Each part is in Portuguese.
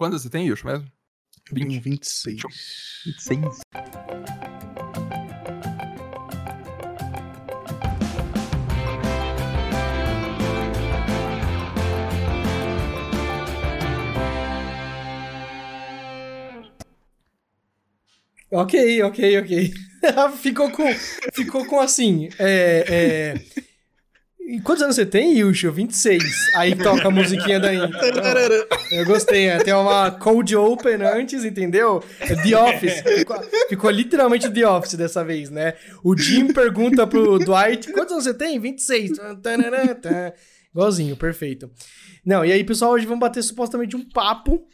Quantos você tem, Yusho, mesmo? Eu tenho 26. 26. Ok, ok, ok. ficou com. Ficou com assim. É, é... E quantos anos você tem, Yusho? 26. Aí toca a musiquinha da intro. Eu gostei, né? Tem uma cold open antes, entendeu? É The Office. Ficou, ficou literalmente The Office dessa vez, né? O Jim pergunta pro Dwight: quantos anos você tem? 26. Igualzinho, perfeito. Não, e aí, pessoal, hoje vamos bater supostamente um papo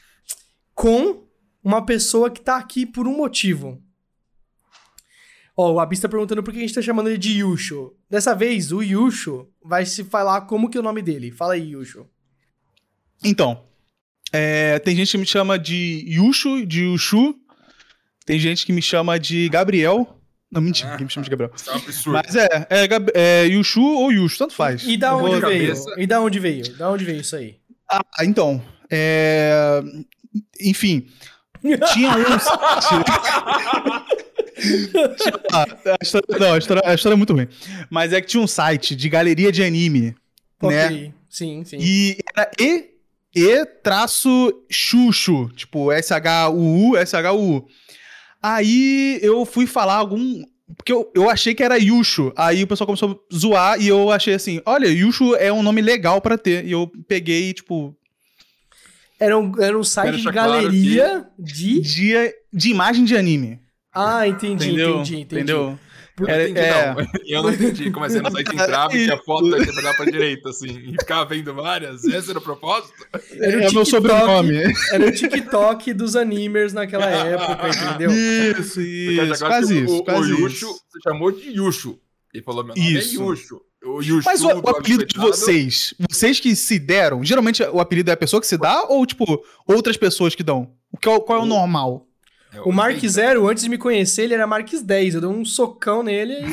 com uma pessoa que tá aqui por um motivo. Ó, o Abis tá perguntando por que a gente tá chamando ele de Yusho. Dessa vez, o Yusho vai se falar como que é o nome dele. Fala aí, Yusho. Então, é, tem gente que me chama de Yusho, de Yushu. Tem gente que me chama de Gabriel. Não, mentira, ninguém me chama de Gabriel. Isso é um absurdo. Mas é, é, Gab- é Yushu ou Yushu, tanto faz. E da onde vou- veio? E da onde veio? Da onde veio isso aí? Ah, então. É... Enfim. Tinha um ah, a história- não, a história, a história é muito ruim. Mas é que tinha um site de galeria de anime, né? Ok. Sim, sim. E era E, E traço Xuxu. Tipo, S-H-U-U, S-H-U-U. Aí eu fui falar algum. Porque eu, eu achei que era Yushu. Aí o pessoal começou a zoar e eu achei assim: olha, Yushu é um nome legal pra ter. E eu peguei, tipo, Era um, era um site de deixar claro galeria de. de, de imagem de anime. Ah, entendi, Entendeu? entendi, entendi. Entendeu? Eu não É- entendi, é. não. Eu não entendi. Como assim, no site entrava e tinha foto da pra pra direita, assim, e ficava vendo várias. Esse era o propósito? Era o é meu TikTok. sobrenome. Era o TikTok dos animers naquela época, entendeu? Isso, Porque isso. agora Quase o- isso, o, quase o isso. Yusho, você chamou de Yusho. Ele falou, meu nome Isso. é Yusho. O Yushu Mas o, o do apelido de vocês, vocês que se deram, geralmente o apelido é a pessoa que se dá ou, tipo, outras pessoas que dão? O que é o- qual é o normal? É O Mark Zero, antes de me conhecer, ele era Mark 10. Eu dei um socão nele e.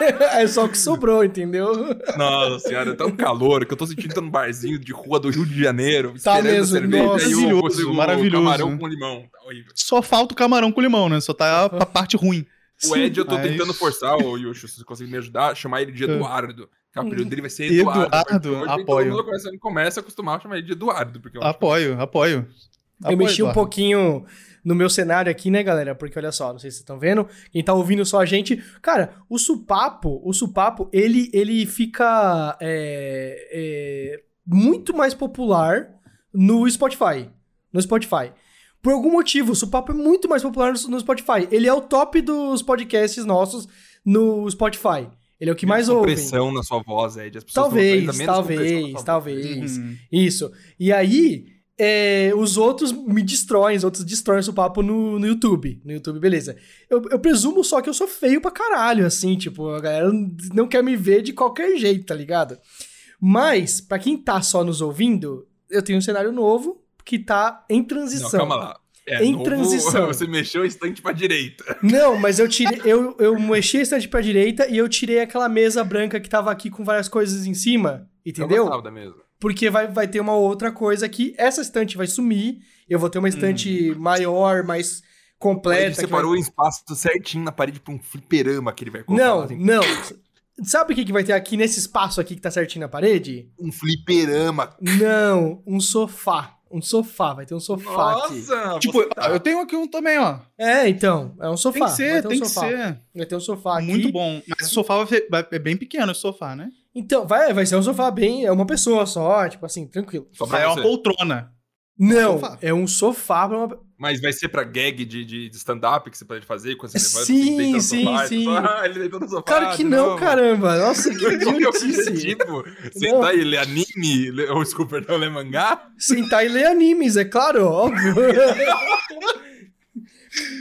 é só o que sobrou, entendeu? Nossa senhora, tá um calor que eu tô sentindo tá num barzinho de rua do Rio de Janeiro. Tá mesmo, cerveja, nossa. e Maravilhoso, consigo maravilhoso. camarão com limão. Tá horrível. Só falta o camarão com limão, né? Só tá a parte ruim. O Ed, eu tô Mas- tentando forçar, o Yusho, se você conseguir me ajudar, chamar ele de É. Eduardo. Que o apelido dele vai ser Eduardo. Eduardo, hoje, e apoio. Todo mundo começa, começa a acostumar a chamar ele de Eduardo. Porque eu acho Apoio, apoio. Eu mexi um pouquinho no meu cenário aqui, né, galera? Porque olha só, não sei se vocês estão vendo. Quem tá ouvindo só a gente. Cara, o supapo, o supapo, ele, ele fica é, é, muito mais popular no Spotify. No Spotify. Por algum motivo, o supapo é muito mais popular no, no Spotify. Ele é o top dos podcasts nossos no Spotify. Ele é o que mais Tem ouvem. pressão na sua voz, Ed. As pessoas Talvez, talvez, talvez. Uhum. Isso. E aí, é, os outros me destroem, os outros destroem o papo no, no YouTube. No YouTube, beleza. Eu, eu presumo só que eu sou feio pra caralho, assim, tipo, a galera não quer me ver de qualquer jeito, tá ligado? Mas, pra quem tá só nos ouvindo, eu tenho um cenário novo que tá em transição. Não, calma lá. É, Em novo, transição. Você mexeu o estante pra direita. Não, mas eu tirei. Eu, eu mexi a estante pra direita e eu tirei aquela mesa branca que tava aqui com várias coisas em cima. Eu Entendeu? gostava da mesa. Porque vai, vai ter uma outra coisa que essa estante vai sumir. Eu vou ter uma estante maior, mais completa. que separou vai- o espaço certinho na parede pra um fliperama que ele vai colocar. Não, dentro. não. Sabe o que, que vai ter aqui nesse espaço aqui que tá certinho na parede? Um fliperama. Não, um sofá. Um sofá, vai ter um sofá aqui. Nossa! Tipo, você tá- eu tenho aqui um também, ó. É, então, é um sofá. Tem que ser, vai ter um tem que sofá. ser. Vai ter um sofá aqui. Muito bom. Mas o sofá vai ser- vai- é bem pequeno, esse sofá, né? Então, vai, vai ser um sofá bem. É uma pessoa só, tipo assim, tranquilo. Só é uma poltrona. Não, é um sofá pra uma. Mas vai ser pra gag de, de, de stand-up que você pode fazer quando você levanta Sim, assim, deita no sim, sofá, e sim. fala, Ah, ele deitou no sofá. Claro que não, novo." caramba. Nossa, que é idiotice. Sentar e ler anime? ler- Ou desculpa, não ler mangá? Sentar e ler animes, é claro, óbvio.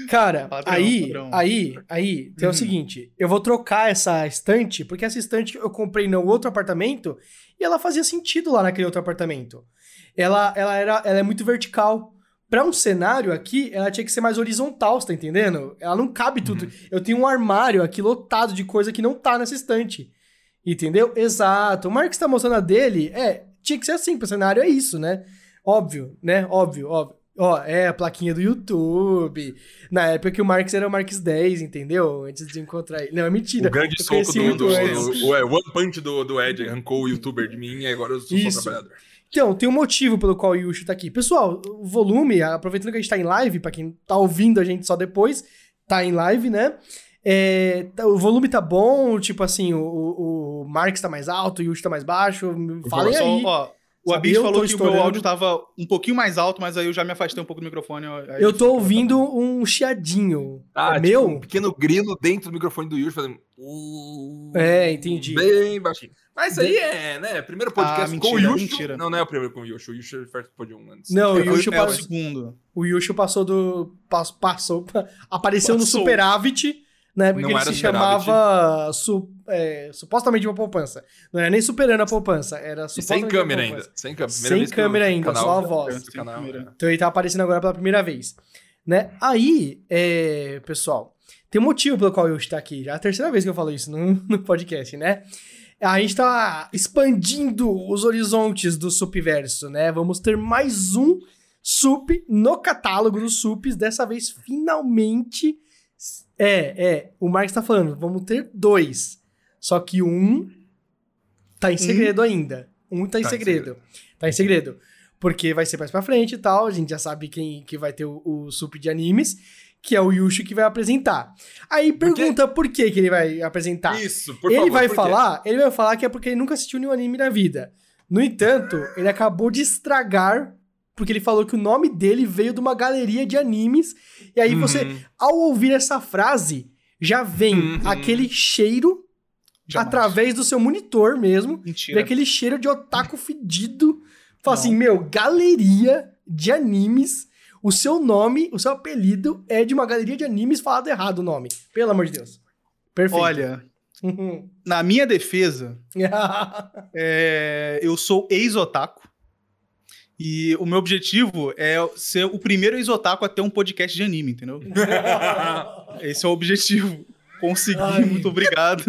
Cara, Padrão, aí, padrão. aí, aí, tem o seguinte, eu vou trocar essa estante, porque essa estante eu comprei no outro apartamento e ela fazia sentido lá naquele outro apartamento. Ela, ela, era, ela é muito vertical. Pra um cenário aqui, ela tinha que ser mais horizontal, você tá entendendo? Ela não cabe tudo. Eu tenho um armário aqui lotado de coisa que não tá nessa estante. Entendeu? Exato. O Marcos tá mostrando a dele, é, tinha que ser assim, pro cenário é isso, né? Óbvio, né? Óbvio, óbvio. Ó, é a plaquinha do YouTube. Na época que o Marx era o Marx 10, entendeu? Antes de encontrar ele. Não, é mentira. O grande soco do, muito do, antes. do- o é, One Punch do, do Ed arrancou o youtuber de mim e agora eu sou só trabalhador. Então, tem um motivo pelo qual o Yushu tá aqui. Pessoal, o volume, aproveitando que a gente tá em live, pra quem tá ouvindo a gente só depois, tá em live, né? É, tá- o volume tá bom, tipo assim, o, o, Marx tá mais alto, o Yushu tá mais baixo. Falem Só, aí. ó, o eu falou que o meu estourando. áudio tava um pouquinho mais alto, mas aí eu já me afastei um pouco do microfone. aí Eu tô fica- ouvindo um chiadinho. Ah, é tipo, meu? um pequeno grilo dentro do microfone do Yush fazendo. É, entendi. Bem baixinho. Mas isso aí é, né? Primeiro podcast Ah, com mentira, o Yush. mentira. Não, não é o primeiro com o Yush. O Yush participou de um antes. Não, o É, foi- Yushu, é o passou, segundo. o Yushu passou do. pas- Passou. Apareceu no Passou. Superávit, né? Porque Não ele se chamava su- é, supostamente uma poupança. Não era nem superando a poupança, era E sem supostamente câmera ainda. Sem câmera. Sem câmera ainda, só a voz. canal? Então ele tá aparecendo agora pela primeira vez. Né? Aí, é, pessoal, tem um motivo pelo qual o Yoshi tá aqui. Já é a terceira vez que eu falo isso no, no podcast, né? A gente tá expandindo os horizontes do Supverso, né? Vamos ter mais um Sup no catálogo dos Sups. Dessa vez, finalmente. É, é. O Marcos tá falando, vamos ter dois. Só que um tá em segredo ainda. Um tá em Tá em segredo. Tá em segredo. Porque vai ser mais pra frente e tal. A gente já sabe quem que vai ter o, o sup de animes, que é o Yushu que vai apresentar. Aí Por quê? pergunta por que que ele vai apresentar. Isso, por ele favor. vai por quê? falar, ele vai falar que é porque ele nunca assistiu nenhum anime na vida. No entanto, ele acabou de estragar porque ele falou que o nome dele veio de uma galeria de animes. E aí você, Uhum. ao ouvir essa frase, já vem Uhum. aquele cheiro Jamais. através do seu monitor mesmo. Vem Mentira. aquele cheiro de otaku fedido. Fala assim, meu, galeria de animes. O seu nome, o seu apelido é de uma galeria de animes falado errado o nome. Pelo amor de Deus. Perfeito. Olha, na minha defesa, é, eu sou ex-otaku. E o meu objetivo é ser o primeiro ex-otaku a ter um podcast de anime, entendeu? Esse é o objetivo. Consegui, Ai. muito obrigado.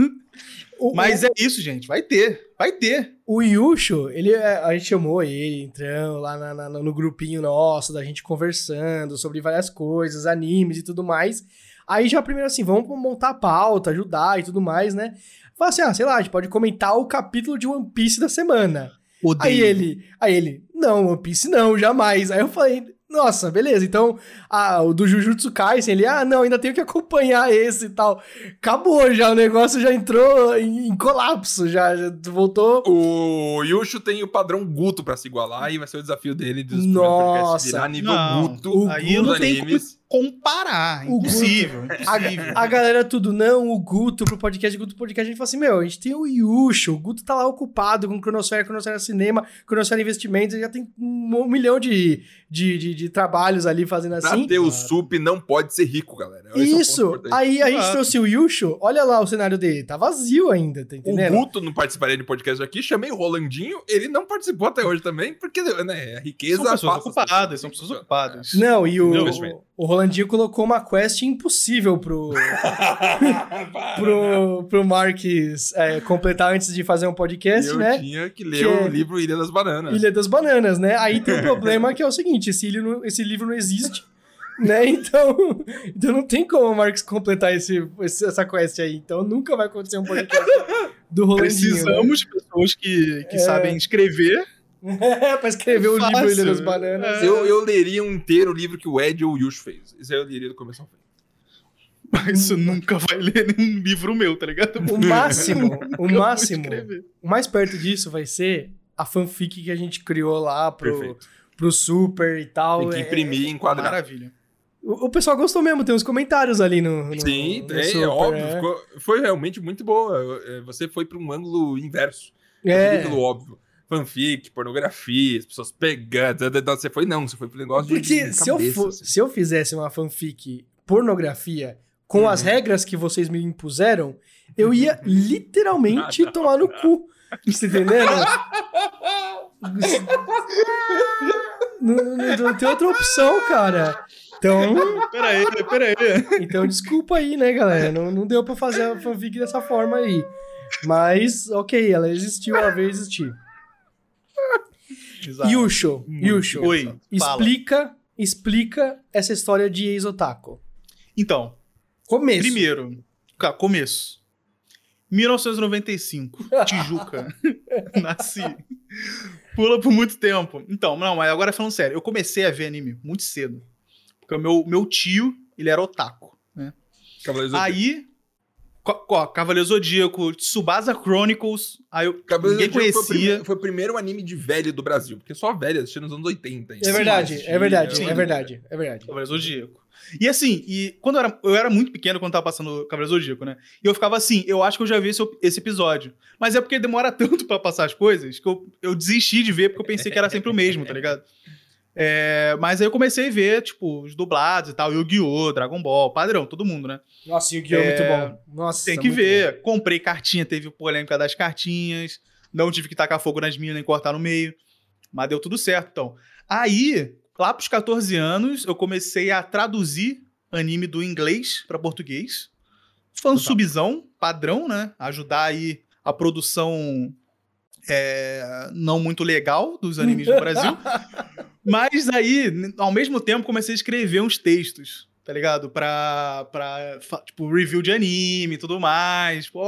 O- Mas é isso, gente. Vai ter. Vai ter. O Yusho, ele, é- a gente chamou ele, entrando lá na- na- no grupinho nosso, da gente conversando sobre várias coisas, animes e tudo mais. Aí já primeiro assim, vamos montar a pauta, ajudar e tudo mais, né? Fala assim, ah, sei lá, a gente pode comentar o capítulo de One Piece da semana. Odeio. Aí ele, aí ele, não, One Piece não, jamais. Aí eu falei, nossa, beleza, então, ah, o do Jujutsu Kaisen, ele, ah, não, ainda tenho que acompanhar esse e tal. Acabou já, o negócio já entrou em, em colapso, já, já voltou. O Yushu tem o padrão Guto pra se igualar e vai ser o desafio dele dos Nossa. virar nível Não, Guto o Aí não tem animes. comparar. O Impossível. A, impossível. a galera tudo, não, o Guto pro podcast, Guto pro podcast, a gente fala assim, meu, a gente tem o Yusho, o Guto tá lá ocupado com Cronosfera, Cronosfera Cinema, Cronosfera Investimentos, ele já tem um milhão de, de, de, de trabalhos ali fazendo Pra assim. ter o SUP não pode ser rico, galera. Esse é o Isso, importante. aí a gente trouxe o Yusho, olha lá o cenário dele, tá vazio ainda, tá O entendendo? Guto não participaria de podcast aqui, chamei o Rolandinho, ele não participou até hoje também, porque né, a riqueza São pessoas ocupadas, são pessoas ocupadas. Não, e o, o Rolandinho colocou uma quest impossível pro, pro, pro Marques é, completar antes de fazer um podcast, eu né? tinha que ler Que o é- livro Ilha das Bananas. Ilha das Bananas, né? Aí tem um problema que é o seguinte: esse, livro não- esse livro não existe, né? Então, então não tem como o Marcos completar esse, essa quest aí. Então nunca vai acontecer um podcast do Rolandinho. Precisamos de pessoas que, que É. sabem escrever. Né? pra escrever o livro. Ilha das Bananas. É. Eu, eu leria um inteiro o livro que o Ed ou o Yush fez. Isso aí eu leria do começo ao fim. Mas você nunca vai ler nenhum livro meu, tá ligado? O máximo, o máximo, o mais perto disso vai ser a fanfic que a gente criou lá pro, Perfeito. Pro Super e tal. Tem que É- imprimir e enquadrar. Maravilha. O, o pessoal gostou mesmo, tem uns comentários ali no. no Sim, no tem, Super, é óbvio. é. ficou- foi realmente muito boa. É, Você foi para um ângulo inverso. É. Pelo óbvio. Fanfic, pornografia, as pessoas pegando. Você foi, não, você foi pro negócio de- Porque de. se, eu assim. se eu fizesse uma fanfic pornografia com Uhum. as regras que vocês me impuseram, eu ia literalmente Ah, tomar no cu. Você entendendo? não, não- não tem outra opção, cara. Então, Pera aí, pera aí. então desculpa aí, né, galera? Não, não deu pra fazer a fanfic dessa forma aí. Mas, ok, ela existiu, ela veio existir. Exato. Yusho, Yusho, Oi, fala. explica, explica essa história de ex-otaku. Então, Começo. primeiro, ca- começo. 1995, Tijuca. Nasci. Pula por muito tempo. Então, não, mas agora falando sério, eu comecei a ver anime muito cedo. Porque o meu, meu tio, ele era otaku. Né? Cavaleiros. Aí, ó, Cavaleiro Zodíaco, Tsubasa Chronicles, aí eu, Cavaleiros ninguém Zodíaco Foi o, conhecia. primeiro, foi o primeiro anime de velho do Brasil, porque só velho assistia nos anos 80. É verdade, Sim, é verdade, é verdade, é verdade. Cavaleiro Zodíaco. E assim, e quando eu era, eu era muito pequeno quando tava passando Cavaleiro Zodíaco, né? E eu ficava assim, eu acho que eu já vi esse, esse episódio. Mas é porque demora tanto pra passar as coisas que eu, eu desisti de ver porque eu pensei que era sempre o mesmo, tá ligado? É, mas aí eu comecei a ver, tipo, os dublados e tal, Yu-Gi-Oh!, Dragon Ball, padrão, todo mundo, né? Nossa, Yu-Gi-Oh! é muito É, bom. Nossa, Tem que muito ver. Comprei cartinha, teve polêmica das cartinhas. Não tive que tacar fogo nas minhas nem cortar no meio. Mas deu tudo certo, então. Aí, lá pros 14 anos, eu comecei a traduzir anime do inglês para português. Fansubzão, padrão, né? Ajudar aí a produção é, não muito legal dos animes do Brasil. Mas aí, ao mesmo tempo, comecei a escrever uns textos, tá ligado? Pra, pra fa- tipo, review de anime e tudo mais. Pô,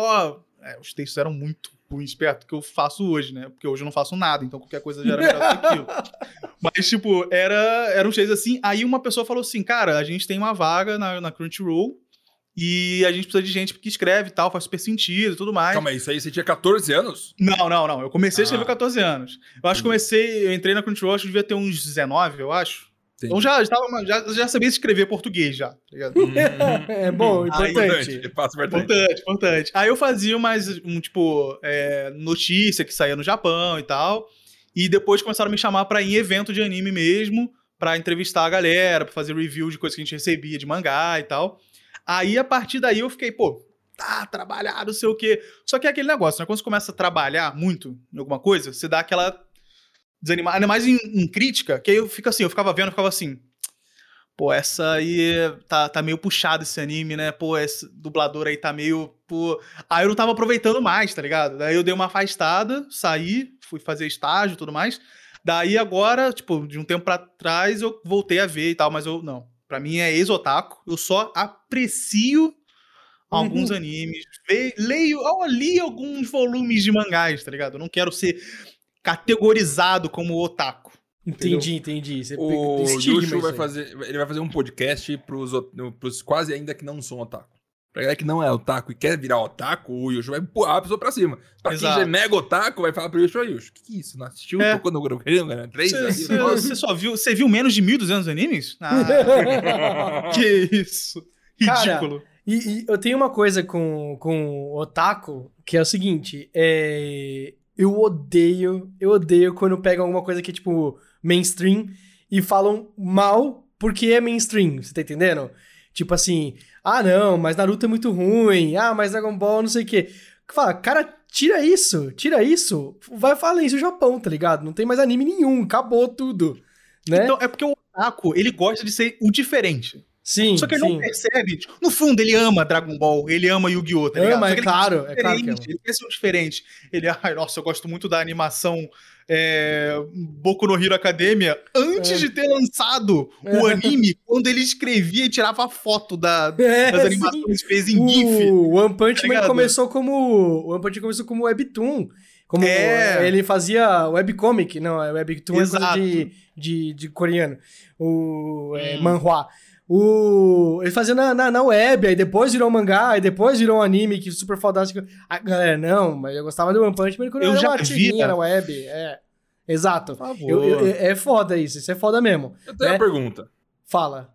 é, os textos eram muito ruins perto do que eu faço hoje, né? Porque hoje eu não faço nada, então qualquer coisa já era melhor do que aquilo. Mas, tipo, era, eram uns textos assim. Aí uma pessoa falou assim, cara, a gente tem uma vaga na, na Crunchyroll e a gente precisa de gente que escreve e tal, faz super sentido e tudo mais. Calma aí, isso aí você tinha 14 anos? Não, não, não. Eu comecei a escrever Ah. com 14 anos. Eu acho que comecei, eu entrei na Crunchyroll, acho que devia ter uns 19, eu acho. Entendi. Então já, já, tava- já, já sabia escrever português já, tá ligado? Hum, É bom, importante. Passa importante. Importante, importante. Aí eu fazia mais, um, tipo, é, notícia que saía no Japão e tal. E depois começaram a me chamar pra ir em evento de anime mesmo, pra entrevistar a galera, pra fazer review de coisas que a gente recebia de mangá e tal. Aí, a partir daí, eu fiquei, pô, tá, trabalhar, não sei o quê. Só que é aquele negócio, né? Quando você começa a trabalhar muito em alguma coisa, você dá aquela desanimada, ainda mais em, em crítica, que aí eu fico assim, eu ficava vendo, eu ficava assim, pô, essa aí tá, tá meio puxado esse anime, né? Pô, esse dublador aí tá meio, pô... Aí eu não tava aproveitando mais, tá ligado? Daí eu dei uma afastada, saí, fui fazer estágio e tudo mais. Daí agora, tipo, de um tempo pra trás eu voltei a ver e tal, mas eu, não. Pra mim é ex-otaku, eu só aprecio alguns Uhum. animes, leio, ó, li alguns volumes de mangás, tá ligado? Eu não quero ser categorizado como otaku. Entendi, entendi. Você O Yushu vai fazer, ele vai fazer um podcast pros, pros quase ainda que não são otaku. Pra galera que não é otaku e quer virar otaku, o Yushu vai empurrar a pessoa pra cima. Pra Exato. quem já é mega otaku, vai falar pro Yushu, "Ô, Yushu, o que, que é isso? Não assistiu? É. Tocou no Grogano, era três? Você negócio?" você só viu, você viu menos de 1.200 animes? Ah, que isso. Cara, Ridículo. E, e eu tenho uma coisa com, com otaku, que é o seguinte, é... Eu odeio, eu odeio quando pegam alguma coisa que é, tipo, mainstream e falam mal porque é mainstream, você tá entendendo? Tipo assim, ah não, mas Naruto é muito ruim, ah, mas Dragon Ball não sei o quê. Fala, cara, tira isso, tira isso, vai falar isso no Japão, tá ligado? Não tem mais anime nenhum, acabou tudo, né? Então, é porque o otaku, ele gosta de ser o diferente. Sim, Só que ele sim. não percebe. tipo, No fundo, ele ama Dragon Ball, ele ama Yu-Gi-Oh! Tá ligado? Ama, é claro, é claro que ama. Ele quer ser um diferente. Ele, ai, nossa, eu gosto muito da animação é, Boku no Hero Academia. Antes É. de ter lançado o É. anime, quando ele escrevia e tirava foto da, É, das sim. animações, fez em GIF. O One Punch tá Man começou como. O One Punch começou como webtoon. Como É. ele fazia webcomic, não, é webtoon é de, de, de coreano. O é, Hum. manhua. O, ele fazia na, na, na web, aí depois virou um mangá, aí depois virou um anime que super fantástico. A galera, não, mas eu gostava do One Punch Man quando Eu eu era já uma vi, tirinha né? na web. É. Exato. Por favor. Eu- eu- é foda isso, isso é foda mesmo. Eu tenho É. uma pergunta. Fala.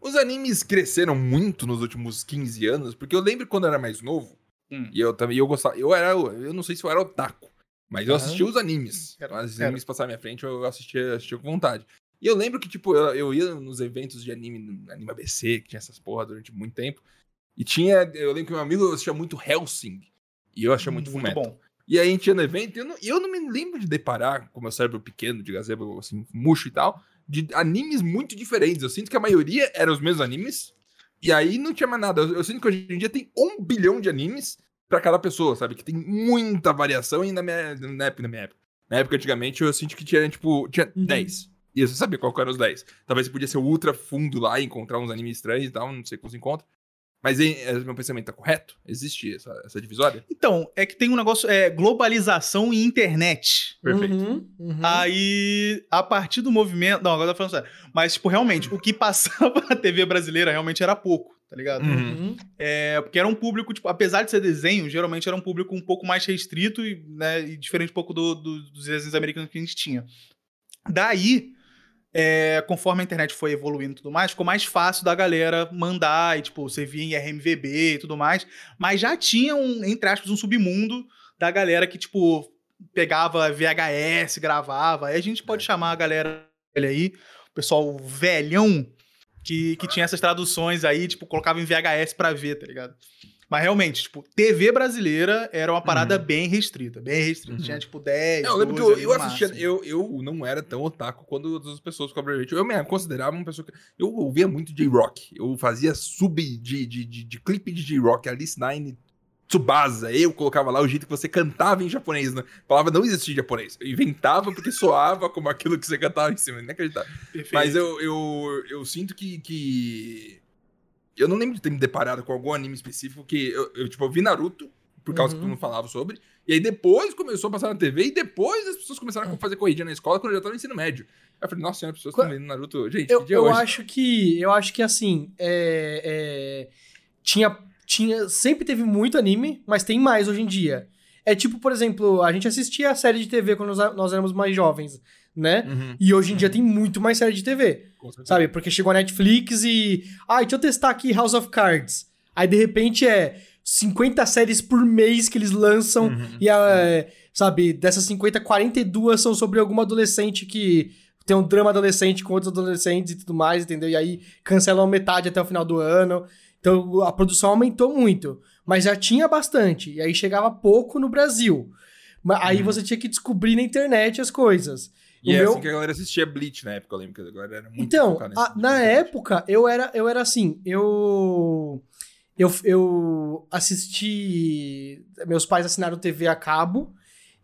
Os animes cresceram muito nos últimos 15 anos, porque eu lembro quando eu era mais novo, Hum. e eu também eu gostava, eu era, eu não sei se eu era otaku, mas eu Aham. assistia os animes. Era- Os era. animes passaram na minha frente, eu assistia, assistia com vontade. E eu lembro que, tipo, eu, eu ia nos eventos de anime, Anime ABC, que tinha essas porra durante muito tempo, e tinha, eu lembro que meu amigo assistia muito Helsing, e eu achei muito, muito fumeto. bom. E aí a gente ia no evento, e eu não, eu não me lembro de deparar com meu cérebro pequeno, de gazebo, assim, murcho e tal, de animes muito diferentes. Eu sinto que a maioria eram os mesmos animes, e aí não tinha mais nada. Eu, eu sinto que hoje em dia tem um bilhão de animes pra cada pessoa, sabe? Que tem muita variação, e na minha, na época, na minha época. Na época, antigamente, eu senti que tinha, tipo, tinha Uhum. 10. E você sabia qual que eram os 10. Talvez você podia ser ultra fundo lá e encontrar uns animes estranhos e tal, não sei como se encontra. Mas hein, é, meu pensamento tá correto? Existe essa, essa divisória? Então, é que tem um negócio, é globalização e internet. Perfeito. Uhum, uhum. Aí, a partir do movimento. Não, agora eu tô falando sério. Mas, tipo, realmente, o que passava na TV brasileira realmente era pouco, tá ligado? Uhum. Uhum. É, porque era um público, tipo, apesar de ser desenho, geralmente era um público um pouco mais restrito e, né, e diferente um pouco do- do- dos desenhos americanos que a gente tinha. Daí, é, conforme a internet foi evoluindo e tudo mais, ficou mais fácil da galera mandar e, tipo, você via em RMVB e tudo mais. Mas já tinha, um, entre aspas, um submundo da galera que, tipo, pegava VHS, gravava. Aí a gente pode chamar a galera aí, o pessoal velhão, que, que tinha essas traduções aí, tipo, colocava em VHS pra ver, tá ligado? Mas realmente, tipo, TV brasileira era uma parada Uhum. bem restrita, bem restrita. Uhum. Tinha, tipo, 10, eu lembro que 12 eu, eu assistia. máximo. Eu, eu não era tão otaku quando outras pessoas com a Eu me considerava uma pessoa que. Eu ouvia muito J-Rock. Eu fazia sub de, de, de, de clipe de J-Rock, Alice Nine, Tsubasa. Eu colocava lá o jeito que você cantava em japonês. Né? A palavra não existia em japonês. Eu inventava porque soava como aquilo que você cantava em cima. Inacreditável. Perfeito. Mas eu, eu, eu sinto que, que. Eu não lembro de ter me deparado com algum anime específico que. Eu, eu, tipo, eu vi Naruto, por causa Uhum. que tu não falava sobre. E aí depois começou a passar na TV e depois as pessoas começaram a fazer corridinha na escola quando eu já tava no ensino médio. Aí eu falei, nossa senhora, as pessoas estão vendo Naruto. Gente, Eu, que dia é eu hoje? acho que. Eu acho que assim. é- é, tinha, tinha. Sempre teve muito anime, mas tem mais hoje em dia. É tipo, por exemplo, a gente assistia a série de TV quando nós, nós éramos mais jovens, né? Uhum, E hoje em dia tem muito mais série de TV. Sabe? Porque chegou a Netflix e. Ah, deixa eu testar aqui House of Cards. Aí de repente é 50 séries por mês que eles lançam. Uhum. E, a, sabe, dessas 50, 42 são sobre alguma adolescente que tem um drama adolescente com outros adolescentes e tudo mais, entendeu? E aí cancelam metade até o final do ano. Então a produção aumentou muito. Mas já tinha bastante. E aí chegava pouco no Brasil. Aí Uhum. você tinha que descobrir na internet as coisas. E o é meu- assim que a galera assistia Bleach na época, eu lembro que a galera era muito Então, a- tipo na época, eu era, eu era assim, eu, eu. Eu assisti. Meus pais assinaram TV a cabo,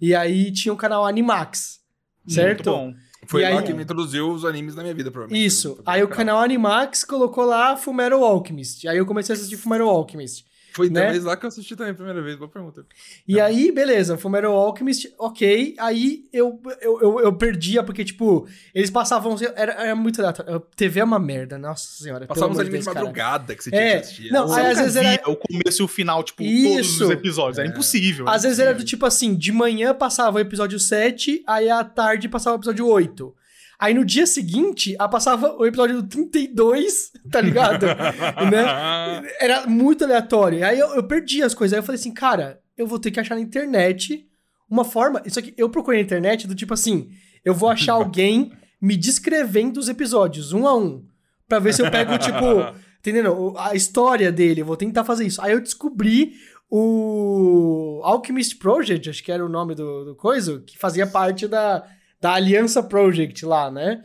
e aí tinha o canal Animax. Certo? Muito bom. Foi E lá aí- que me introduziu os animes na minha vida, provavelmente. Isso. Aí o canal Animax colocou lá Fullmetal Alchemist. Aí eu comecei a assistir Fullmetal Alchemist. Foi né? talvez lá que eu assisti também a primeira vez, boa pergunta. E aí, beleza, Fullmetal Alchemist, ok. Aí eu, eu, eu, eu perdia, porque, tipo, eles passavam. Era, era muito aleatório. TV é uma merda, nossa senhora. Passava uns pelo amor animes de cara. madrugada que você É, tinha que assistir. não, aí, às vezes, era- o começo e o final, tipo, todos Isso. os episódios. Era É. impossível. Às era vezes era do tipo assim, de manhã passava o episódio 7, aí à tarde passava o episódio 8. Aí no dia seguinte, a passava o episódio 32, tá ligado? né? Era muito aleatório. Aí eu, eu perdi as coisas. Aí eu falei assim, cara, eu vou ter que achar na internet uma forma. Isso aqui, eu procurei na internet do tipo assim, eu vou achar alguém me descrevendo os episódios, um a um. Pra ver se eu pego, tipo, entendendo? A história dele, eu vou tentar fazer isso. Aí eu descobri o Alchemist Project, acho que era o nome do, do coisa, que fazia parte da, da Aliança Project lá, né?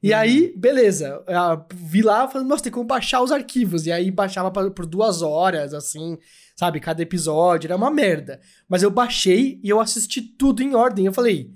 E aí, beleza. Eu vi lá, falei, nossa, tem como baixar os arquivos. E aí baixava pra- por duas horas, assim, sabe? Cada episódio, era uma merda. Mas eu baixei e eu assisti tudo em ordem. Eu falei,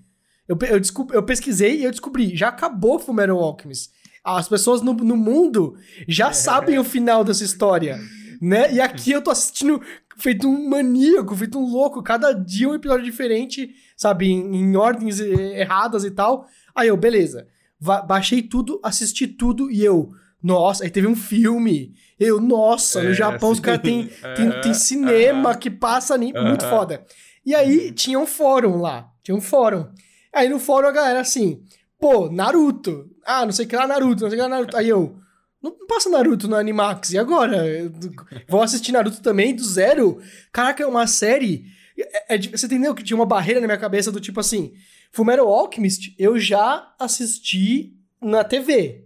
eu, eu, eu pesquisei e eu descobri, já acabou Fullmetal Alchemist. As pessoas no, no mundo já sabem o final dessa história, né? E aqui eu tô assistindo feito um maníaco, feito um louco, cada dia um episódio diferente, sabe? Em, em ordens eh, erradas e tal. Aí eu, beleza. Va- baixei tudo, assisti tudo e eu, nossa, aí teve um filme. Eu, nossa, no É, Japão os sim. caras têm tem, tem cinema que passa ali, muito foda. E aí tinha um fórum lá, tinha um fórum. Aí no fórum a galera assim, pô, Naruto. Ah, não sei o que lá, Naruto, não sei o que lá, Naruto. Aí eu, não não passa Naruto no Animax, e agora? Eu Vou assistir Naruto também, do zero? Caraca, é uma série... é- é de- você entendeu que tinha uma barreira na minha cabeça do tipo assim, Fullmetal Alchemist eu já assisti na TV.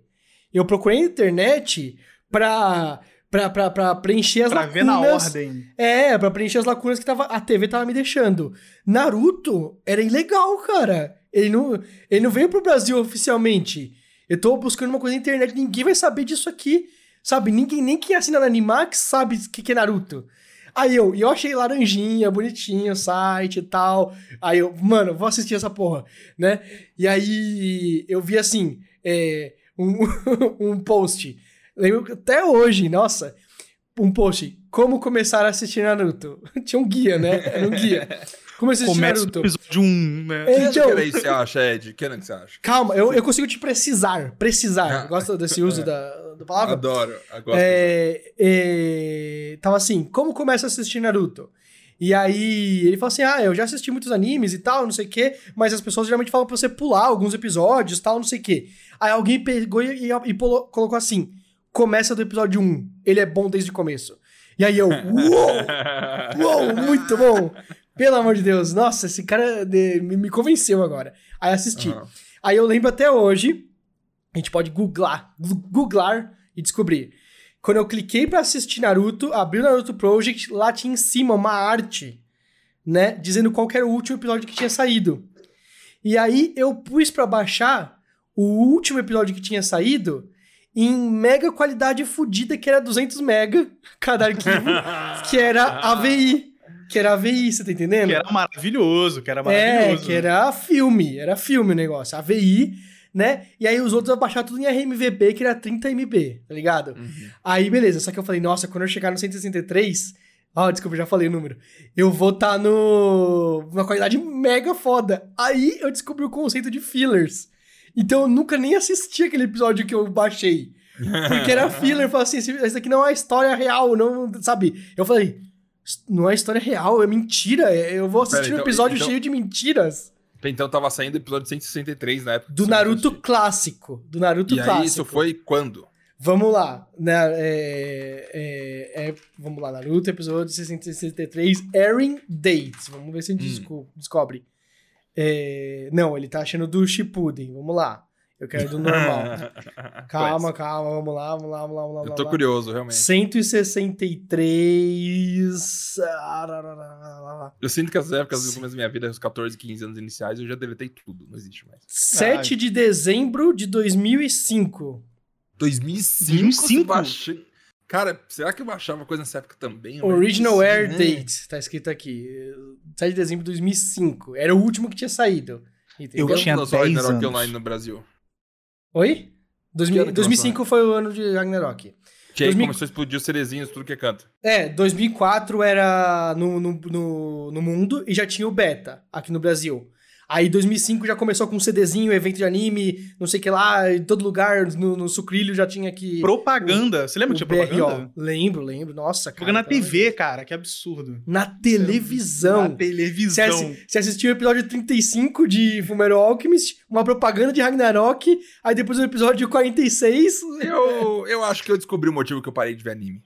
Eu procurei na internet pra, pra, pra, pra preencher as Pra lacunas... ver na ordem. É, pra preencher as lacunas que tava, a TV tava me deixando. Naruto era ilegal, cara. Ele não, ele não veio pro Brasil oficialmente. Eu tô buscando uma coisa na internet, ninguém vai saber disso aqui. Sabe? Ninguém, nem quem assina na Animax sabe o que, que é Naruto. Aí eu, e eu achei laranjinha, bonitinho site e tal. Aí eu, mano, vou assistir essa porra, né? E aí eu vi assim, é, um, um post. Lembro até hoje, nossa, um post. Como começar a assistir Naruto? Tinha um guia, né? Era um guia. Como assistir Começa Naruto? no episódio 1, né? É, Que então, ano que você acha, Ed? Que ano que você acha? calma, eu, eu consigo te precisar. Precisar. Ah. Gosta desse uso da, da palavra? Adoro. Agora. É, é, tava assim, como começa a assistir Naruto? E aí ele falou assim: Ah, eu já assisti muitos animes e tal, não sei o quê, mas as pessoas geralmente falam pra você pular alguns episódios tal, não sei o quê. Aí alguém pegou e, e- e pulou- colocou assim: começa do episódio 1, ele é bom desde o começo. E aí eu, uou! Uou, muito bom! Pelo amor de Deus, nossa, esse cara de- me, me convenceu agora. Aí assisti. Aham. Aí eu lembro até hoje, a gente pode googlar, googlar e descobrir. Quando eu cliquei pra assistir Naruto, abri o Naruto Project, lá tinha em cima uma arte, né, dizendo qual era o último episódio que tinha saído. E aí eu pus pra baixar o último episódio que tinha saído em mega qualidade fodida, que era 200 mega cada arquivo, que era AVI. Que era AVI, você tá entendendo? Que era maravilhoso, que era É, maravilhoso. que era filme, era filme o negócio, AVI, né? E aí os outros eu baixar tudo em RMVB, que era 30 MB, tá ligado? Uhum. Aí beleza, só que eu falei, nossa, quando eu chegar no 163, ó, desculpa, eu já falei o número, eu vou estar no numa qualidade mega foda. Aí eu descobri o conceito de fillers. Então eu nunca nem assisti aquele episódio que eu baixei. Porque era filler, eu falei assim, esse daqui não é história real, não, sabe? Eu falei, não é história real, é mentira, é- eu vou assistir Pera, um então- episódio então- cheio de mentiras. Então tava saindo o episódio 163 na época. Do Naruto clássico. Do Naruto E aí clássico. isso foi quando? Vamos lá. Né, é, é- é- vamos lá, Naruto, episódio 663, Airing Dates. Vamos ver se a gente Hum. desco- descobre. É, não, ele tá achando do Shippuden. Vamos lá. Eu quero do normal. calma, calma, vamos lá, vamos lá, vamos lá, vamos lá. Eu tô lá. curioso, realmente. 163. Ah, Eu sinto que as épocas do começo da minha vida, os 14, 15 anos iniciais, eu já deletei tudo. Não existe mais. 7 de dezembro de 2005. 2005? 2005? você baixa- Cara, será que eu baixava coisa nessa época também? Original Air né? Date, tá escrito aqui. 7 de dezembro de 2005. Era o último que tinha saído. Entendeu? Eu tinha lançou 10 Ragnarok anos. Online no Brasil? Oi? Que 2000, ano que 2005 foi o ano de Ragnarok. Que aí 2000 começou a explodir os cerezinhos, tudo que é canto. É, 2004 era no, no, no, no mundo e já tinha o beta aqui no Brasil. Aí 2005 já começou com um CDzinho, evento de anime, não sei o que lá, em todo lugar, no, no Sucrilho já tinha que... Propaganda. Você lembra que o tinha BRO. propaganda? Lembro, lembro. Nossa, cara. Propaganda na TV, cara. Que absurdo. Na televisão. Na Você, televisão. assi- você assistiu o episódio 35 de Fumero Alchemist, uma propaganda de Ragnarok, aí depois o episódio 46. Eu, eu acho que eu descobri o motivo que eu parei de ver anime.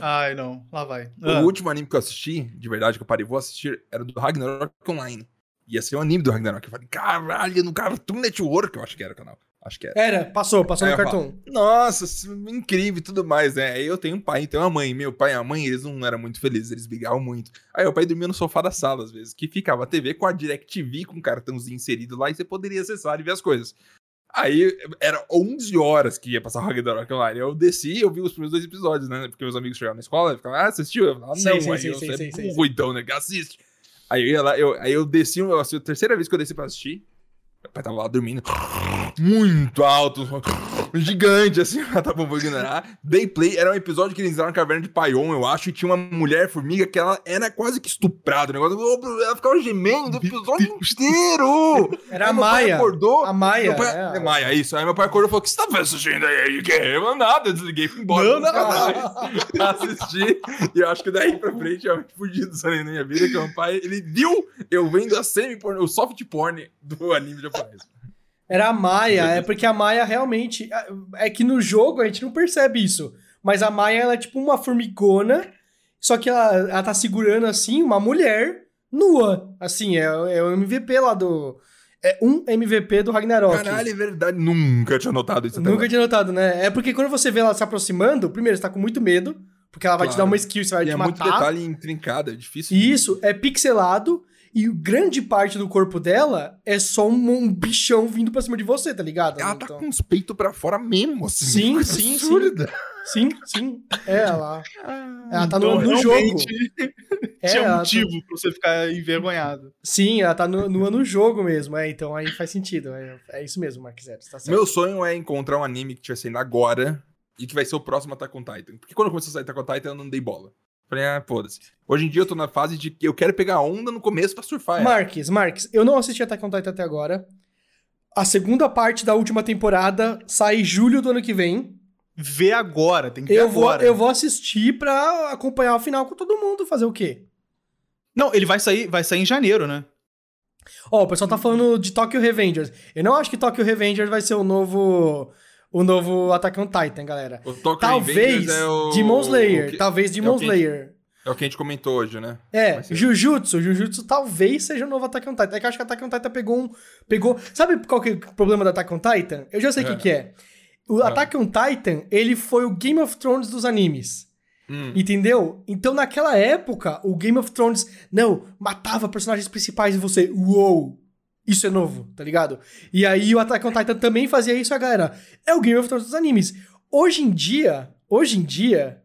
Ai, não. Lá vai. O Ah. último anime que eu assisti, de verdade, que eu parei e vou assistir, era do Ragnarok Online. Ia ser um anime do Ragnarok. Eu falei, caralho, no Cartoon Network, eu acho que era o canal. Acho que era. Era, passou, passou Aí no eu cartão. Nossa, é incrível e tudo mais, né? Aí eu tenho um pai, tenho uma mãe. Meu pai e a mãe, eles não eram muito felizes, eles brigavam muito. Aí o pai dormia no sofá da sala, às vezes, que ficava a TV com a DirecTV, com um cartãozinho inserido lá, e você poderia acessar e ver as coisas. Aí era 11 horas que ia passar o Ragnarok Online. Eu desci eu vi os primeiros dois episódios, né? Porque meus amigos chegavam na escola e ficavam, ah, assistiu? Eu falava, Sim, não, sim, aí sim, eu sim, você sim, é sim, burro, então, né? Assiste. Aí eu lá, eu, aí eu desci, assim, a terceira vez que eu desci pra assistir, meu pai tava lá dormindo, muito alto, gigante, assim, tá bom, vou ignorar. Dei play, era um episódio que eles entraram na caverna de Paion, eu acho, e tinha uma mulher formiga que ela era quase que estuprada, o negócio, ela ficava gemendo o episódio inteiro! Era Aí a Maia. acordou, A Maia. pai, é. é Maia, isso. Aí meu pai acordou e falou: O que você tá assistindo aí? Eu, "Não, nada, eu desliguei e fui embora. Não, não. assisti. E eu acho que daí pra frente eu fugi do sonho na minha vida, que meu pai, ele viu eu vendo a semi-porn, o soft porn do anime Era a Maia, é porque a Maia realmente. É que no jogo a gente não percebe isso. Mas a Maia, ela é tipo uma formigona, só que ela, ela tá segurando assim uma mulher nua. Assim, é, é o MVP lá do. É um MVP do Ragnarok. Caralho, é verdade. Nunca tinha notado isso Nunca tinha notado, né? É porque quando você vê ela se aproximando, primeiro, você tá com muito medo, porque ela vai te Claro. dar uma skill, você vai E te é matar. muito detalhe intrincado, é difícil. E isso é pixelado e grande parte do corpo dela é só um, um bichão vindo pra cima de você, tá ligado? Ela tá Então- com os peitos pra fora mesmo, assim. Sim, sim, sim. absurda. Sim, sim. É, ela, ela tá Então, no, no jogo. É, Tinha ela tá- motivo pra você ficar envergonhado. sim, ela tá no, no, no jogo mesmo. É, então aí faz sentido. É, é isso mesmo, Mark Zero. Tá certo. Meu sonho é encontrar um anime que estiver saindo agora e que vai ser o próximo Attack on Titan. Porque quando começou a sair Attack on Titan, eu não dei bola. Falei, ah, foda-se. Hoje em dia eu tô na fase de que eu quero pegar a onda no começo pra surfar. ela. Marques, Marques, eu não assisti Attack on Titan até agora. A segunda parte da última temporada sai em julho do ano que vem. Vê agora, tem que ver Eu vou, agora. eu vou assistir pra acompanhar o final com todo mundo. Fazer o quê? Não, ele vai sair, vai sair em janeiro, né? Ó, o pessoal tá falando de Tokyo Revengers. Eu não acho que Tokyo Revengers vai ser o novo. O novo Attack on Titan, galera. O Tokyo Talvez é o... Demon Slayer. que- Talvez Demon o que- Slayer. É o que a gente comentou hoje, né? É. Jujutsu. Jujutsu talvez seja o novo Attack on Titan. É que eu acho que Attack on Titan pegou um. Pegou. Sabe qual que é o problema do Attack on Titan? Eu já sei o que, É. que é. O Ah. Attack on Titan, ele foi o Game of Thrones dos animes. Hum. Entendeu? Então, naquela época, o Game of Thrones, não, matava personagens principais e você, uou, isso é novo, tá ligado? E aí o Attack on Titan também fazia isso, a galera, é o Game of Thrones dos animes. Hoje em dia, hoje em dia,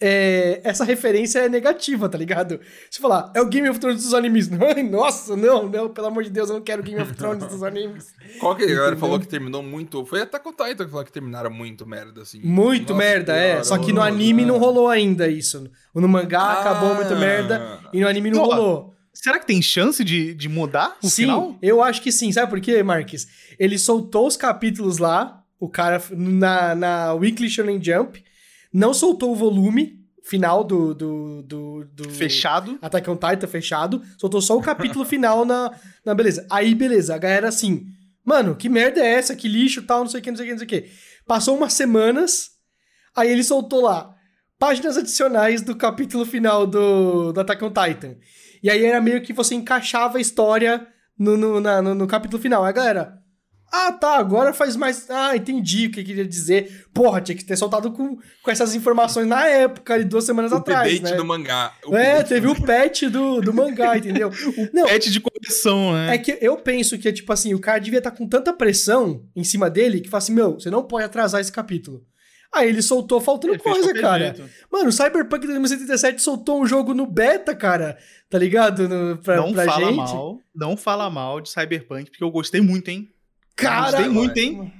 é, essa referência é negativa, tá ligado? Se falar, é o Game of Thrones dos animes. Ai, nossa, não, não, pelo amor de Deus, eu não quero Game of Thrones dos animes. Qual que a galera falou que terminou muito? Foi Attack on Titan que falou que terminaram muito merda, assim. Muito Nossa merda, é. Só que no anime não rolou ainda isso. No mangá Ah. acabou muito merda e no anime não rolou. Será que tem chance de, de mudar o sim, final? eu acho que sim. Sabe por quê, Marques? Ele soltou os capítulos lá, o cara na, na Weekly Shonen Jump, não soltou o volume final do. do, do, do Fechado. Attack on Titan fechado, soltou só o capítulo final na, na beleza. Aí, beleza, a galera assim, mano, que merda é essa? Que lixo, tal, não sei o que, não sei o que, não sei o que. Passou umas semanas, aí ele soltou lá, páginas adicionais do capítulo final do, do Attack on Titan. E aí era meio que você encaixava a história no, no, na- no, no capítulo final. Aí galera, ah, tá, agora faz mais. Ah, entendi o que queria dizer. Porra, tinha que ter soltado com, com essas informações na época, ali, duas semanas O atrás. update né? do mangá. O É, teve do o patch do, do mangá, entendeu? Não, Pet de correção, né? é que eu penso que, tipo assim, o cara devia estar com tanta pressão em cima dele que fala assim, meu, você não pode atrasar esse capítulo. Aí ele soltou faltando Ele coisa, cara. jeito. Mano, o Cyberpunk 2077 soltou um jogo no beta, cara. Tá ligado? No, pra, não pra fala gente. mal, não fala mal de Cyberpunk, porque eu gostei muito, hein? Cara, gostei muito, hein?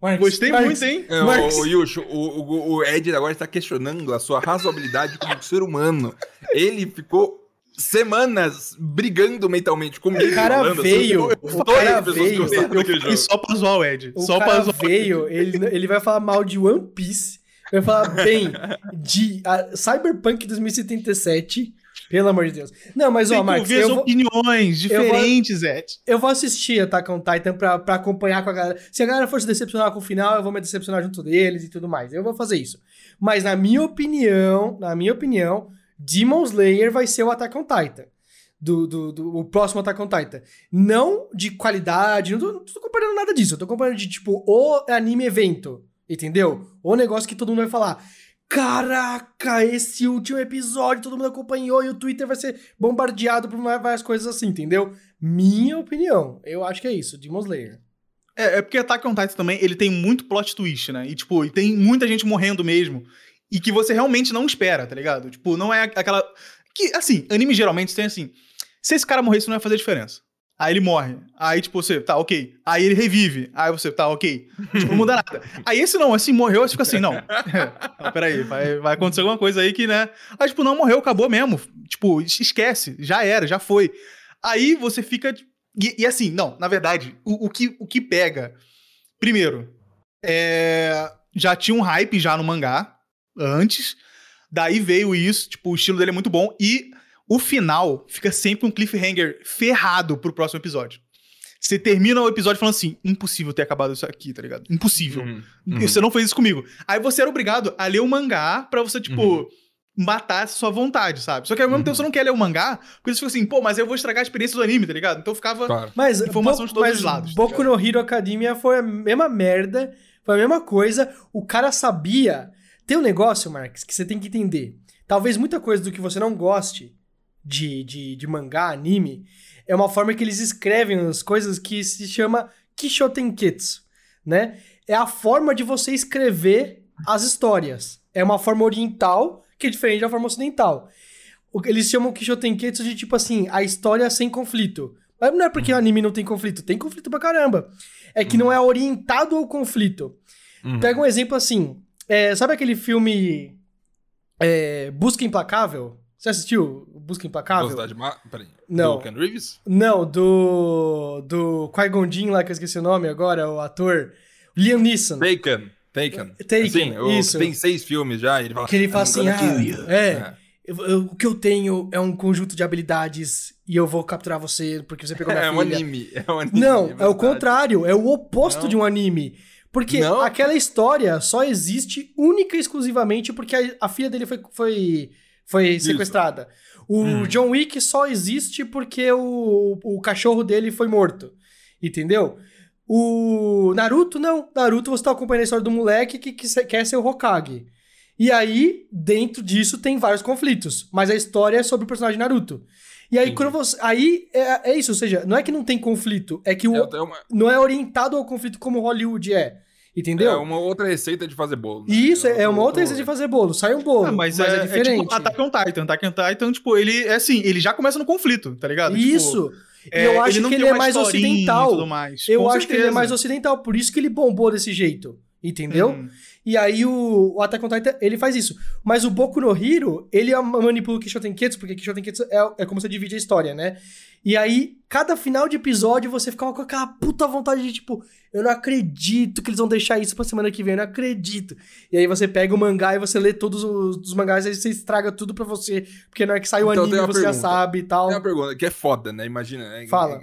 Marcos, Gostei Marcos, muito, hein? É, Marcos. o, o Yusho, o, o, o Ed agora está questionando a sua razoabilidade como ser humano. Ele ficou semanas brigando mentalmente comigo. O cara falando, veio, assim, o todas cara veio. Eu jogo. só pra zoar o Ed. O só pra cara zoar. veio, ele, ele vai falar mal de One Piece, vai falar bem de a Cyberpunk 2077, pelo amor de Deus. Não, mas ó, Tem que Marcos, eu vou, opiniões diferentes, Ed. eu vou assistir Attack on Titan pra, pra acompanhar com a galera. Se a galera for se decepcionar com o final, eu vou me decepcionar junto deles e tudo mais. Eu vou fazer isso. Mas na minha opinião, na minha opinião, Demon Slayer vai ser o Attack on Titan. Do, do, do- o próximo Attack on Titan. Não de qualidade, não tô, não tô comparando nada disso. Eu tô comparando de, tipo, o anime evento. Entendeu? O negócio que todo mundo vai falar. Caraca, esse último episódio todo mundo acompanhou e o Twitter vai ser bombardeado por várias coisas assim, entendeu? Minha opinião. Eu acho que é isso, Demon Slayer. É, é porque Attack on Titan também, ele tem muito plot twist, né? E, tipo, e tem muita gente morrendo mesmo. E que você realmente não espera, tá ligado? Tipo, não é aquela... Que, assim, anime geralmente tem assim... Se esse cara morresse, não ia fazer diferença. Aí ele morre. Aí, tipo, você, tá, ok. Aí ele revive. Aí você, tá, ok. Tipo, não muda nada. Aí esse não, assim, morreu, você fica assim, não. não peraí, vai, vai acontecer alguma coisa aí que, né? Aí, tipo, não, morreu, acabou mesmo. Tipo, esquece. Já era, já foi. Aí você fica... E, e assim, não, na verdade, o, o que, o que pega... Primeiro, é, já tinha um hype já no mangá, antes. Daí veio isso, tipo, o estilo dele é muito bom. E o final fica sempre um cliffhanger ferrado pro próximo episódio. Você termina o episódio falando assim: impossível ter acabado isso aqui, tá ligado? Impossível. Uhum, uhum. Você não fez isso comigo. Aí você era obrigado a ler o mangá pra você, tipo, Uhum. matar essa sua vontade, sabe? Só que ao mesmo Uhum. tempo você não quer ler o mangá, porque você fica assim, pô, mas eu vou estragar a experiência do anime, tá ligado? Então ficava. Claro. Mas, Informação de todos mas os lados, tá Boku no Hero Academia foi a mesma merda, foi a mesma coisa. O cara sabia. Tem um negócio, Marx, que você tem que entender. Talvez muita coisa do que você não goste de, de, de mangá, anime, é uma forma que eles escrevem as coisas que se chama Kishotenketsu, né? É a forma de você escrever as histórias. É uma forma oriental que é diferente da forma ocidental. Eles chamam Kishotenketsu de tipo assim, a história sem conflito. Mas não é porque o anime não tem conflito, tem conflito pra caramba. É que não é orientado ao conflito. Uhum. Pega um exemplo assim, é, sabe aquele filme é, Busca Implacável? Você assistiu Busca Implacável? Velocidade ma... Peraí. Não. Do Ken Reeves? Não, do. Do Qui-Gon Jinn lá, que eu esqueci o nome agora, o ator. Liam Neeson. Taken. Taken. Taken, Assim, o- isso. Tem seis filmes já, ele fala... Que ele fala "I'm assim, ah, kill you." é, eu- eu- o que eu tenho é um conjunto de habilidades e eu vou capturar você porque você pegou minha É, um filha. anime. É um anime. Não, é o verdade. contrário, é o oposto Não. de um anime. Porque Não. aquela história só existe única e exclusivamente porque a, a filha dele foi, foi, foi sequestrada. O Hum. John Wick só existe porque o, o cachorro dele foi morto. Entendeu? O Naruto, não. Naruto, você tá acompanhando a história do moleque que, que quer ser o Hokage. E aí, dentro disso, tem vários conflitos. Mas a história é sobre o personagem Naruto. E aí, Entendi. quando você. Aí é, é isso, ou seja, não é que não tem conflito, é que o, uma, não é orientado ao conflito como Hollywood é. Entendeu? é uma outra receita de fazer bolo. né? E isso é, é uma outra receita de fazer bolo. Sai um bolo, Ah, mas, mas, é, é, é diferente. tipo Attack on Titan. Attack on Titan, tipo, ele é assim, ele já começa no conflito, tá ligado? Tipo, isso. E é, eu acho não que ele é mais ocidental. mais. Eu Com acho que ele é certeza. mais ocidental, por isso que ele bombou desse jeito. Entendeu? Uhum. E aí o, o Attack on Titan, ele faz isso. Mas o Boku no Hero, ele é manipula o Kishotenketsu, porque Kishotenketsu é, é como você divide a história, né? E aí, cada final de episódio, você ficava com aquela puta vontade de, tipo, eu não acredito que eles vão deixar isso pra semana que vem, eu não acredito. E aí você pega o mangá e você lê todos os, os mangás e aí você estraga tudo pra você, porque na hora que sai o Então, anime você já pergunta. sabe e tal. Tem uma pergunta que é foda, né? Imagina. né? Fala.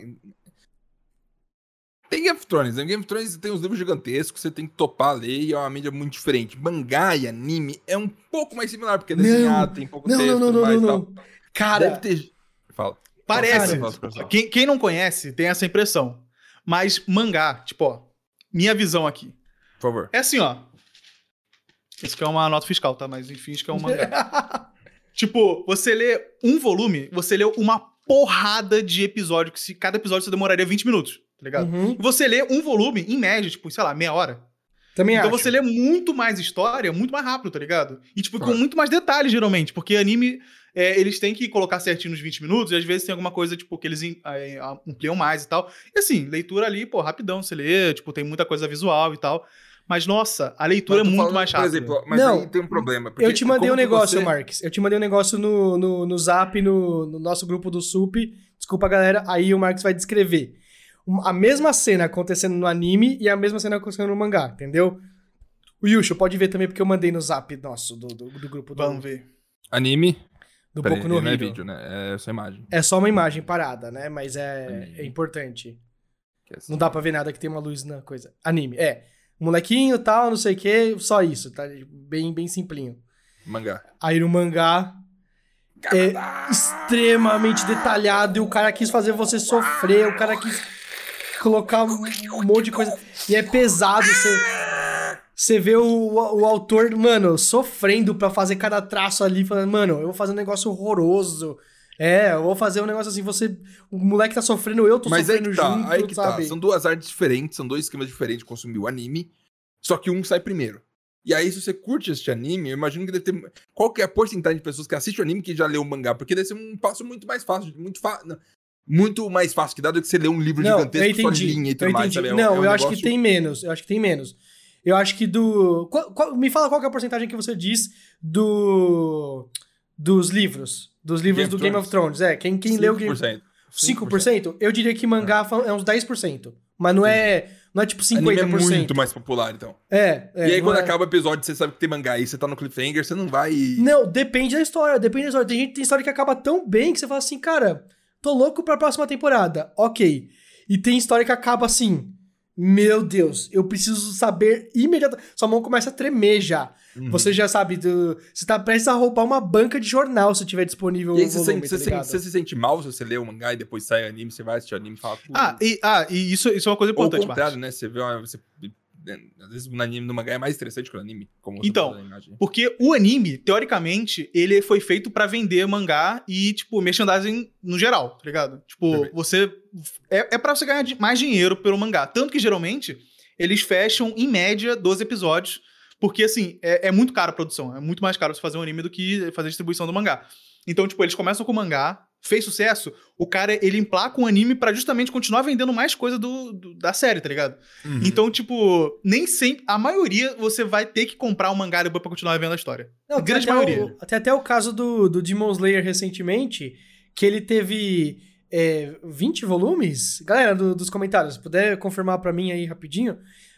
Tem Game of Thrones, né? Game of Thrones tem uns livros gigantescos, você tem que topar a lei e é uma mídia muito diferente. Mangá e anime é um pouco mais similar, porque é Não. desenhado, tem pouco Não, texto não, não, não, não, não. tal. Cara, Deve ter... Fala. Parece. Quem, quem não conhece tem essa impressão. Mas mangá, tipo, ó, minha visão aqui. Por favor. É assim, ó. Isso aqui é uma nota fiscal, tá? Mas enfim, isso que é um mangá. tipo, você lê um volume, você lê uma porrada de episódio, que se cada episódio você demoraria 20 minutos, tá ligado? Uhum. E você lê um volume, em média, tipo, sei lá, meia hora. também então acho. você lê muito mais história, muito mais rápido, tá ligado? E, tipo, com muito mais detalhes, geralmente. Porque anime, é, eles têm que colocar certinho nos 20 minutos, e às vezes tem alguma coisa, tipo, que eles é, ampliam mais e tal. E assim, leitura ali, pô, rapidão, você lê, tipo, tem muita coisa visual e tal. Mas, nossa, a leitura é muito falando, mais rápida. Por exemplo, mas Não, aí tem um problema. porque Eu te mandei um negócio, você- Marques. Eu te mandei um negócio no, no, no zap, no, no nosso grupo do SUP. Desculpa, galera. Aí o Marques vai descrever. A mesma cena acontecendo no anime e a mesma cena acontecendo no mangá, entendeu? O Yusho, pode ver também, porque eu mandei no zap nosso, do, do, do grupo do, Vamos ver. Anime. Do Peraí, Boku no não é Hero. vídeo, né? É só imagem. É só uma imagem parada, né? Mas é, é importante. Assim. Não dá pra ver nada que tem uma luz na coisa. Anime, é. Molequinho, tal, não sei o que, só isso, tá? Bem, bem simplinho. Mangá. Aí no mangá, é extremamente detalhado e o cara quis fazer você sofrer, o cara quis colocar um, um monte de coisa. E é pesado, você. Você vê o, o autor, mano, sofrendo pra fazer cada traço ali, falando, mano, eu vou fazer um negócio horroroso. É, eu vou fazer um negócio assim, você. O moleque tá sofrendo, eu tô Mas aí sofrendo que tá, junto, aí que sabe? tá. São duas artes diferentes, são dois esquemas diferentes de consumir o anime, só que um sai primeiro. E aí, se você curte este anime, eu imagino que deve ter. Qual que é a porcentagem de pessoas que assistem o anime que já leu o mangá? Porque deve ser um passo muito mais fácil, muito, não, muito mais fácil que dá do que você ler um livro Não, eu gigantesco só entendi. linha e tudo mais, sabe? É um- não, é um eu acho que negócio- tem menos. Eu acho que tem menos. Eu acho que do. qual- qual- me fala qual é a porcentagem que você diz do. Dos livros. Dos livros Game do Game of Thrones. É, quem, quem leu o Game 5%. 5%? Eu diria que mangá é uns 10%. Mas não é. Não é tipo 50%. Anime é muito mais popular, então. É, é, e aí, quando é- acaba o episódio, você sabe que tem mangá e você tá no cliffhanger, você não vai. Não, depende da história, depende da história. Tem gente que tem história que acaba tão bem que você fala assim, cara, tô louco pra próxima temporada. Ok. E tem história que acaba assim, meu Deus, eu preciso saber imediatamente. Sua mão começa a tremer já. Uhum. Você já sabe, do... você tá prestes a roubar uma banca de jornal se tiver disponível E aí, o você, volume, sente, você, tá você se sente mal se você lê o mangá e depois sai anime, você vai assistir o anime e fala. "Pô, Ah, e, ah, e isso, isso é uma coisa Ou o importante, contrário, Marcos. né? Você vê uma, você às vezes no anime no mangá é mais interessante que o anime. Então. Porque o anime, teoricamente, ele foi feito pra vender mangá e, tipo, merchandising no geral, tá ligado? Tipo, Perfeito. você. É, é pra você ganhar mais dinheiro pelo mangá. Tanto que, geralmente, eles fecham, em média, 12 episódios. Porque, assim, é, é muito caro a produção. É muito mais caro você fazer um anime do que fazer a distribuição do mangá. Então, tipo, eles começam com o mangá, fez sucesso, o cara, ele emplaca um anime pra justamente continuar vendendo mais coisa do, do- da série, tá ligado? Uhum. Então, tipo, nem sempre. A maioria você vai ter que comprar o mangá depois pra continuar vendo a história. Não, tem grande até maioria. O, tem até o caso do, do Demon Slayer recentemente, que ele teve é, 20 volumes. Galera do- dos comentários, se puder confirmar pra mim aí rapidinho.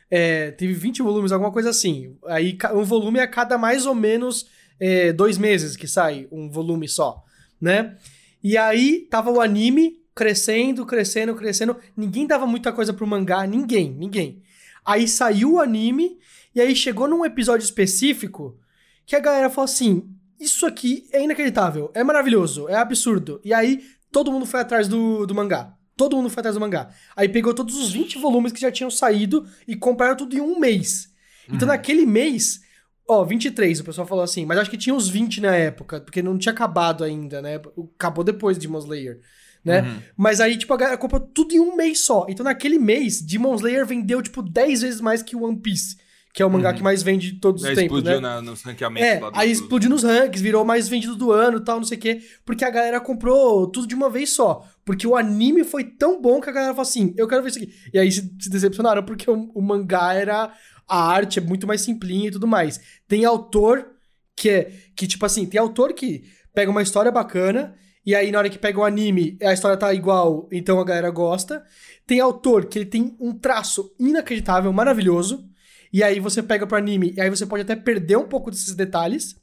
é, teve 20 volumes, alguma coisa assim. Aí um volume a cada mais ou menos é, dois meses que sai um volume só, né? E aí tava o anime crescendo, crescendo, crescendo. Ninguém dava muita coisa pro mangá, ninguém, ninguém. Aí saiu o anime, e aí chegou num episódio específico que a galera falou assim: Isso aqui é inacreditável, é maravilhoso, é absurdo. E aí todo mundo foi atrás do, do mangá. Todo mundo foi atrás do mangá. Aí pegou todos os 20 volumes que já tinham saído e compraram tudo em um mês. Então Uhum. naquele mês, ó, 23, o pessoal falou assim, mas acho que tinha uns 20 na época, porque não tinha acabado ainda, né? Acabou depois de Demon Slayer, né? Uhum. Mas aí, tipo, a galera comprou tudo em um mês só. Então, naquele mês, Demon Slayer vendeu, tipo, 10 vezes mais que One Piece, que é o mangá Uhum. que mais vende de todos os Aí tempos, explodiu né? na, nos ranqueamentos É, lá do- aí do- explodiu nos rankings, virou mais vendido do ano e tal, não sei o quê. Porque a galera comprou tudo de uma vez só. Porque o anime foi tão bom que a galera falou assim: eu quero ver isso aqui. E aí se, se decepcionaram porque o, o mangá era. A arte é muito mais simplinha e tudo mais. Tem autor que é. Que, tipo assim, tem autor que pega uma história bacana. E aí, na hora que pega o anime, a história tá igual, então a galera gosta. Tem autor que ele tem um traço inacreditável, maravilhoso. E aí você pega pro anime, e aí você pode até perder um pouco desses detalhes.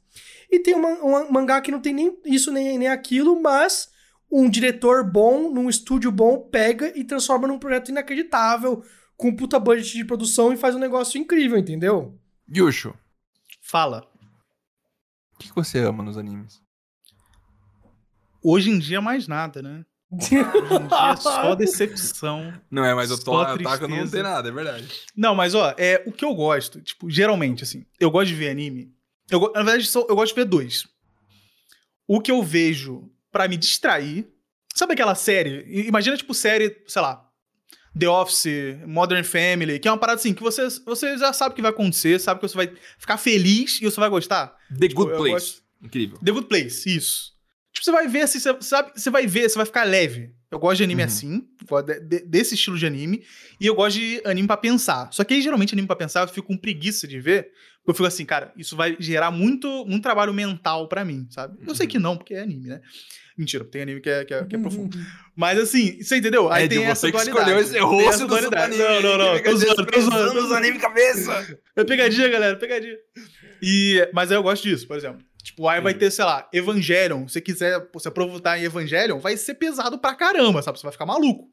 E tem uma, um mangá que não tem nem isso nem, nem aquilo, mas um diretor bom, num estúdio bom, pega e transforma num projeto inacreditável, com um puta budget de produção e faz um negócio incrível, entendeu? Yusho, Fala. o que que você ama nos animes? Hoje em dia, mais nada, né? Hoje em dia é só decepção. Não é, mas eu tô ataca não tem nada, é verdade. Não, mas ó, é o que eu gosto, tipo, geralmente, assim, eu gosto de ver anime. Eu, na verdade, só- eu gosto de ver dois. O que eu vejo pra me distrair. Sabe aquela série? Imagina, tipo, série, sei lá, The Office, Modern Family, que é uma parada assim, que você, você já sabe o que vai acontecer, sabe que você vai ficar feliz e você vai gostar. The Tipo, Good Place. gosto- Incrível. The Good Place, isso. Tipo, você vai ver assim, você sabe, você vai ver, você vai ficar leve. Eu gosto de anime Uhum. assim, gosto de- de- desse estilo de anime, e eu gosto de anime pra pensar. Só que aí, geralmente, anime pra pensar, eu fico com preguiça de ver, porque eu fico assim, cara, isso vai gerar muito, muito trabalho mental pra mim, sabe? Eu sei Uhum. que não, porque é anime, né? Mentira, tem anime que é, que é, que é profundo. Mas assim, você entendeu? Aí é de tem essa você que dualidade. escolheu esse rosto essa do anime. Não, não, não. Tô zoando, tô zoando, tô os anime cabeça. É pegadinha, galera, pegadinha. E, mas aí eu gosto disso, por exemplo. Tipo, aí vai ter, sei lá, Evangelion. Se você quiser se aproveitar em Evangelion, vai ser pesado pra caramba, sabe? Você vai ficar maluco.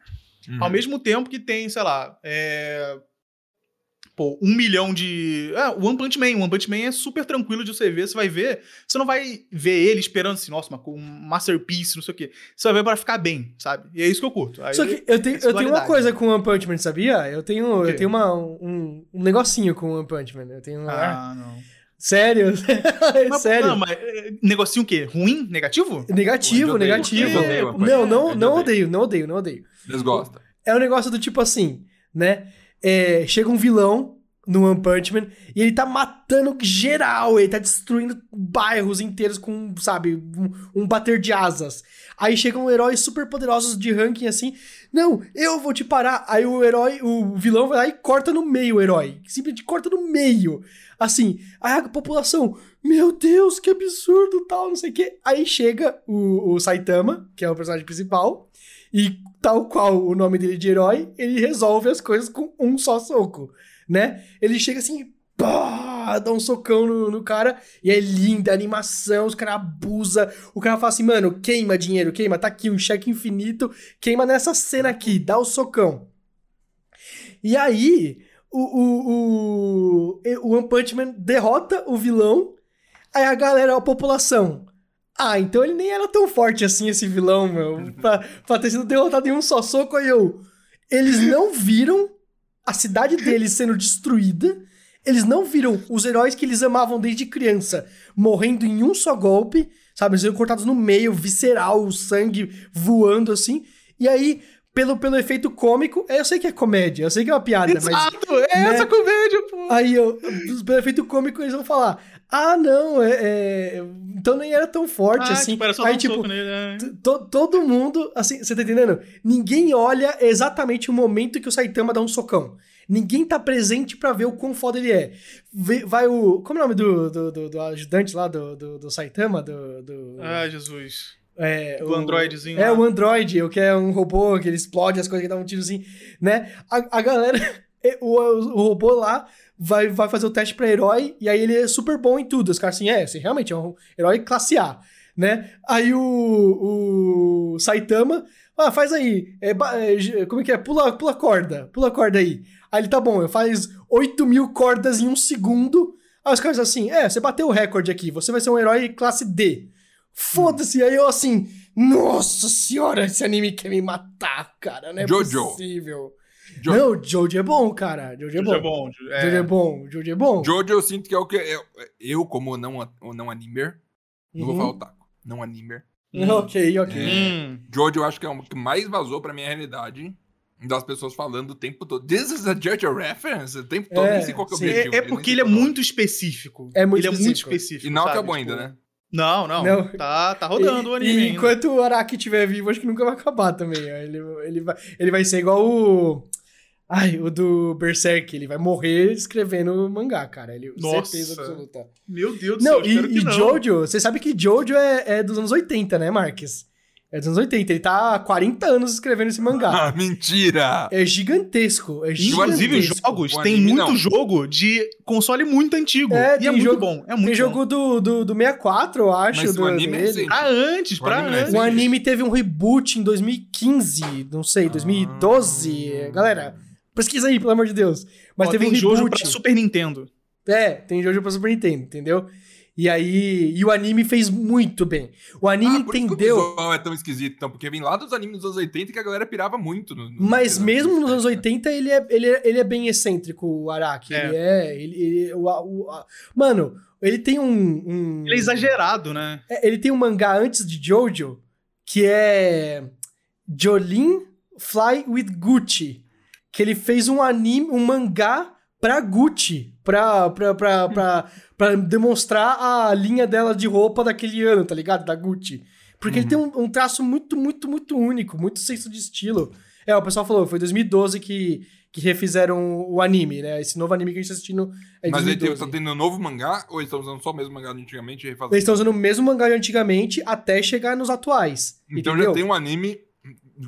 Uhum. Ao mesmo tempo que tem, sei lá, é... Pô, um milhão de. Ah, o One Punch Man. O One Punch Man é super tranquilo de você ver. Você vai ver. Você não vai ver ele esperando assim, nossa, uma, um masterpiece, não sei o quê. Você vai ver pra ficar bem, sabe? E é isso que eu curto. Aí, Só que eu tenho, eu tenho uma coisa com One Punch Man, sabia? Eu tenho, eu tenho uma, um, um negocinho com One Punch Man. Eu tenho. Ah, não. Sério? Mas, Sério? Não, mas é, negocinho o quê? Ruim? Negativo? Negativo, Eu negativo. odeio não, não, não odeio. odeio, não odeio, não odeio. Desgosta. É um negócio do tipo assim, né? É, chega um vilão no One Punch Man e ele tá matando geral, ele tá destruindo bairros inteiros com, sabe, um, um bater de asas. Aí chegam heróis super poderosos de ranking assim, não, eu vou te parar. Aí o herói, o vilão vai lá e corta no meio o herói, simplesmente corta no meio. Assim, aí a população, meu Deus, que absurdo, tal, não sei o quê. Aí chega o, o Saitama, que é o personagem principal, e tal qual o nome dele de herói, ele resolve as coisas com um só soco, né? Ele chega assim, pá, dá um socão no, no cara, e é linda a animação, os caras abusam, o cara fala assim, mano, queima dinheiro, queima, tá aqui um cheque infinito, queima nessa cena aqui, dá o socão. E aí, o, o, o, o One Punch Man derrota o vilão, aí a galera, a população, ah, então ele nem era tão forte assim, esse vilão, meu. Pra, pra ter sido derrotado em um só soco, aí eu. Eles não viram a cidade deles sendo destruída. Eles não viram os heróis que eles amavam desde criança morrendo em um só golpe, sabe? Eles foram cortados no meio, visceral, o sangue voando assim. E aí, pelo, pelo efeito cômico, eu sei que é comédia, eu sei que é uma piada, mas. Exato, é né? essa comédia, pô. Aí, eu, pelo efeito cômico, eles vão falar: Ah, não, é, é- então nem era tão forte Ah, assim. tipo, era só aí, um tipo, soco nele. é. To- todo mundo, assim, você tá entendendo? Ninguém olha exatamente o momento que o Saitama dá um socão. Ninguém tá presente pra ver o quão foda ele é. Vai o. Como é o nome do, do, do- do ajudante lá do, do, do Saitama? Do. do Ah, Jesus. é, do androidezinho É, lá. o Android, o que é um robô que ele explode as coisas que dá um tirozinho, né? A, a galera. O, o robô lá vai, vai fazer o teste pra herói e aí ele é super bom em tudo. Os caras assim, é, você realmente é um herói classe A, né? Aí o, o Saitama, ah, faz aí, é, é, como é que é? Pula, pula corda, pula corda aí. Aí ele, tá bom, eu faz 8 mil cordas em um segundo. Aí os caras assim, é, você bateu o recorde aqui, você vai ser um herói classe D. Foda-se, aí eu assim, nossa senhora, esse anime quer me matar, cara, não é Jojo. possível. Jo- Não, Jojo é bom, cara, Jojo é bom. Jojo é bom. é. Jojo é bom, Jojo é bom. Jojo eu sinto que é o que. Eu, eu como não, não animer, não vou Uhum. falar otaku, não animer. Ok, ok. Hum. Jojo eu acho que é o que mais vazou pra minha realidade. Das pessoas falando o tempo todo. This is a Jojo reference? O tempo todo, É, nem sei qual que é o objetivo. É, é porque ele é muito específico. É muito ele é muito específico. específico. E não sabe? acabou Tipo, ainda, né? Não, não. Não. Tá, tá rodando E- o anime. E enquanto o Araki estiver vivo, acho que nunca vai acabar também. Ele, ele, vai, ele vai ser igual o. Ai, o do Berserk. Ele vai morrer escrevendo mangá, cara. Ele, Nossa. certeza absoluta. Meu Deus do Não, céu, e, que e não. Jojo, você sabe que Jojo é, é dos anos 80, né, Marques? É dos anos 80. Ele tá há 40 anos escrevendo esse mangá. Ah, mentira! É gigantesco. É Inclusive, os gigantesco. jogos, O tem anime, muito não. jogo de console muito antigo. É, e tem é muito jogo- bom. É muito Tem bom. jogo do, do, do 64, eu acho. Mas do, o anime é dele. recente. Pra antes, O pra anime é antes. O anime teve um reboot em 2015, não sei, 2012. Ah. Galera, pesquisa aí, pelo amor de Deus. Mas Ó, teve tem um jogo reboot. pra Super Nintendo. É, tem Jojo pra Super Nintendo, entendeu? E aí, e o anime fez muito bem. O anime Ah, por isso que entendeu. o visual é tão esquisito, então, porque vem lá dos animes dos anos 80 que a galera pirava muito. No, no- Mas no- mesmo nos anos né? 80, ele é, ele é, ele é bem excêntrico, o Araki. É. Ele é. Ele, ele- o, o- a- mano, ele tem um. um- Ele é exagerado, né? É, ele tem um mangá antes de Jojo que é Jolin Fly with Gucci. Que ele fez um anime, um mangá pra Gucci. Pra, pra, pra, pra, pra demonstrar a linha dela de roupa daquele ano, tá ligado? Da Gucci. Porque ele tem um, um traço muito, muito, muito único, muito senso de estilo. É, o pessoal falou, foi 2012 que, que refizeram o anime, né? Esse novo anime que a gente tá assistindo é Mas ele 2012. tá tendo um novo mangá, ou eles estão usando só o mesmo mangá de antigamente e refazendo? Eles estão usando o mesmo mangá de antigamente até chegar nos atuais. Então entendeu? já tem um anime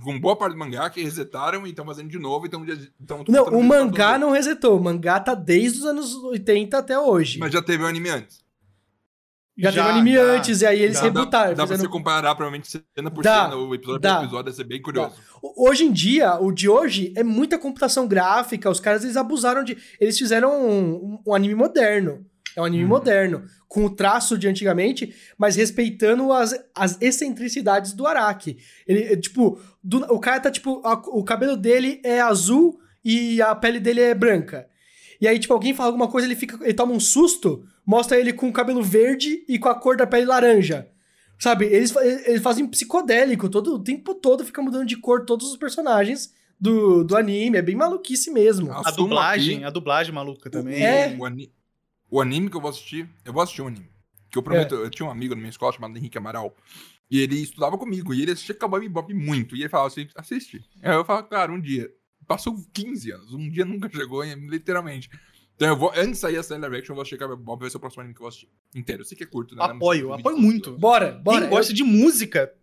com boa parte do mangá que resetaram e estão fazendo de novo, então já estão Não, o mangá todo. não resetou. O mangá tá desde os anos 80 até hoje. Mas já teve o anime antes. já, teve anime já. antes, e aí eles Dá- rebutaram. Dá, dá pra fizeram- você comparar, provavelmente, cena por Dá, cena, o episódio dá. por episódio, deve ser bem curioso. O- Hoje em dia, o de hoje é muita computação gráfica. Os caras eles abusaram de. Eles fizeram um, um anime moderno. É um anime Uhum. moderno. Com o traço de antigamente, mas respeitando as, as excentricidades do Araki. Ele, é, tipo, do- o cara tá, tipo, a- o cabelo dele é azul e a pele dele é branca. E aí, tipo, alguém fala alguma coisa, ele fica. Ele toma um susto, mostra ele com o cabelo verde e com a cor da pele laranja. Sabe, eles, eles fazem psicodélico, todo, o tempo todo fica mudando de cor todos os personagens do, do anime, é bem maluquice mesmo. A Assumo dublagem, aqui- a dublagem maluca também. É. O, o anime que eu vou assistir, eu vou assistir um anime. Que eu prometo, eu tinha um amigo na minha escola chamado Henrique Amaral. E ele estudava comigo, e ele assistia Cowboy Bebop muito. E ele falava assim, assiste. Aí eu falava, cara, um dia. Passou 15 anos, um dia nunca chegou, literalmente. Então eu vou, antes de sair a Stand Direction, eu vou assistir Cowboy Bebop, vai ser o próximo anime que eu vou assistir. Inteiro. Eu sei que é curto, né? Apoio, Não é apoio muito. muito. Bora, bora. Quem gosta de música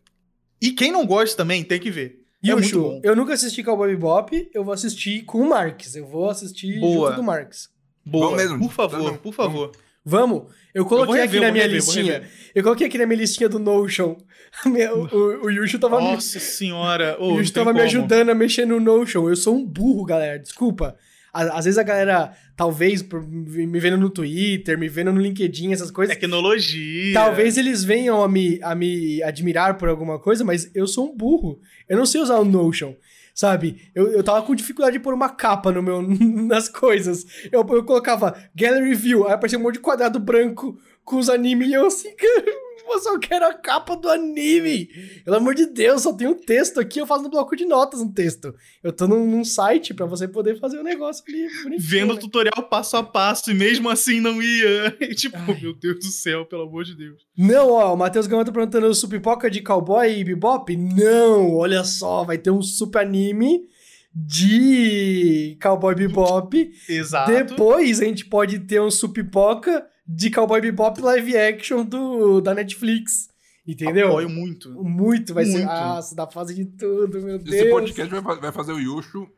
e quem não gosta também tem que ver. eu, é bom. eu nunca assisti Cowboy Bebop, eu vou assistir com o Marx. Eu vou assistir Boa. junto do Marx. Boa, Vamos mesmo. por favor, Vamos. por favor. Vamos? Eu Eu coloquei aqui rever, na eu vou minha rever, listinha. Eu coloquei aqui na minha listinha do Notion. O, o Yushu tava, me, Nossa senhora. o ô, Yushu tava me como. ajudando a mexer no Notion. Eu sou um burro, galera. Desculpa. Às vezes a galera, talvez, por- me vendo no Twitter, me vendo no LinkedIn, essas coisas. Tecnologia. Talvez eles venham a me, a me admirar por alguma coisa, mas eu sou um burro. Eu não sei usar o Notion. Sabe? Eu, eu tava com dificuldade de pôr uma capa no meu, nas coisas. Eu, eu colocava Gallery View, aí aparecia um monte de quadrado branco com os animes e eu assim, eu só quero a capa do anime. Pelo amor de Deus, só tem um texto aqui, eu faço no bloco de notas um texto. Eu tô num, num site pra você poder fazer o um negócio ali. Vendo o tutorial passo a passo e mesmo assim não ia. E, tipo, Ai. meu Deus do céu, pelo amor de Deus. Não, ó, o Matheus Gama tá perguntando Supipoca de cowboy e bebop? Não, olha só, vai ter um super anime de Cowboy Bebop. Exato. Depois a gente pode ter um Supipoca de Cowboy Bebop live action do, da Netflix. Entendeu? Apoio muito. Muito, vai muito. ser. Nossa, dá fase de tudo, meu Deus. Esse podcast vai, vai fazer o Yushu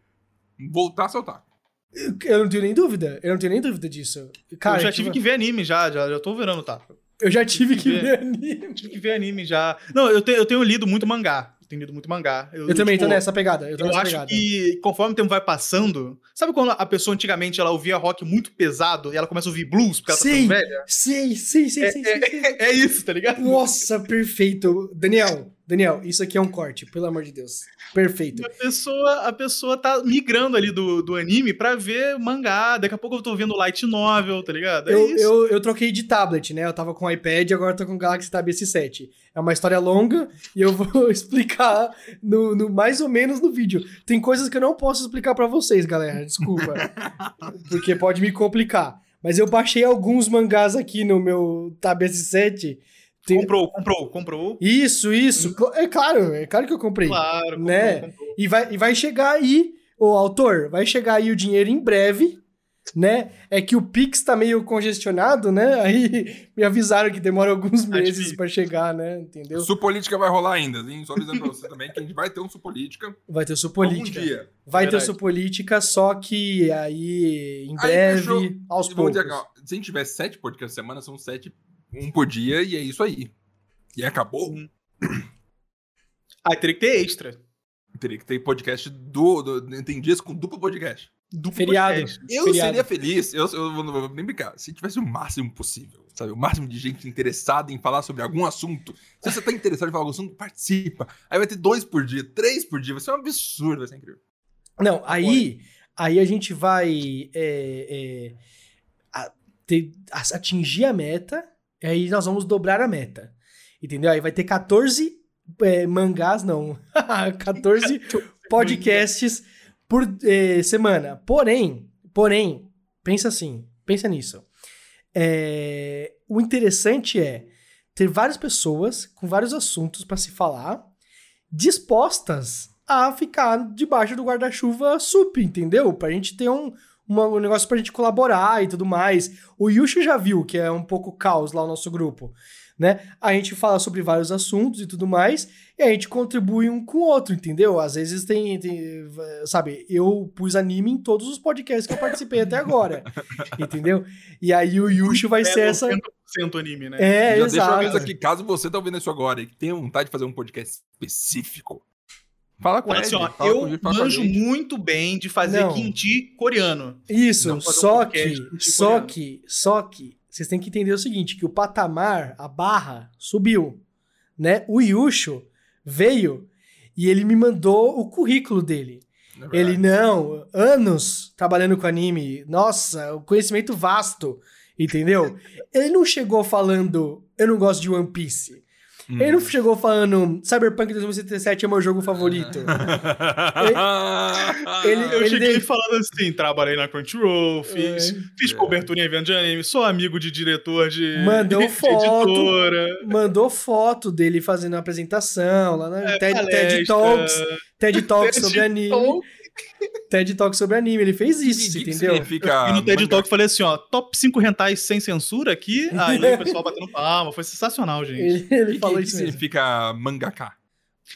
voltar a soltar. Eu não tenho nem dúvida. Eu não tenho nem dúvida disso. Cara, eu já tive que ver anime já, já, já tô virando, tá? Eu já tive, tive que, que, ver, anime. Tive que ver anime já. Não, eu, te, eu tenho lido muito mangá tenho lido muito mangá. Eu, eu também tipo, tô nessa pegada. Eu, tô eu nessa acho pegada. que conforme o tempo vai passando. Sabe quando a pessoa antigamente ela ouvia rock muito pesado e ela começa a ouvir blues porque ela sim, tá velha? Sim, sim, sim, é, sim, é, sim, é, é, isso, tá ligado? Nossa, perfeito. Daniel, Daniel, isso aqui é um corte, pelo amor de Deus. Perfeito. A pessoa, a pessoa tá migrando ali do, do anime pra ver mangá. Daqui a pouco eu tô vendo light novel, tá ligado? É eu, eu, eu, troquei de tablet, né? Eu tava com o iPad e agora tô com o Galaxy Tab S7. É uma história longa e eu vou explicar no, no, mais ou menos no vídeo. Tem coisas que eu não posso explicar para vocês, galera. Desculpa. porque pode me complicar. Mas eu baixei alguns mangás aqui no meu Tab S7 tem... Comprou, comprou, comprou. Isso, isso. Hum. É claro, é claro que eu comprei. Claro, né? Comprou, comprou. E, vai, e vai chegar aí, o autor, vai chegar aí o dinheiro em breve, né? É que o Pix tá meio congestionado, né? Aí me avisaram que demora alguns meses para chegar, né? Entendeu? Supolítica vai rolar ainda, hein? Só avisando pra você também que a gente vai ter um Supolítica. Vai ter Supolítica. Algum dia. Vai Verdade. ter Supolítica, só que aí em breve, aí, aos poucos. Se a gente tiver sete podcasts semana, são sete um por dia e é isso aí. E acabou. Uhum. Ah, teria que ter extra. Teria que ter podcast do. do tem dias com duplo podcast. Duplo Feriado. Podcast. Eu Feriado. seria feliz, eu, eu, não vou nem brincar, se tivesse o máximo possível, sabe? O máximo de gente interessada em falar sobre algum assunto. Se você tá interessado em falar algum assunto, participa. Aí vai ter dois por dia, três por dia, vai ser um absurdo, vai ser incrível. Não, aí, aí a gente vai é, é, a, ter, atingir a meta aí nós vamos dobrar a meta. Entendeu? Aí vai ter 14 é, mangás, não. 14 podcasts por é, semana. Porém, porém, pensa assim, pensa nisso. É, o interessante é ter várias pessoas com vários assuntos para se falar, dispostas a ficar debaixo do guarda-chuva sup, entendeu? Pra gente ter um, uma, um negócio pra gente colaborar e tudo mais. O Yushu já viu que é um pouco caos lá o nosso grupo, né? A gente fala sobre vários assuntos e tudo mais, e a gente contribui um com o outro, entendeu? Às vezes tem, tem sabe, eu pus anime em todos os podcasts que eu participei até agora, entendeu? E aí o Yushu vai ser essa... 100% anime, né? É, Já exato. deixa eu avisar aqui, caso você tá ouvindo isso agora e tenha vontade de fazer um podcast específico, Fala com Olha, assim, ó, eu manjo muito bem de fazer Não. kimchi coreano. Isso, só um que, só coreano. que, só que, vocês têm que entender o seguinte, que o patamar, a barra, subiu, né? O Yusho veio e ele me mandou o currículo dele. É ele, não, anos trabalhando com anime, nossa, o conhecimento vasto, entendeu? ele não chegou falando, eu não gosto de One Piece. Hum. Ele não chegou falando Cyberpunk 2077 é meu jogo favorito. ele, ele, eu ele cheguei dele... falando assim: trabalhei na Crunchyroll, fiz, é. fiz cobertura em evento de anime, sou amigo de diretor de. Mandou de foto. Editora. Mandou foto dele fazendo a apresentação lá na é, TED, TED Talks. TED Talks sobre anime. TED Talk sobre anime, ele fez isso, que entendeu? e no TED Talk eu falei assim, ó, top 5 rentais sem censura aqui, aí o pessoal batendo palma, foi sensacional, gente. Ele, ele que falou que isso significa mangaka?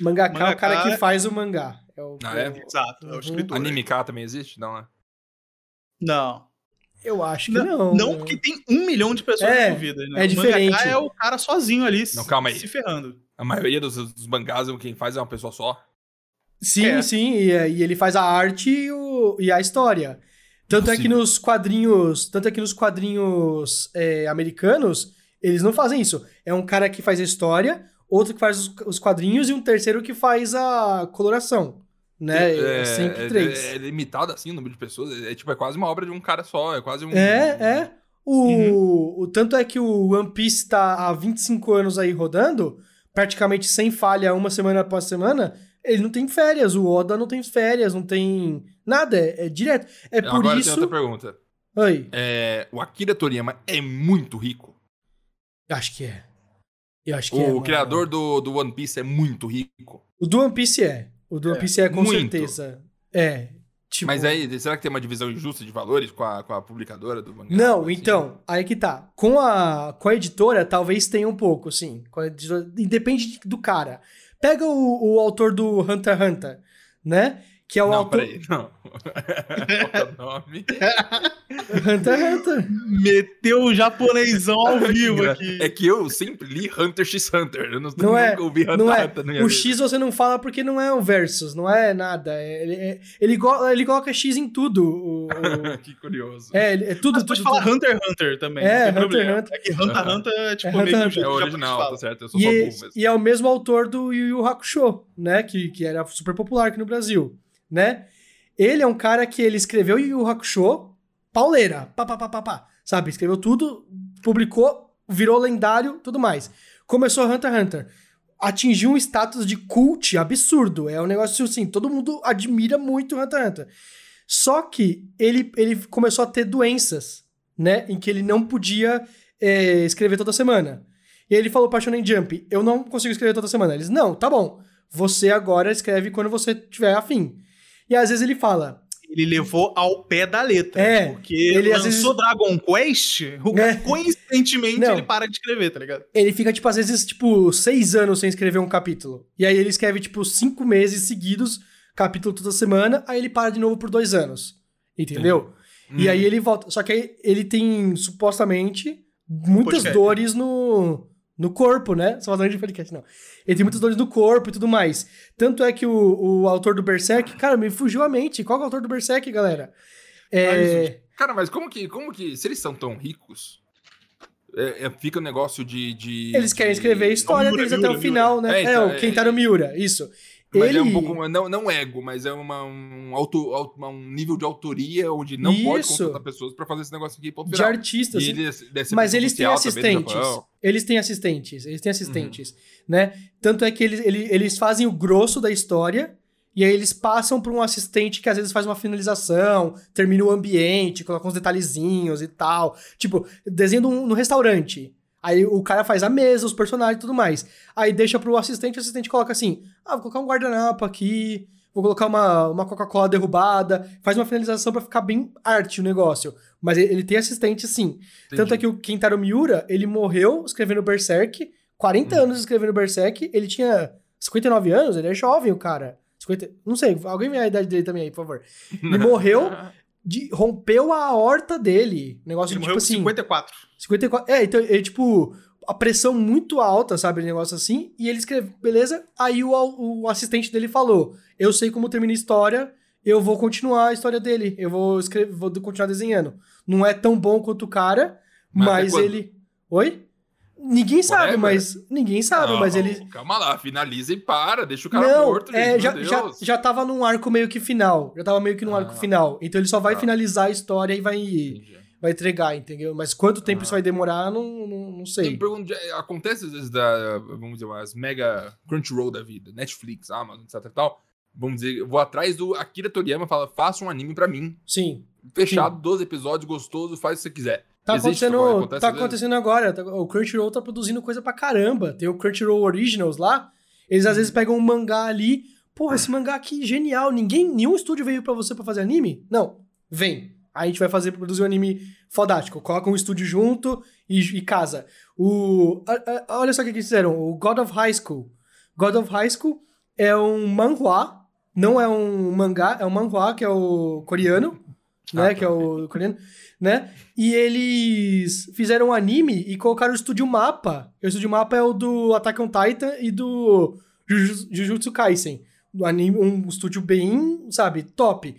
Mangaka, mangaka é o cara que faz o mangá. É o, ah, é? O... Exato, é o escritor. Animika também existe? Não, né? Não. Eu acho que não. Não, não porque tem um milhão de pessoas é, envolvidas, né? É diferente. O mangaka é o cara sozinho ali, não, calma aí. se ferrando. A maioria dos, dos mangás, quem faz é uma pessoa só. Sim, é. sim, e, e, ele faz a arte e, o, e a história. Tanto é que nos quadrinhos, tanto é que nos quadrinhos é, americanos, eles não fazem isso. É um cara que faz a história, outro que faz os, os, quadrinhos e um terceiro que faz a coloração, né? É, É, sempre é- três. É, limitado assim o número de pessoas. É, tipo, é quase uma obra de um cara só. É quase um. É, é. O, Uhum. o tanto é que o One Piece tá há 25 anos aí rodando, praticamente sem falha, uma semana após semana. Ele não tem férias, o Oda não tem férias, não tem nada, é, é direto. É por Agora isso. tem outra pergunta. Oi, É, o Akira Toriyama é muito rico. eu acho que é. Eu acho que o é. mano. criador do, do One Piece é muito rico. O do One Piece é. O do One Piece é, com muito. certeza. É. Tipo, Mas aí, será que tem uma divisão injusta de valores com a, com a publicadora do mangá? Não, Assim? então, aí que tá. Com a, com a editora, talvez tenha um pouco, sim. Com a editora- Depende de- do cara. Pega o, o autor do Hunter x Hunter, né? Que é o Não, autor. peraí, não. Qual é o nome? Hunter x Hunter. Meteu o japonesão ao vivo aqui. É que eu sempre li Hunter x Hunter. Eu não, Não é, nunca ouvi Hunter Não x é. Hunter na minha O vida. X você não fala porque não é o versus, não é nada. É- Ele, é- ele, go- ele coloca X em tudo. o- o- que curioso. é, ele- é tudo, Mas tudo, pode falar tudo. Hunter x Hunter também. É, Hunter x. Hunter. É que Hunter x Hunter é tipo É Hunter meio Hunter. É original, tá certo. Eu sou E, só é- burro mesmo. e é o mesmo autor do Yu Yu Hakusho, né? Que, que era super popular aqui no Brasil, né? Ele é um cara que ele escreveu Yu Hakusho, pauleira, pá, pá, pá, pá, pá, sabe? Escreveu tudo, publicou, virou lendário, tudo mais. Começou Hunter x Hunter. Atingiu um status de cult absurdo. É um negócio assim, todo mundo admira muito Hunter x Hunter. Só que ele, ele começou a ter doenças, né? Em que ele não podia é, escrever toda semana. E ele falou pra Shonen Jump, eu não consigo escrever toda semana. Eles, não, tá bom. Você agora escreve quando você tiver afim. E às vezes ele fala, Ele levou ao pé da letra. É, Porque ele lançou Dragon Quest, o É. coincidentemente Não. ele para de escrever, tá ligado? ele fica, tipo, às vezes, tipo, seis anos sem escrever um capítulo. E aí ele escreve, tipo, cinco meses seguidos, capítulo toda semana, aí ele para de novo por dois anos. Entendeu? E aí ele volta. Só que aí ele tem, supostamente, muitas dores no, no corpo, né? Supostamente de podcast, não. Ele tem muitas dores no corpo e tudo mais. Tanto é que o, o autor do Berserk, cara, me fugiu a mente. Qual que é o autor do Berserk, galera? É. Cara, mas como que, como que, se eles são tão ricos, é- é- fica o negócio de, de- Eles querem de- escrever a história Miura, deles até Miura, o final, né? Miura. É, É, então, o é- Kentaro Miura, isso. Mas ele... é um pouco, não, não ego, mas é uma, um, auto, um nível de autoria onde não pode Isso. contratar pessoas pra fazer esse negócio aqui, ponto de artistas. E ele ser Mas eles têm também assistentes. Japão. Eles têm assistentes. Eles têm assistentes, Uhum. né? Tanto é que eles, ele- eles fazem o grosso da história e aí eles passam para um assistente que às vezes faz uma finalização, termina o ambiente, coloca uns detalhezinhos e tal. Tipo, desenho no, no restaurante. Aí o cara faz a mesa, os personagens e tudo mais. Aí deixa pro assistente, o assistente coloca assim: ah, vou colocar um guardanapo aqui, vou colocar uma, uma Coca-Cola derrubada, faz uma finalização para ficar bem arte o negócio. Mas ele, ele tem assistente sim. Tanto é que o Kentaro Miura, ele morreu escrevendo Berserk, 40 Hum. anos escrevendo Berserk, ele tinha 59 anos, ele é jovem, o cara. 50, não sei, alguém vê a idade dele também aí, por favor. Ele morreu, de, rompeu a horta dele. Negócio Ele tipo morreu com assim. 54. 54. É, então, ele, tipo, a pressão muito alta, sabe? Negócio assim. E ele escreveu, beleza? Aí o, o assistente dele falou: Eu sei como termina a história, eu vou continuar a história dele. Eu vou escrever, vou continuar desenhando. Não é tão bom quanto o cara, Mas mas ele. Oi? Ninguém sabe, mas. Ninguém sabe, Não, mas ele. Calma lá, finaliza e para, deixa o cara Não, morto, é, gente, já, já, já tava num arco meio que final. Já tava meio que num arco Ah. final. Então ele só vai Tá. finalizar a história e vai, Entendi. vai entregar, entendeu? Mas quanto tempo Ah. isso vai demorar, não, não, não sei. pergunto, acontece às vezes da, vamos dizer, as mega Crunchyroll da vida, Netflix, Amazon, etc e tal. Vamos dizer, eu vou atrás do Akira Toriyama e falo, faça um anime pra mim. Sim. Fechado, 12 episódios, gostoso, faz o que você quiser. Tá Existe acontecendo, acontece tá vezes? acontecendo agora. O Crunchyroll tá produzindo coisa pra caramba. Tem o Crunchyroll Originals lá. Eles às vezes pegam um mangá ali. Porra, esse mangá aqui genial. Ninguém, nenhum estúdio veio pra você pra fazer anime? Não. Vem. Aí a gente vai fazer produzir um anime fodástico. Coloca um estúdio junto e, e casa. O a- a- olha só o que eles fizeram. O God of High School. God of High School é um manhwa, não é um mangá, é um manhwa que é o coreano, né, Ah, que é o coreano, né? E eles fizeram um anime e colocaram o estúdio Mapa. O estúdio Mapa é o do Attack on Titan e do Juju- Jujutsu Kaisen. Um, anime, um estúdio bem, sabe, top.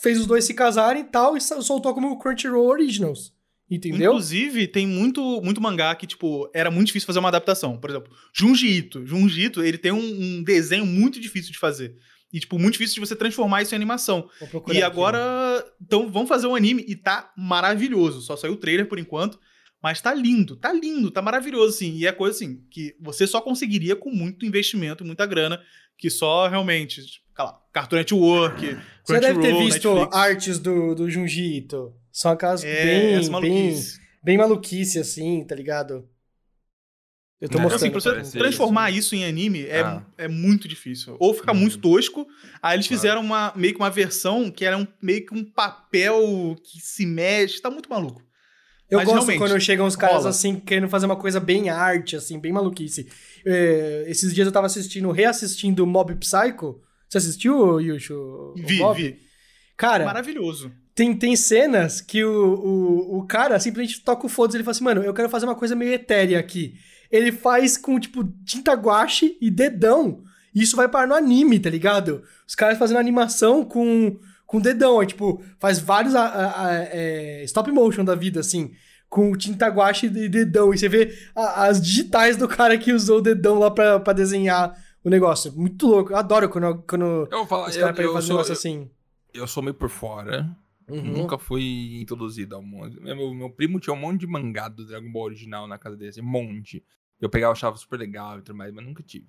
Fez os dois se casarem e tal e soltou como Crunchyroll Originals. Entendeu? Inclusive, tem muito, muito mangá que, tipo, era muito difícil fazer uma adaptação. Por exemplo, Junji Ito. Junji Ito, ele tem um, um desenho muito difícil de fazer. E, tipo, muito difícil de você transformar isso em animação. E agora, então, um E aqui. agora, então, vamos fazer um anime e tá maravilhoso. Só saiu o trailer por enquanto, mas tá lindo, tá lindo, tá maravilhoso, assim. E é coisa assim que você só conseguiria com muito investimento, muita grana, que só realmente, tipo, lá, Cartoon Network, Você deve ter visto Netflix. artes do, do Junji Ito. São aquelas É, bem, bem, maluquice. bem maluquice, assim, tá ligado? Eu tô É, mostrando. assim, pra você transformar isso em anime é, Ah. é muito difícil. Ou fica Uhum. muito tosco. Aí eles Claro. fizeram uma, meio que uma versão que era um, meio que um papel que se mexe. Tá muito maluco. Eu Mas gosto quando chegam uns caras rola. assim, querendo fazer uma coisa bem arte, assim, bem maluquice. É, esses dias eu tava assistindo, reassistindo Mob Psycho. Você assistiu, Yusho? o Vi, Mob? vi. Cara, Maravilhoso. tem, tem cenas que o, o, o cara simplesmente toca o foda-se e ele fala assim, mano, eu quero fazer uma coisa meio etérea aqui. Ele faz com, tipo, tinta guache e dedão. E isso vai parar no anime, tá ligado? Os caras fazendo animação com, com dedão. Aí, tipo, faz vários a- a- a- é, stop motion da vida, assim. Com tinta guache e dedão. E você vê as digitais do cara que usou o dedão lá pra, pra desenhar o negócio. Muito louco. Eu adoro quando, quando Eu falar, os eu, caras eu, fazem um sou, negócio eu, assim. eu sou meio por fora. Uhum. Nunca fui introduzido ao mundo. Meu, meu primo tinha um monte de mangá do Dragon Ball original na casa dele, assim, um monte. Eu pegava, achava super legal e tudo mais, mas nunca tive.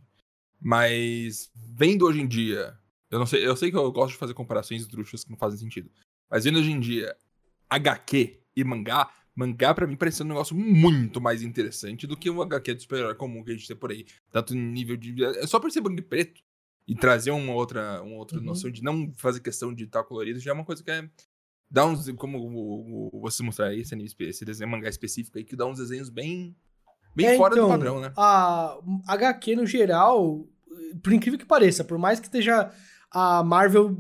Mas vendo hoje em dia, eu não sei, eu sei que eu gosto de fazer comparações esdrúxulas que não fazem sentido. Mas vendo hoje em dia HQ e mangá, mangá pra mim parece um negócio muito mais interessante do que um HQ de super-herói comum que a gente tem por aí. Tanto em nível de. É só por ser branco e preto e trazer uma outra, uma outra Uhum. noção de não fazer questão de estar colorido já é uma coisa que é. Dá uns. Como você mostrar aí, esse, anime esse desenho mangá específico aí, que dá uns desenhos bem. Bem É, fora então, do padrão, né? A HQ, no geral, por incrível que pareça, por mais que esteja a Marvel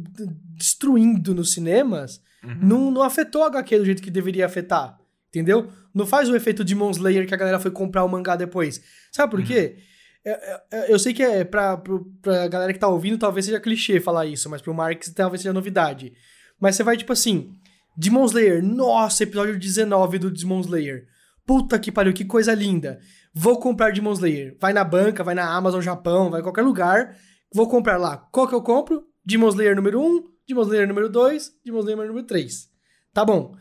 destruindo nos cinemas, Uhum. não, não afetou a HQ do jeito que deveria afetar. Entendeu? Não faz o efeito Demon Slayer que a galera foi comprar o mangá depois. Sabe por quê? É- é- é- Eu sei que é pra, pra galera que tá ouvindo, talvez seja clichê falar isso, mas pro Marx talvez seja novidade. Mas você vai, tipo assim, Demon Slayer, nossa, episódio 19 do Demon Slayer. Puta que pariu, que coisa linda. Vou comprar Demon Slayer. Vai na banca, vai na Amazon Japão, vai em qualquer lugar. Vou comprar lá. Qual que eu compro? Demon Slayer número 1, Demon Slayer número 2, Demon Slayer número 3. Tá bom.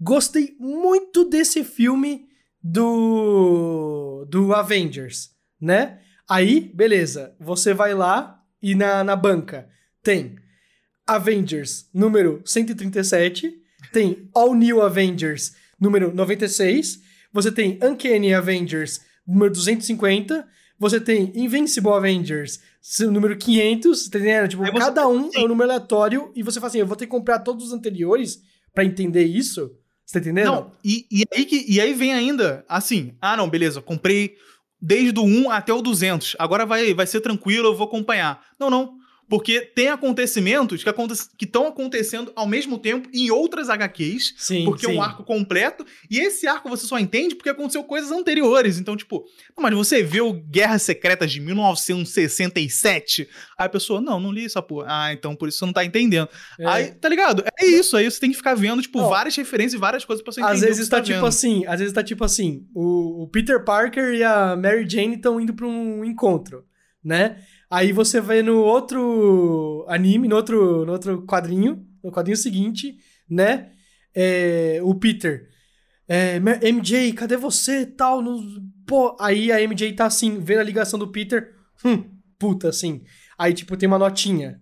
Gostei muito desse filme do do Avengers, né? Aí, beleza. Você vai lá e na, na banca tem Avengers número 137, tem All New Avengers número 96, você tem Uncanny Avengers número 250, você tem Invincible Avengers número 500, tá entendendo? Tipo, cada um é um número aleatório e você fala assim, eu vou ter que comprar todos os anteriores pra entender isso? Você tá entendendo? Não, e, e, aí que, e aí vem ainda, assim, ah não, beleza, comprei desde o 1 até o 200, agora vai, vai ser tranquilo, eu vou acompanhar. Não, não, porque tem acontecimentos que aconte- estão acontecendo ao mesmo tempo em outras HQs, Sim, porque é sim. um arco completo, e esse arco você só entende porque aconteceu coisas anteriores. Então, tipo, "Não, mas você viu Guerras Secretas de 1967? Aí a pessoa, não, não li essa porra. Ah, então por isso você não tá entendendo. É. Aí, tá ligado? É isso, aí você tem que ficar vendo, tipo, Não. várias referências e várias coisas pra você entender. Às vezes você tá, tipo assim, às vezes tá tipo assim, o, o Peter Parker e a Mary Jane estão indo pra um encontro, né? Aí você vê no outro anime, no outro, no outro quadrinho, no quadrinho seguinte, né? É, o Peter, é, "M- MJ, cadê você tal? No, pô, aí a MJ tá assim, vendo a ligação do Peter, hum, puta, assim. Aí, tipo, tem uma notinha.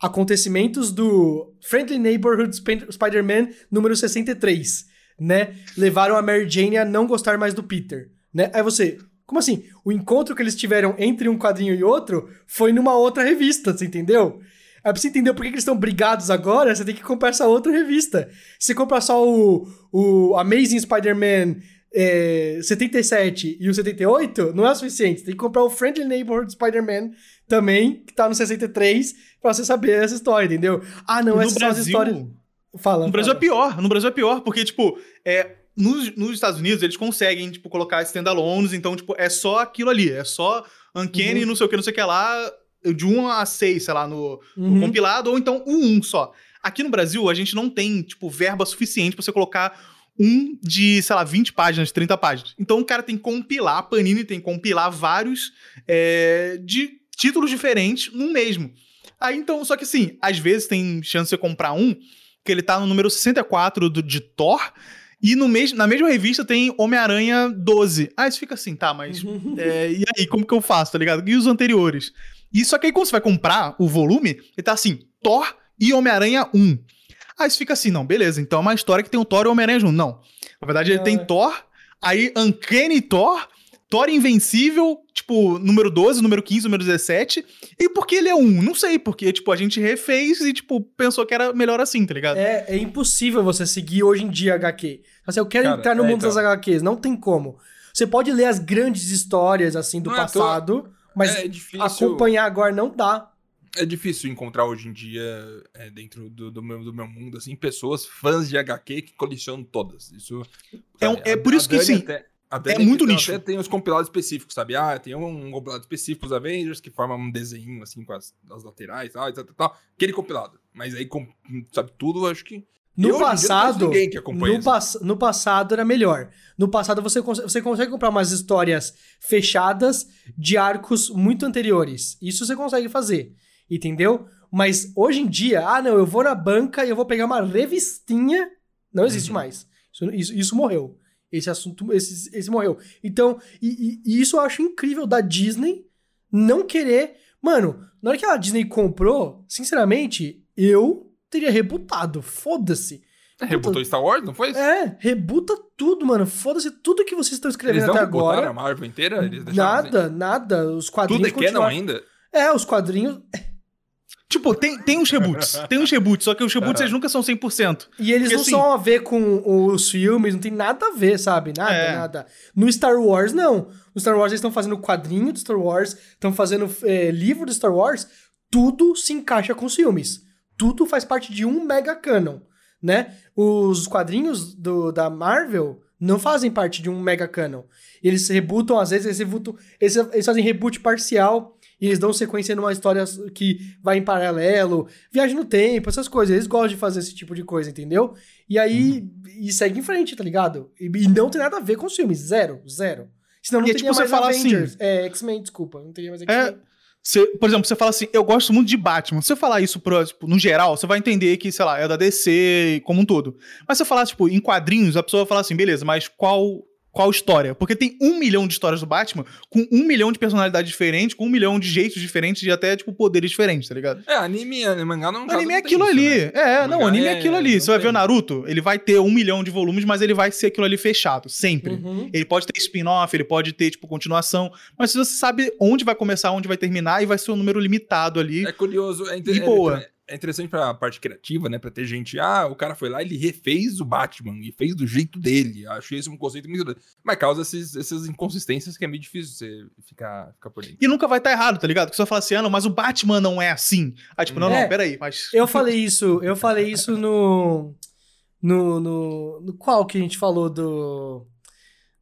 Acontecimentos do Friendly Neighborhood Sp- Spider-Man número 63, né? Levaram a Mary Jane a não gostar mais do Peter, né? Aí você, como assim? O encontro que eles tiveram entre um quadrinho e outro foi numa outra revista, você entendeu? Aí pra você entender por que que eles estão brigados agora, você tem que comprar essa outra revista. Se você comprar só o, o Amazing Spider-Man é, 77 e o 78, não é o suficiente. Você tem que comprar o Friendly Neighborhood Spider-Man também, que tá no 63, pra você saber essa história, entendeu? Ah, não, no essas são as Brasil, histórias. Fala. no Brasil é fala. pior. No Brasil é pior, porque, tipo, é, nos, nos Estados Unidos eles conseguem, tipo, colocar standalones, então, tipo, é só aquilo ali. É só Uncanny, Uhum. não sei o que, não sei o que lá, de 1 a 6, sei lá, no, no Uhum. compilado, ou então o 1 só. Aqui no Brasil, a gente não tem, tipo, verba suficiente pra você colocar um de, sei lá, 20 páginas, 30 páginas. Então o cara tem que compilar, a Panini tem que compilar vários é, de títulos diferentes num mesmo. Aí então, só que assim, às vezes tem chance de você comprar um que ele tá no número 64 do, de Thor. E no na mesma revista tem Homem-Aranha 12. Aí você fica assim, tá, mas. é, e aí, como que eu faço, tá ligado? E os anteriores? E só que aí quando você vai comprar o volume, ele tá assim, Thor e Homem-Aranha 1. Aí você fica assim, não, beleza, então é uma história que tem o Thor e o Homem-Aranha junto. Não. Na verdade, ele É. tem Thor, aí Uncanny Thor, Thor Invencível, tipo, número 12, número 15, número 17. E por que ele é um? Não sei, porque, tipo, a gente refez e, tipo, pensou que era melhor assim, tá ligado? É, é impossível você seguir hoje em dia HQ. Assim, eu quero Cara, entrar no é, mundo então. das HQs, não tem como. Você pode ler as grandes histórias, assim, do Não é passado, mas é difícil. acompanhar agora não dá. É difícil encontrar hoje em dia, é, dentro do, do meu, do meu mundo, assim, pessoas fãs de HQ que colecionam todas. Isso. É um- é por isso a que, Dani assim, até- é muito nicho. Até tem os compilados específicos, sabe? Ah, tem um, um compilado específico dos Avengers que forma um desenho, assim, com as, as laterais tal, e tal, tal, tal. Aquele compilado. Mas aí, com, sabe, tudo, eu acho que. No passado, no, pass- no passado era melhor. No passado você, cons- você consegue comprar umas histórias fechadas de arcos muito anteriores. Isso você consegue fazer, entendeu? Mas hoje em dia, ah não, eu vou na banca e eu vou pegar uma revistinha. Não existe Uhum. mais. Isso, isso, isso morreu. Esse assunto, esse, esse morreu. Então, e, e- e isso eu acho incrível da Disney não querer. Mano, na hora que a Disney comprou, sinceramente, eu teria rebutado. Foda-se. Rebutou Star Wars, não foi isso? É, rebuta tudo, mano. Foda-se tudo que vocês estão Eles escrevendo não até agora. a Marvel inteira? Eles Nada, nada. Os Assim. quadrinhos. Tudo é continuaram- ainda? É, os quadrinhos. Tipo, tem, tem uns reboots. tem uns reboots, só que os reboots eles nunca são 100%. E eles Porque, não assim- são a ver com os filmes, não tem nada a ver, sabe? Nada, É. nada. No Star Wars, não. No Star Wars, eles estão fazendo quadrinho do Star Wars, estão fazendo é, livro do Star Wars. Tudo se encaixa com os filmes. Tudo faz parte de um mega canon, né? Os quadrinhos do, da Marvel não fazem parte de um mega canon. Eles rebutam, às vezes, eles, rebutam, eles, eles fazem reboot parcial e eles dão sequência numa história que vai em paralelo, viagem no tempo, essas coisas. Eles gostam de fazer esse tipo de coisa, entendeu? E aí, e segue em frente, tá ligado? E, e não tem nada a ver com os filmes, zero, zero. Senão não E é teria tipo você mais falar assim- Avengers. É, X-Men, desculpa, não teria mais X-Men. Você, por exemplo, você fala assim, eu gosto muito de Batman. Se você falar isso pro, tipo, no geral, você vai entender que, sei lá, é da DC como um todo. Mas se você falar, tipo, em quadrinhos, a pessoa vai falar assim, beleza, mas qual, qual história? Porque tem um milhão de histórias do Batman, com um milhão de personalidades diferentes, com um milhão de jeitos diferentes e até, tipo, poderes diferentes, tá ligado? É, anime, mangá não O anime é aquilo ali. É, não, anime é é- aquilo ali. Você vai ver o Naruto, ele vai ter um milhão de volumes, mas ele vai ser aquilo ali fechado, sempre. Uhum. Ele pode ter spin-off, ele pode ter, tipo, continuação. Mas se você sabe onde vai começar, onde vai terminar, e vai ser um número limitado ali. É curioso, é, inter- De boa. É- interessante pra parte criativa, né? Pra ter gente, ah, o cara foi lá e ele refez o Batman e fez do jeito dele. Acho esse um conceito muito. Mas causa esses, essas inconsistências que é meio difícil você ficar, ficar por dentro. E nunca vai estar errado, tá ligado? Porque você vai falar assim, ah, não, mas o Batman não é assim. Aí, tipo, não, É. não, peraí, mas. Eu falei isso, eu falei isso no. No, no, no qual que a gente falou do.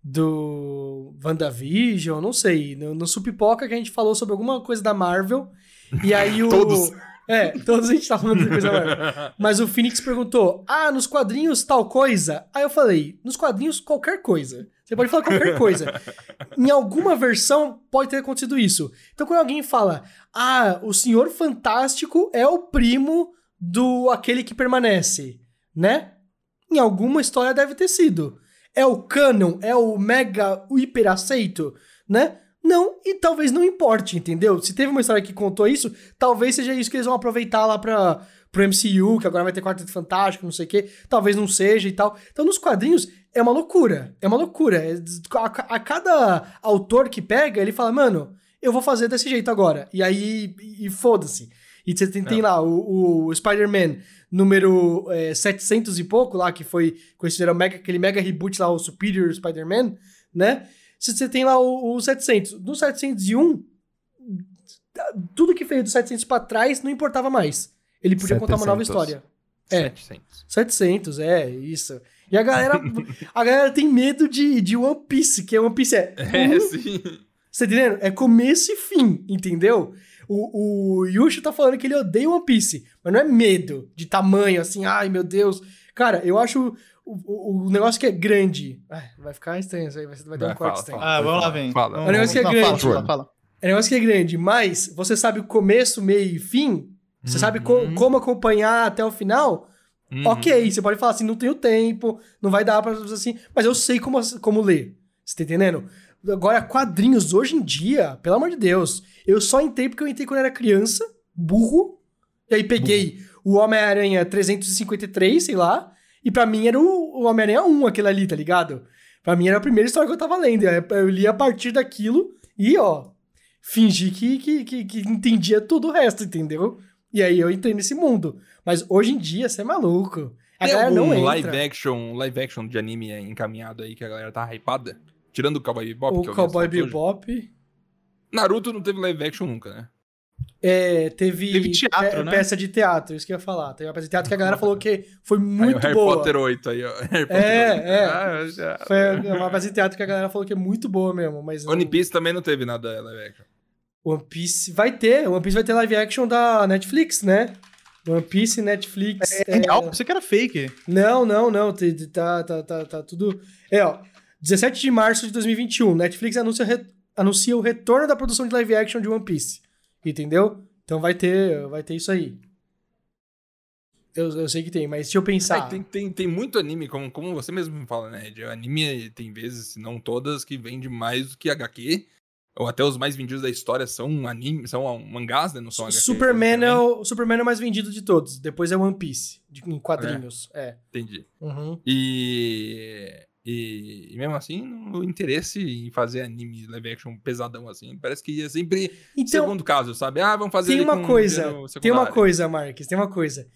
Do. WandaVision, não sei. No, no Supipoca que a gente falou sobre alguma coisa da Marvel. E aí o. Todos. É, todos a gente tá falando de coisa Marvel. Mas o Phoenix perguntou: Ah, nos quadrinhos tal coisa? Aí eu falei: Nos quadrinhos qualquer coisa. Você pode falar qualquer coisa. em alguma versão pode ter acontecido isso. Então quando alguém fala: Ah, o Senhor Fantástico é o primo do aquele que permanece, né? Em alguma história deve ter sido. É o canon, é o mega o hiper aceito, né? Não, e talvez não importe, entendeu? Se teve uma história que contou isso, talvez seja isso que eles vão aproveitar lá pra, pro MCU, que agora vai ter Quarteto Fantástico, não sei o quê. Talvez não seja e tal. Então, nos quadrinhos, é uma loucura. É uma loucura. É- A, a cada autor que pega, ele fala, mano, eu vou fazer desse jeito agora. E aí, e, e foda-se. E você tem, tem É. lá o, o Spider-Man número é, 700 e pouco lá, que foi considerado mega, aquele mega reboot lá, o Superior Spider-Man, né? Você você tem lá o, o 700. No 701, tudo que veio do 700 pra trás não importava mais. Ele podia contar uma nova 700. história. É. 700. 700, é, isso. E a galera, a galera tem medo de, de One Piece, que One Piece é... É, sim. você tá entendendo? É começo e fim, entendeu? O, o Yushu tá falando que ele odeia One Piece, mas não é medo de tamanho, assim, ai meu Deus. Cara, eu acho o, o, negócio que é grande. Ai, vai ficar estranho isso aí, vai, vai dar um Vai, corte fala, estranho. fala. Ah, vamos lá, vem. fala. O negócio que é grande. Fala, fala, fala. É um negócio que é grande, mas você sabe o começo, meio e fim, Você sabe co- Uhum. como acompanhar até o final? Uhum. Ok, você pode falar assim, não tenho tempo, não vai dar pra fazer assim, mas eu sei como, como ler. Você tá entendendo? Agora, quadrinhos hoje em dia, pelo amor de Deus, eu só entrei porque eu entrei quando eu era criança, burro, e aí peguei o Homem-Aranha 353, sei lá, e pra mim era o, o Homem-Aranha 1, aquele ali, tá ligado? Pra mim era a primeira história que eu tava lendo. Eu, li a partir daquilo e, ó, fingi que, que, que, que entendia tudo o resto, entendeu? E aí eu entrei nesse mundo. Mas hoje em dia, você é maluco. A Tem galera não entra. live action, live action de anime encaminhado aí que a galera tá hypada? Tirando o Cowboy Bebop, o que eu vi Cowboy foto hoje. Bebop. Naruto não teve live action nunca, né? É, teve, Teve teatro, pe- né? peça de teatro, isso que eu ia falar. Teve uma peça de teatro que a galera falou que foi aí muito o Harry boa. Potter 8 aí, ó. Harry Potter É, 8. é. Ah, já- Foi uma peça de teatro que a galera falou que é muito boa mesmo, mas... One não- Piece também não teve nada live action. One Piece vai ter. One Piece vai ter live action da Netflix, né? One Piece, Netflix... É real, pensei que era fake. Não, não, não. Tá, tá, tá, tá tudo. É, ó. 17 de março de 2021, Netflix anuncia, re- anuncia o retorno da produção de live action de One Piece. Entendeu? Então vai ter, vai ter isso aí. Eu, eu sei que tem, mas se eu pensar. É, tem, tem, tem muito anime, como, como você mesmo fala, né? De anime tem vezes, se não todas, que vende mais do que HQ. Ou até os mais vendidos da história são anime, são mangás, né? Não são HQ. Superman é, o, Superman é o mais vendido de todos. Depois é One Piece, de- em quadrinhos. É. Entendi. Uhum. E, e, e mesmo assim, o interesse em fazer anime live action pesadão assim, parece que ia sempre Então, segundo caso, sabe? Ah, vamos fazer tem uma coisa. dinheiro Tem uma coisa, Marques, tem uma coisa.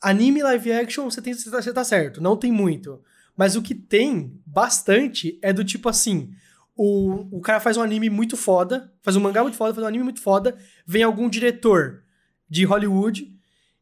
Anime live action, você, tem, você, tá, você tá certo, não tem muito. Mas o que tem bastante é do tipo assim: o, o cara faz um anime muito foda, faz um mangá muito foda, faz um anime muito foda, vem algum diretor de Hollywood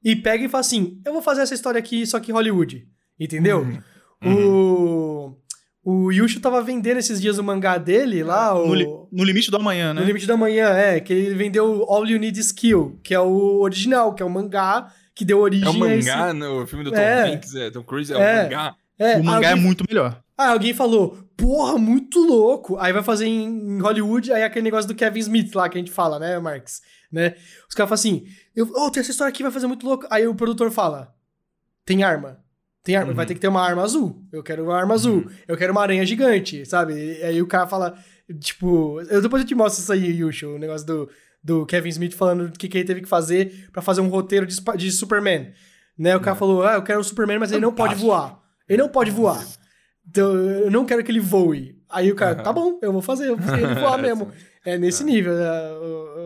e pega e fala assim: eu vou fazer essa história aqui, só que Hollywood. Entendeu? Uhum. O, o Yushu tava vendendo esses dias o mangá dele lá, o. No, li- no limite do amanhã, né? No Limite da Manhã, é, que ele vendeu All You Need Is Kill, que é o original, que é o mangá que deu origem É um a esse... mangá, no filme do Tom É. Hanks, é, Tom Cruise, é, É. um mangá. É, o mangá alguém... é muito melhor. Ah, alguém falou, porra, muito louco. Aí vai fazer em, em Hollywood, aí aquele negócio do Kevin Smith lá que a gente fala, né, Marx? Né? Os caras falam assim, eu, oh, tem essa história aqui, vai fazer muito louco. Aí o produtor fala, tem arma. Tem arma, Uhum. vai ter que ter uma arma azul. Eu quero uma arma azul. Eu quero uma aranha gigante, sabe? E aí o cara fala, tipo... Eu, depois eu te mostro isso aí, Yusho, o negócio do, do Kevin Smith falando o que, que ele teve que fazer pra fazer um roteiro de, de Superman. Né? O cara É. falou, ah, eu quero o Superman, mas ele não pode voar. Ele não pode voar. Então, eu não quero que ele voe. Aí o cara, tá bom, eu vou fazer, eu vou fazer ele voar mesmo. É nesse nível, né,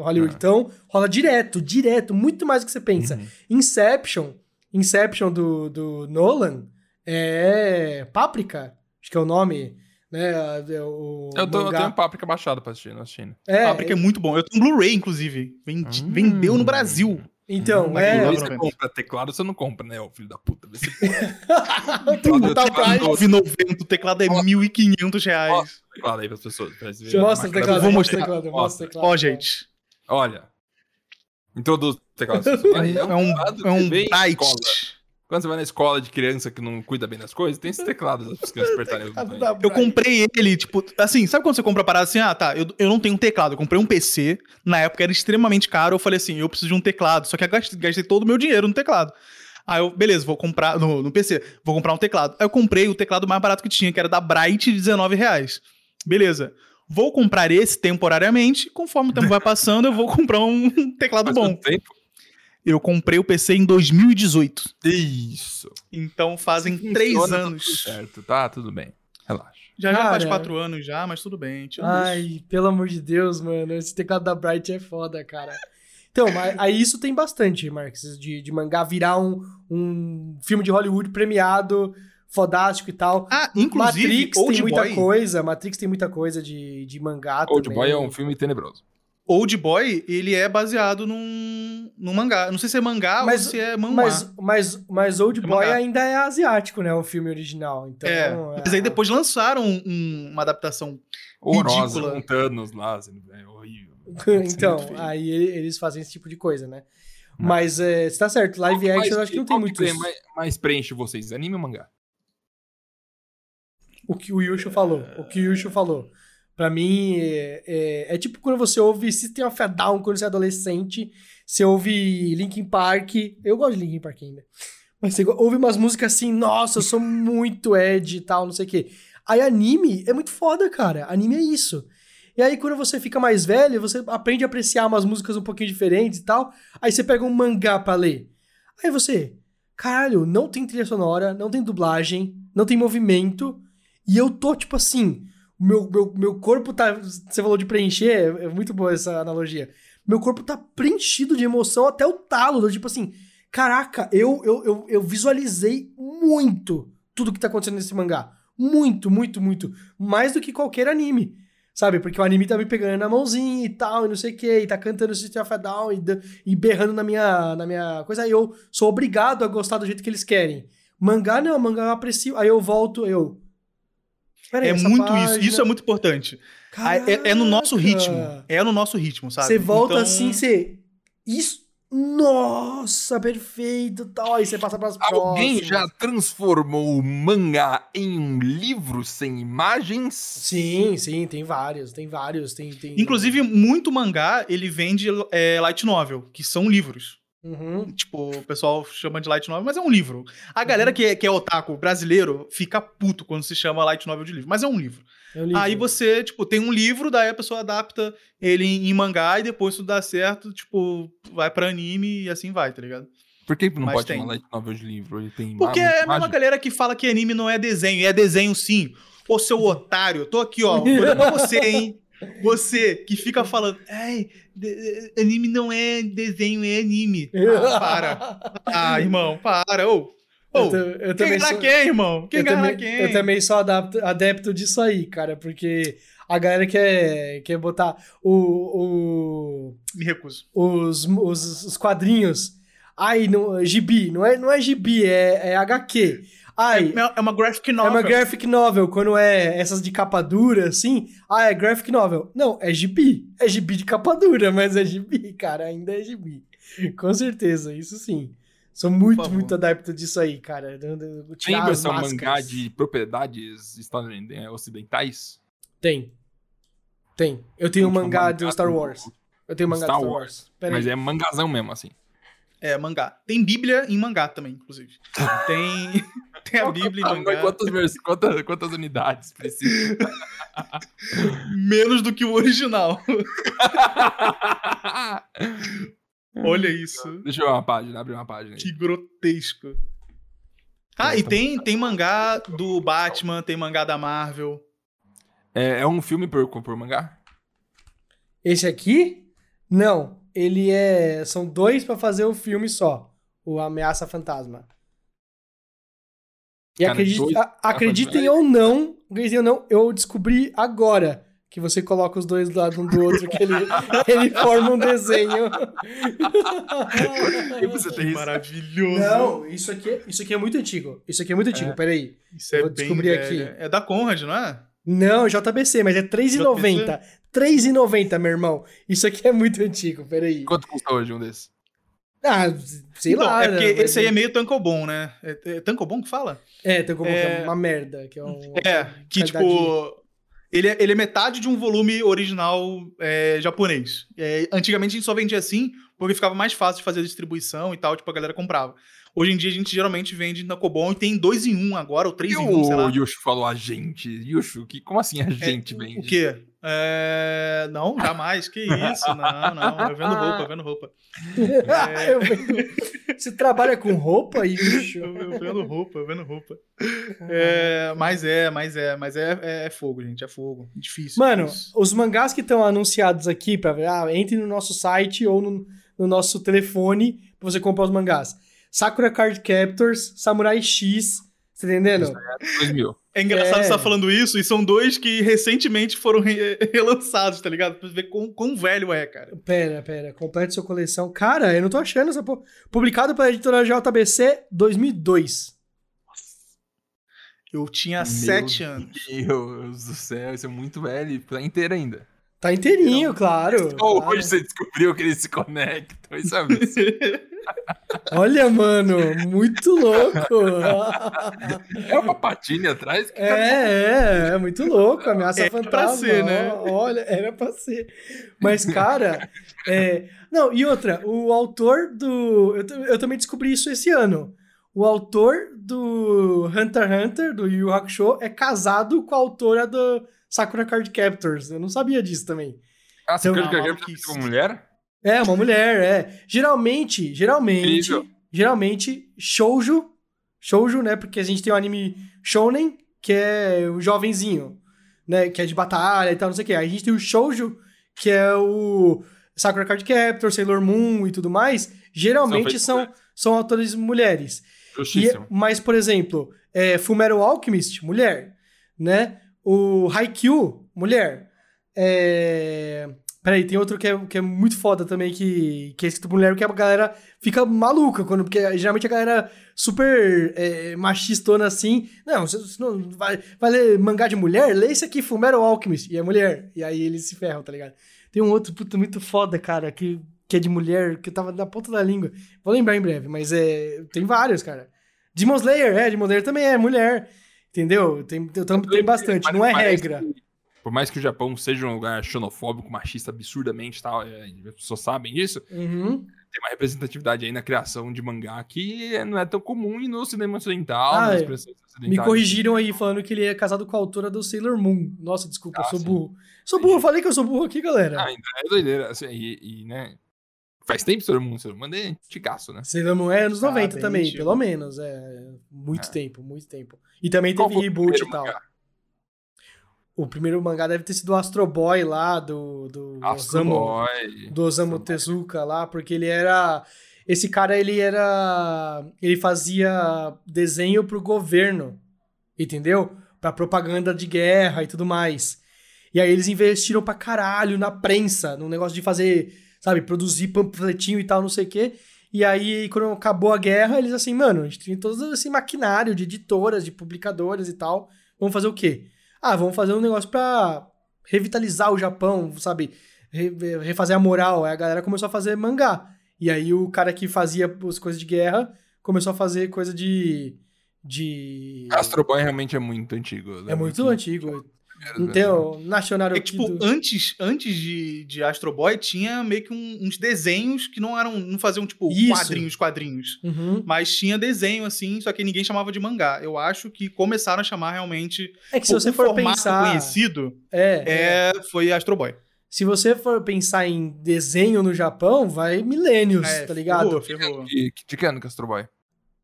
Hollywood. Aham. Então, rola direto, direto, muito mais do que você pensa. Uhum. Inception, Inception do, do Nolan, é Páprica, acho que é o nome, né? é O Eu, tô, eu tenho Páprica baixado pra assistir, não assistindo. É, Fábrica é muito bom. Eu tenho um Blu-ray, inclusive. Vendi- Hum. Vendeu no Brasil. então, Hum, é... Você compra teclado, você não compra, né, ô filho da puta? Puta Teclado, praia. teclado. 9,90 o teclado é 1.500 reais. teclado aí pras pessoas. pra. Mostra o teclado, vou mostra o mostrar. teclado, mostra o teclado. Ó, gente. Olha. Introduz o teclado. É um, teclado é um escola. Quando você vai na escola de criança que não cuida bem das coisas, tem esse teclado para as crianças apertarem Eu comprei ele, tipo, assim, sabe quando você compra a parada assim? Ah, tá, eu, eu não tenho um teclado. Eu comprei um PC, na época era extremamente caro. Eu falei assim, eu preciso de um teclado. Só que eu gastei, gastei todo o meu dinheiro no teclado. Aí eu, beleza, vou comprar, no, no PC, vou comprar um teclado. Aí eu comprei o teclado mais barato que tinha, que era da Bright, de 19 reais. Beleza. Vou comprar esse temporariamente, conforme o tempo vai passando, eu vou comprar um teclado Faz bom. tempo? Eu comprei o PC em 2018. Isso. Então fazem três Funciona, tá anos. tudo certo, tá tudo bem. Relaxa. Já, já faz Cara. quatro anos já, mas tudo bem. tirando isso. Ai, pelo amor de Deus, mano. Esse teclado da Bright é foda, cara. Então, mas aí isso tem bastante, Marcos, de, de mangá virar um, um filme de Hollywood premiado, fodástico e tal. Ah, inclusive, Matrix Old tem muita Boy, coisa, Matrix tem muita coisa de, de mangá Old também. Boy é um filme tenebroso. Old Boy, ele é baseado num, num mangá. Não sei se é mangá Mas- ou se é manhwa. Mas, mas, mas Old É Boy mangá. ainda é asiático, né? O filme original. Então, é, mas aí é- depois lançaram um- uma adaptação. Horrorosa, Ridícula. com Thanos lá, assim, é horrível. então, muito aí eles fazem esse tipo de coisa, né? Mas é, você tá certo, live action eu acho que não tem é mais, mais preenche vocês, anime ou mangá? O que o Yushu falou. O que o Yushu falou. Pra mim, é, é, é tipo quando você ouve System of a Down quando você é adolescente, você ouve Linkin Park. Eu gosto de Linkin Park ainda. Mas você ouve umas músicas assim, nossa, eu sou muito Ed e tal, não sei o quê. Aí anime é muito foda, cara. Anime é isso. E aí, quando você fica mais velho, você aprende a apreciar umas músicas um pouquinho diferentes e tal. Aí você pega um mangá pra ler. Aí você, caralho, não tem trilha sonora, não tem dublagem, não tem movimento. E eu tô, tipo assim, meu, meu, meu corpo tá. Você falou de preencher, é, é muito boa essa analogia. Meu corpo tá preenchido de emoção até o talo. Tipo assim, caraca, eu, eu, eu, eu visualizei muito tudo que tá acontecendo nesse mangá. Muito, muito, muito. Mais do que qualquer anime. Sabe? Porque o anime tá me pegando na mãozinha e tal, e não sei o que, e tá cantando System of a Down e, e berrando na minha, na minha coisa. Aí eu sou obrigado a gostar do jeito que eles querem. Mangá não, mangá eu aprecio. Aí eu volto, eu. Peraí, é muito página... isso. Isso é muito importante. É, é, no nosso ritmo. É no nosso ritmo, sabe? Você volta então... assim, você. Isso. Nossa, perfeito, tal. Aí você passa para as Alguém próximas. já transformou o mangá em um livro sem imagens? Sim, sim, tem vários, tem vários, tem, tem... Inclusive, muito mangá, ele vende é, light novel, que são livros. Uhum. Tipo, o pessoal chama de light novel, mas é um livro. A galera uhum. que, é, que é otaku brasileiro fica puto quando se chama light novel de livro, mas é um livro. É um Aí você, tipo, tem um livro, daí a pessoa adapta ele em, mangá e depois tudo dá certo, tipo, vai pra anime e assim vai, tá ligado? Por que não mas pode tem. chamar light novel de livro? Ele tem Porque é a mesma galera que fala que anime não é desenho, é desenho sim. Ô, seu otário, tô aqui, ó, olhando pra você, hein? Você que fica falando, ai, anime não é desenho, é anime. Ah, para. Ah, irmão, para. Ô, oh, eu, eu quem ganha sou... quem, irmão? Quem ganha quem? Eu também sou adapto, adepto disso aí, cara, porque a galera quer, quer botar o, o... Me recuso. Os, os, os quadrinhos. Ai, não, gibi. Não é, não é gibi, é, é HQ. Ai, é, é uma graphic novel. É uma graphic novel. Quando é essas de capa dura, assim, ah, é graphic novel. Não, é gibi. É gibi de capa dura, mas é gibi, cara. Ainda é gibi. Com certeza, isso sim. Sou muito, muito adepto disso aí, cara. Tem versão mangá de propriedades ocidentais? Tem. Tem. Eu tenho um mangá, mangá do Star Wars. Eu tenho mangá Star do Star Wars. Wars. Mas é mangazão mesmo, assim. É, mangá. Tem Bíblia em mangá também, inclusive. Tem, tem a Bíblia em mangá. Quantas, quantas, quantas unidades precisa? Menos do que o original. Olha isso. Deixa eu ver uma página, abrir uma página. Aí. Que grotesco. Ah, e tem, tem mangá do Batman, tem mangá da Marvel. É, é um filme por, por mangá? Esse aqui? Não ele é. São dois para fazer o filme só. O Ameaça Fantasma. E Cara, acredite, dois... a, acreditem ou não, acreditem ou não, eu descobri agora que você coloca os dois do lado um do outro, que ele, ele forma um desenho. e você tem maravilhoso. Não, isso aqui, isso aqui é muito antigo. Isso aqui é muito antigo, é, peraí. Isso é Vou descobrir aqui. É da Conrad, não é? Não, JBC, mas é R$3,90. R$3,90, meu irmão. Isso aqui é muito antigo, peraí. Quanto custa hoje um desses? Ah, sei então, lá. É porque né? esse aí é meio tancobon, né? É, é tancobon que fala? É, é... que é uma merda. Que é, um, é que tipo... Ele é, ele é metade de um volume original é, japonês. É, antigamente a gente só vendia assim, porque ficava mais fácil de fazer a distribuição e tal, tipo, a galera comprava. Hoje em dia a gente geralmente vende na Cobol e tem dois em um agora, ou três e em um, sei lá. O Yushu falou a gente. Yushu, que, como assim a é, gente é, vende? O quê? É... Não, jamais. Que isso? Não, não. Eu vendo roupa, eu vendo roupa. É... eu vendo... Você trabalha com roupa, Yushu? eu, eu vendo roupa, eu vendo roupa. É... Mas é, mas é, mas é, é, é fogo, gente. É fogo. Difícil. Mano, difícil. os mangás que estão anunciados aqui, pra ver, ah, entre no nosso site ou no, no nosso telefone pra você comprar os mangás. Sakura Card Captors, Samurai X, tá entendendo? 2000. É engraçado é. você estar tá falando isso, e são dois que recentemente foram re relançados, tá ligado? Pra ver quão, quão velho é, cara. Pera, pera, complete sua coleção. Cara, eu não tô achando essa porra. Publicado pela editora JBC 2002. Eu tinha Meu sete anos. Meu Deus do céu, isso é muito velho. Tá inteiro ainda. Tá inteirinho, claro. Oh, claro. Hoje você descobriu que eles se conectam, isso é Olha, mano, muito louco. É uma patinha atrás? que É, é, é muito louco. Ameaça Era pra fantasma. ser, né? Olha, era pra ser. Mas, cara, é... não, e outra, o autor do. Eu, eu também descobri isso esse ano. O autor do Hunter x Hunter, do Yu Hakusho, é casado com a autora do Sakura Card Captors. Eu não sabia disso também. Ah, Então, quer que uma eu maluquice. uma mulher? É, uma mulher, é. Geralmente, geralmente, Incrível. geralmente, shoujo, shoujo, né? Porque a gente tem o anime shounen, que é o jovenzinho, né? Que é de batalha e tal, não sei o quê. Aí a gente tem o shoujo, que é o Sakura Card Captor, Sailor Moon e tudo mais. Geralmente São são, são, autores mulheres. E- mas, por exemplo, é, Fullmetal Alchemist, mulher, né? O Haikyuu, mulher. É... Peraí, tem outro que é, que é muito foda também, que, que é escrito mulher, que a galera fica maluca, quando, porque geralmente a galera super é, machistona assim, não, você, não vai, vai ler mangá de mulher? Lê esse aqui, Fullmetal Alchemist, e é mulher. E aí eles se ferram, tá ligado? Tem um outro, puta, muito foda, cara, que, que é de mulher, que tava na ponta da língua. Vou lembrar em breve, mas é, tem vários, cara. Demon Slayer, é, Demon Slayer também é mulher. Entendeu? Tem, tem, tem bastante, não é regra. que- Por mais que o Japão seja um lugar xenofóbico, machista absurdamente tal, é, as pessoas sabem disso, Uhum. tem uma representatividade aí na criação de mangá que não é tão comum e no cinema ocidental, Ah, é. Me corrigiram aí falando que ele é casado com a autora do Sailor Moon. Nossa, desculpa, eu Ah, sou sim. burro. Sou burro, eu falei que eu sou burro aqui, galera. Ah, então é doideira. Assim, e, e, né? Faz tempo Sailor Moon, Sailor Moon é antigaço, né? Sailor Moon é anos Ah, 90 bem também, antigo. pelo menos. É muito É. tempo, muito tempo. E também Qual teve reboot e primeiro tal. mangá? O primeiro mangá deve ter sido o Astro Boy lá, do, do Astro Osamu, Boy. do Osamu Tezuka lá, porque ele era... Esse cara, ele era... Ele fazia desenho pro governo, entendeu? Pra propaganda de guerra e tudo mais. E aí eles investiram pra caralho na prensa, no negócio de fazer, sabe, produzir panfletinho e tal, não sei o quê. E aí, quando acabou a guerra, eles assim, mano, a gente tem todo esse maquinário de editoras, de publicadoras e tal. Vamos fazer o quê? Ah, vamos fazer um negócio pra revitalizar o Japão, sabe? Re- refazer a moral. Aí a galera começou a fazer mangá. E aí o cara que fazia as coisas de guerra começou a fazer coisa de. de. Astro Boy realmente é muito antigo. eu É muito que- antigo não tem o National é, tipo, antes, antes de, de Astro Boy tinha meio que um, uns desenhos que não eram, não faziam tipo Isso. quadrinhos, quadrinhos. Uhum. Mas tinha desenho assim, só que ninguém chamava de mangá. Eu acho que começaram a chamar realmente É que se você for pensar conhecido, é, é, é, foi Astro Boy. Se você for pensar em desenho no Japão, vai milênios, é, tá ligado? Ferrou, ferrou. De, que ano que é Astro Boy?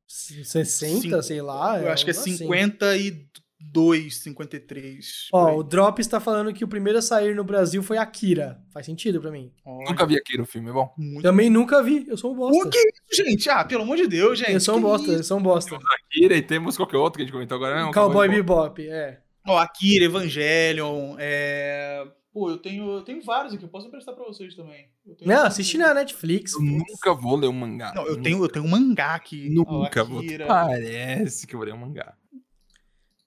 60, Cin... sei lá. Eu é acho que é assim. 50 e 2,53. Ó, o Drop está falando que o primeiro a sair no Brasil foi Akira. Faz sentido para mim. Olha. Nunca vi Akira o filme, é bom. Muito Também bom. nunca vi, eu sou um bosta. O que é isso, gente? Ah, pelo amor de Deus, gente. Eu sou um bosta, eu sou um bosta. Temos Akira e temos qualquer outro que a gente comentou agora, não? Né? Cowboy, Bebop, é. Ó, Akira, Evangelion, é... Pô, eu tenho, eu tenho vários aqui, eu posso emprestar pra vocês também. Não, assiste na Netflix. Eu nunca vou ler um mangá. Não, eu tenho, eu tenho um mangá aqui. Nunca oh, vou. Parece que eu vou ler um mangá.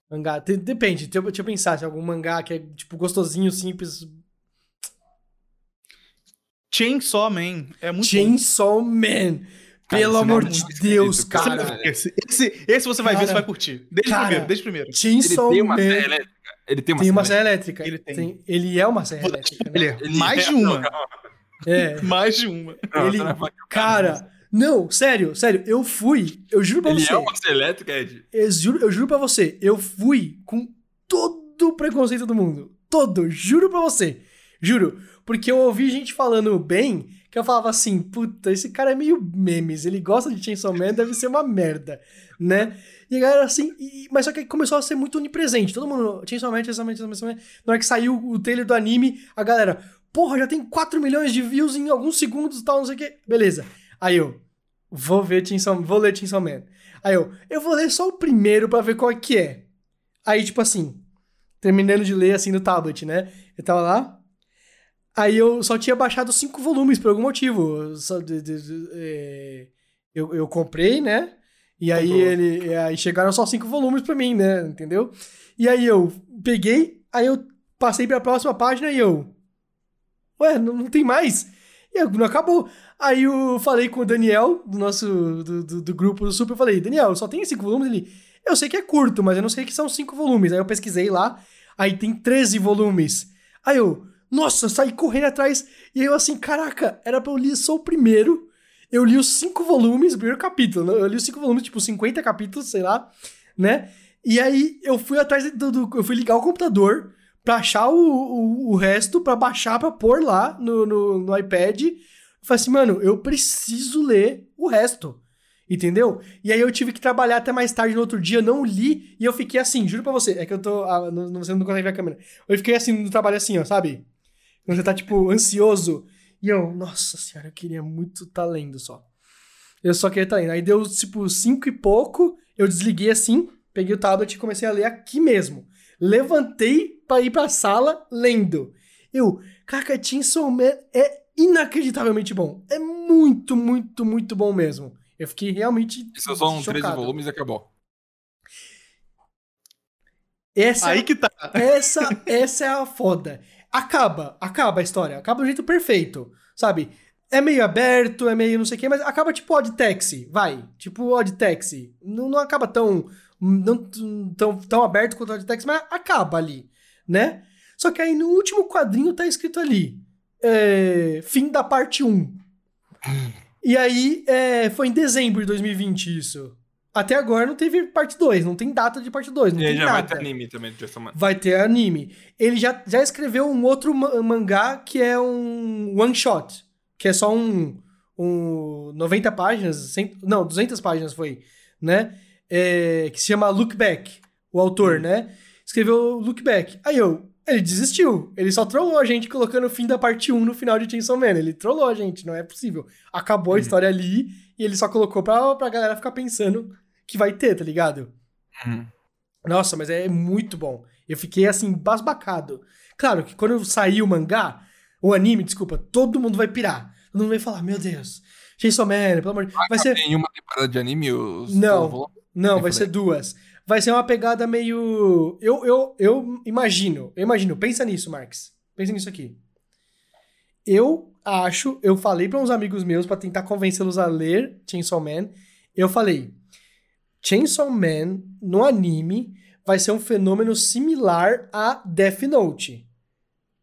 Mangá. Depende, deixa eu, deixa eu pensar se algum mangá que é, tipo, gostosinho, simples. Chainsaw Man. É muito bom. Chainsaw Man. Cara, Pelo amor é de Deus, cara. cara. Esse, esse, esse você vai ver, Cara, você vai curtir. Desde cara, o primeiro, desde primeiro. Ele Chainsaw tem uma Man. serra elétrica. Ele tem uma Tem uma serra elétrica. Ele tem. Ele é uma serra dar elétrica, né? Ele Mais é- de uma. É. Mais de uma. Não, ele- Cara, não, sério, sério, eu fui, eu juro pra Ele você, é uma serra elétrica, Ed. eu, juro, eu juro pra você, eu fui com todo o preconceito do mundo, todo, juro pra você, juro, porque eu ouvi gente falando bem, que eu falava assim, puta, esse cara é meio memes, ele gosta de Chainsaw Man, deve ser uma merda, né? E a galera assim, e- mas só que começou a ser muito onipresente, todo mundo, Chainsaw Man, Chainsaw Man, Chainsaw Man, Chainsaw Man. na hora que saiu o trailer do anime, a galera, porra, já tem 4 milhões de views em alguns segundos e tal, não sei o que, beleza. Aí eu, vou ver Chainsaw, vou ler Chainsaw Man. Aí eu, eu vou ler só o primeiro pra ver qual é que é. Aí, tipo assim, terminando de ler assim no tablet, né? Eu tava lá. Aí eu só tinha baixado cinco volumes por algum motivo. É, eu, eu comprei, né? E aí ele. Aí chegaram só cinco volumes pra mim, né? Entendeu? E aí eu peguei, aí eu passei pra próxima página e eu. Ué, não, não tem mais. E não acabou. Aí eu falei com o Daniel, do nosso do, do, do grupo do Super, eu falei, Daniel, só tem cinco volumes? Ele, eu sei que é curto, mas eu não sei que são cinco volumes. Aí eu pesquisei lá, aí tem 13 volumes. Aí eu, nossa, saí correndo atrás. E eu assim, caraca, era pra eu ler só o primeiro. Eu li os cinco volumes, o primeiro capítulo. né? Eu li os cinco volumes, tipo, 50 capítulos, sei lá, né? E aí eu fui atrás do. do- eu fui ligar o computador pra achar o, o, o resto, pra baixar, pra pôr lá no, no, no iPad. Falei assim, mano, eu preciso ler o resto. Entendeu? E aí eu tive que trabalhar até mais tarde no outro dia, não li, e eu fiquei assim, juro pra você, é que eu tô. Ah, não, você não consegue ver a câmera. Eu fiquei assim no trabalho assim, ó, sabe? Quando você tá, tipo, ansioso. E eu, nossa senhora, eu queria muito tá lendo só. Eu só queria tá lendo. Aí deu, tipo, cinco e pouco, eu desliguei assim, peguei o tablet e comecei a ler aqui mesmo. Levantei pra ir pra sala lendo. Eu, caraca, Chainsaw Man é inacreditavelmente bom. É muito, muito, muito bom mesmo. Eu fiquei realmente Esses são 13 chocado. volumes e acabou. Essa, Aí que tá. essa, essa é a foda. Acaba, acaba a história. Acaba do jeito perfeito, sabe? É meio aberto, é meio não sei o quê, mas acaba tipo Odd Taxi, vai. Tipo Odd Taxi. Não, não acaba tão, não, tão, tão aberto quanto Odd Taxi, mas acaba ali, né? Só que aí no último quadrinho tá escrito ali, é, fim da parte 1. E aí, é, foi em dezembro de 2020 isso. Até agora não teve parte 2, não tem data de parte 2, não E tem já vai nada ter anime também do Jason Man. vai ter anime. Ele já, já escreveu um outro ma- mangá que é um one shot, que é só um, um 90 páginas, 100, não, 200 páginas foi, né? É, que se chama Look Back, o autor, né? Escreveu Look Back. Aí eu, ele desistiu. Ele só trollou a gente colocando o fim da parte 1 no final de Chainsaw Man. Ele trollou a gente, não é possível. Acabou a história ali e ele só colocou pra, pra galera ficar pensando que vai ter, tá ligado? Uhum. Nossa, mas é muito bom. Eu fiquei assim, basbacado. Claro que quando sair o mangá, o anime, desculpa, todo mundo vai pirar. Todo mundo vai falar, meu Deus, Chainsaw Man, pelo amor de Vai ser. Tem uma temporada de anime? Os Não. Não, vai ser duas. Vai ser uma pegada meio. Eu, eu, eu imagino, eu imagino. Pensa nisso, Marx. Pensa nisso aqui. Eu acho, eu falei pra uns amigos meus pra tentar convencê-los a ler Chainsaw Man. Eu falei: Chainsaw Man no anime vai ser um fenômeno similar a Death Note.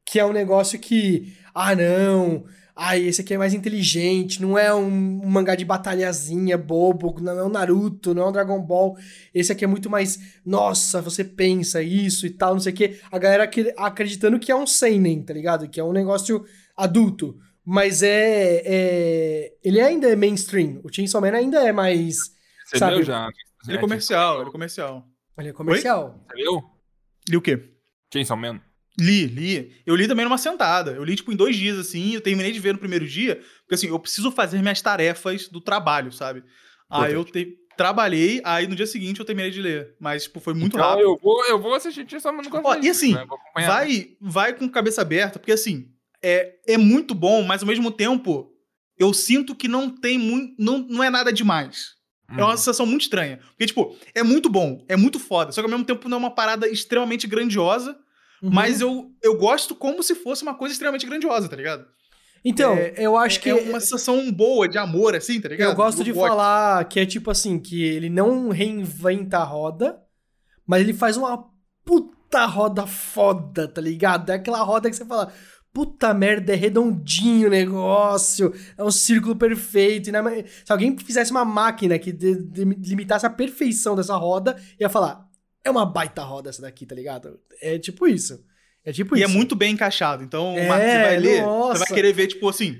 Que é um negócio que, ah, não, ah, esse aqui é mais inteligente, não é um, mangá de batalhazinha bobo, não é um Naruto, não é um Dragon Ball. Esse aqui é muito mais, nossa, você pensa isso e tal, não sei o quê. A galera acre- acreditando que é um seinen, tá ligado? Que é um negócio adulto. Mas é, é- Ele ainda é mainstream. O Chainsaw Man ainda é mais. Você Sabe- leu já? Ele é comercial, ele é comercial. Ele é comercial. Você leu? Li o quê? Chainsaw Man? Li, li. Eu li também numa sentada. Eu li, tipo, em dois dias, assim. Eu terminei de ver no primeiro dia. Porque, assim, eu preciso fazer minhas tarefas do trabalho, sabe? Aí eu te- trabalhei, aí no dia seguinte eu terminei de ler. Mas, tipo, foi muito Então rápido. eu vou, eu vou assistir Man no Ó, e assim, né? Vai, vai com cabeça aberta, porque, assim, é, é muito bom, mas ao mesmo tempo, eu sinto que não tem muito. Não, não é nada demais. É Uhum. uma sensação muito estranha. Porque, tipo, é muito bom, é muito foda. Só que ao mesmo tempo não é uma parada extremamente grandiosa. Uhum. Mas eu, eu gosto como se fosse uma coisa extremamente grandiosa, tá ligado? Então, é- eu acho que. é uma sensação boa de amor, assim, tá ligado? Eu gosto de gosto. falar que é tipo assim, que ele não reinventa a roda, mas ele faz uma puta roda foda, tá ligado? É aquela roda que você fala, puta merda, é redondinho o negócio, é um círculo perfeito. né? Se alguém fizesse uma máquina que de- de- limitasse a perfeição dessa roda, ia falar, é uma baita roda essa daqui, tá ligado? É tipo isso. É tipo E isso. é muito bem encaixado. Então, É, Marcos, você vai ler, nossa. você vai querer ver, tipo assim.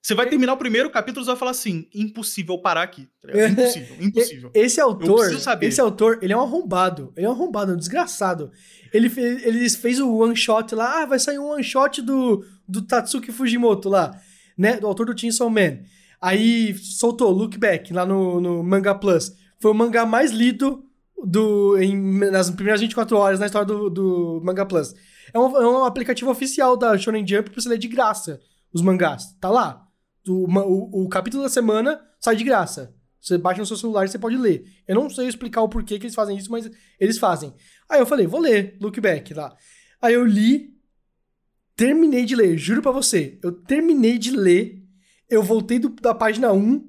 Você vai terminar o primeiro capítulo e você vai falar assim: impossível parar aqui. ligado? Impossível, impossível. Esse autor, esse autor, ele é um arrombado. Ele é um arrombado, um desgraçado. Ele, fe- ele fez o one shot lá, ah, vai sair um one shot do, do Tatsuki Fujimoto lá, né? Do autor do Chainsaw Man. Aí soltou Look Back lá no, no Manga Plus. Foi o mangá mais lido do, em, nas primeiras 24 horas na história do, do Manga Plus. É um, é um aplicativo oficial da Shonen Jump pra você ler de graça os mangás. Tá lá. O, o, o capítulo da semana sai de graça. Você baixa no seu celular e você pode ler. Eu não sei explicar o porquê que eles fazem isso, mas eles fazem. Aí eu falei, vou ler Look Back lá. Aí eu li, terminei de ler, juro pra você. Eu terminei de ler eu voltei do- da página 1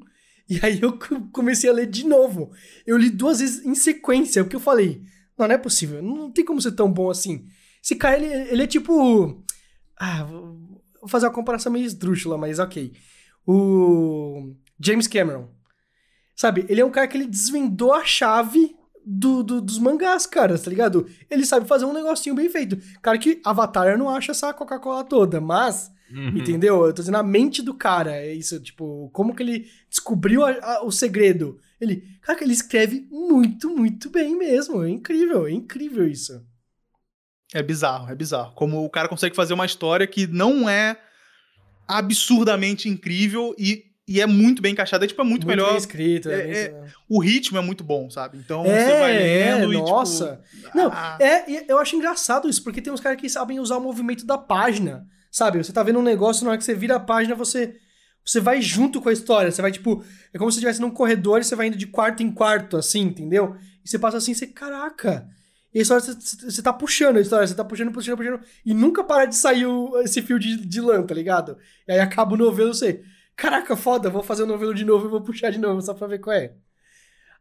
e aí eu co- comecei a ler de novo. Eu li duas vezes em sequência, porque eu falei, não, não é possível, não tem como ser tão bom assim. Esse cara, ele, ele é tipo... Ah, vou fazer uma comparação meio esdrúxula, mas ok. O James Cameron. Sabe, ele é um cara que ele desvendou a chave do, do- dos mangás, cara, tá ligado? Ele sabe fazer um negocinho bem feito. Cara que Avatar eu não acho essa Coca-Cola toda, mas, Uhum. entendeu? Eu tô dizendo a mente do cara, é isso, tipo, como que ele descobriu a- a- o segredo. Ele, cara, que ele escreve muito, muito bem mesmo. É incrível, é incrível isso. É bizarro, é bizarro. Como o cara consegue fazer uma história que não é absurdamente incrível e, e é muito bem encaixada. É, tipo, é muito, melhor. bem escrito. é- É, é- muito- O ritmo é muito bom, sabe? Então É, você vai é, lendo e nossa. tipo. Não, ah, É, eu acho engraçado isso, porque tem uns caras que sabem usar o movimento da página, sabe? Você tá vendo um negócio, na hora que você vira a página, você você vai junto com a história, você vai tipo, é como se você estivesse num corredor e você vai indo de quarto em quarto, assim, entendeu? E você passa assim, você, caraca, e a história, você, você tá puxando a história, você tá puxando, puxando, puxando, e nunca para de sair o- esse fio de, de lã, tá ligado? E aí acaba o novelo, você, caraca, foda, vou fazer o novelo de novo e vou puxar de novo, só pra ver qual é.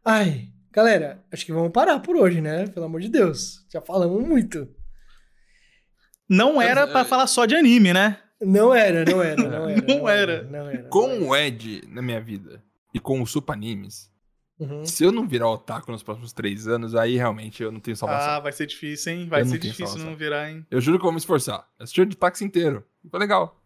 Ai, galera, acho que vamos parar por hoje, né? Pelo amor de Deus. Já falamos muito. Não era Mas, pra é- falar só de anime, né? Não era, não era, não era. Não era. Não era. Com o Ed na minha vida e com o Supa Animes. Uhum. se eu não virar otaku nos próximos três anos, aí realmente eu não tenho salvação. Ah, vai ser difícil, hein? Vai Eu ser difícil salvação. não virar, hein? Eu juro que eu vou me esforçar. Eu assisti o de táxi inteiro. Foi legal.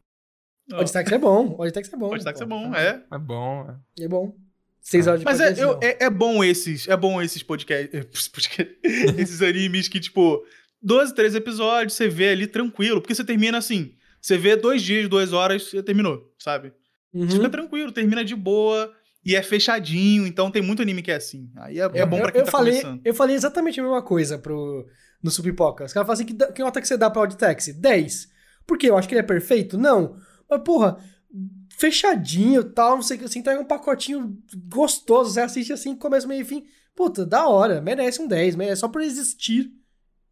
O Oditax é bom, o Oditax é bom. Que pô. ser bom, é. É bom. É. É bom. Seis horas de Mas é, podcast, eu- não. é, é bom esses, é bom esses podcasts, podcast, esses animes que, tipo, 12, 13 episódios, você vê ali tranquilo, porque você termina assim, você vê dois dias, duas horas, você terminou, sabe? Uhum. Você fica tranquilo, termina de boa, e é fechadinho, então tem muito anime que é assim. Aí é, é bom pra eu, quem eu tá falei, começando. Eu falei exatamente a mesma coisa pro, no Subpipoca. Os caras falam assim, que, que nota que você dá pra Auditaxi? 10. Por quê? Eu acho que ele é perfeito? Não. Mas, porra, fechadinho e tal, não sei o que, assim, entrega um pacotinho gostoso, você assiste assim, começo, meio e fim. Puta, da hora, merece um 10, merece, só por existir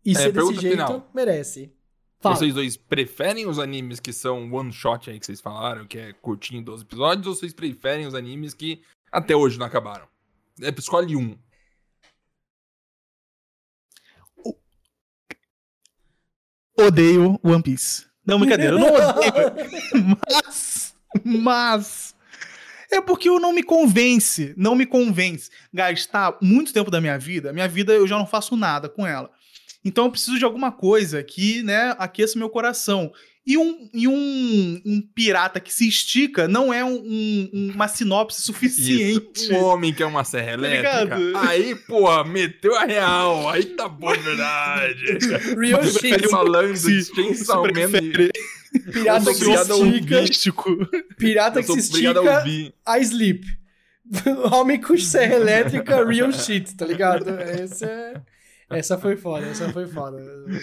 e É, ser desse pergunta jeito, final. merece. Fala. Vocês dois preferem os animes que são one shot aí que vocês falaram, que é curtinho 12 episódios, ou vocês preferem os animes que até hoje não acabaram? É, escolhe um. Odeio One Piece. Não, brincadeira, eu não odeio. mas, mas. É porque eu não me convence, não me convence gastar muito tempo da minha vida. Minha vida eu já não faço nada com ela. Então eu preciso de alguma coisa que, né, aqueça meu coração. E um, e um, um pirata que se estica não é um- um- uma sinopse suficiente. Isso. Um homem que é uma serra elétrica. ligado? Aí, porra, meteu a real. Aí tá bom de verdade. Real shit. falando de Chainsaw Man. Pirata que se estica, pirata que se estica a sleep. Homem com serra elétrica, real shit, tá ligado? Essa, é- essa foi foda, essa foi foda.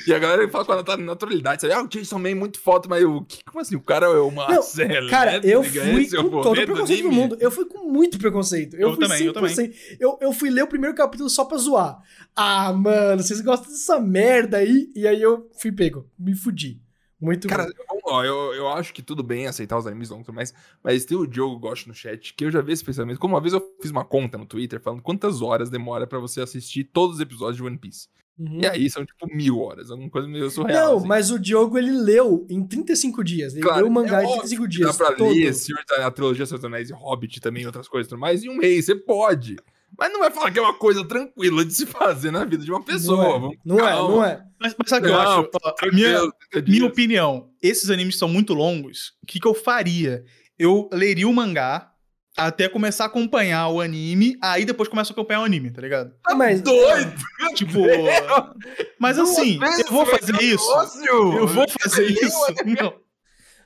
E a galera fala com a naturalidade. Sabe? Ah, o Chainsaw Man é muito foda, mas o que, como assim? O cara é uma Não, serra Cara, eu fui é com todo o preconceito do mundo. Eu fui com muito preconceito. Eu, Eu fui também, eu também. 100%. Eu, eu fui ler o primeiro capítulo só pra zoar. Ah, mano, vocês gostam dessa merda aí? E aí eu fui pego. Me fudi. Muito Cara, bom. eu, eu acho que tudo bem aceitar os animes longos, mas, mas tem o Diogo Gosto no chat, que eu já vi esse pensamento. Como uma vez eu fiz uma conta no Twitter falando quantas horas demora pra você assistir todos os episódios de One Piece. Uhum. E aí são tipo mil horas, alguma coisa meio surreal. Não, assim. mas o Diogo ele leu em 35 dias. Ele Claro, leu o mangá é em óbvio 35 que dias. Dá pra todo. ler Senhor a trilogia dos Anéis e Hobbit também, outras coisas e tudo mais, em um mês, você pode. Mas não vai falar que é uma coisa tranquila de se fazer na vida de uma pessoa. Não é, não é, não é. Mas, mas sabe o que eu acho? A minha, tranquilo, 30 minha opinião, esses animes são muito longos. O que, que eu faria? Eu leria o mangá até começar a acompanhar o anime, aí depois começo a acompanhar o anime, tá ligado? Mas, Doido! Tipo. Mas assim, eu vou fazer isso. Eu vou fazer isso. Não.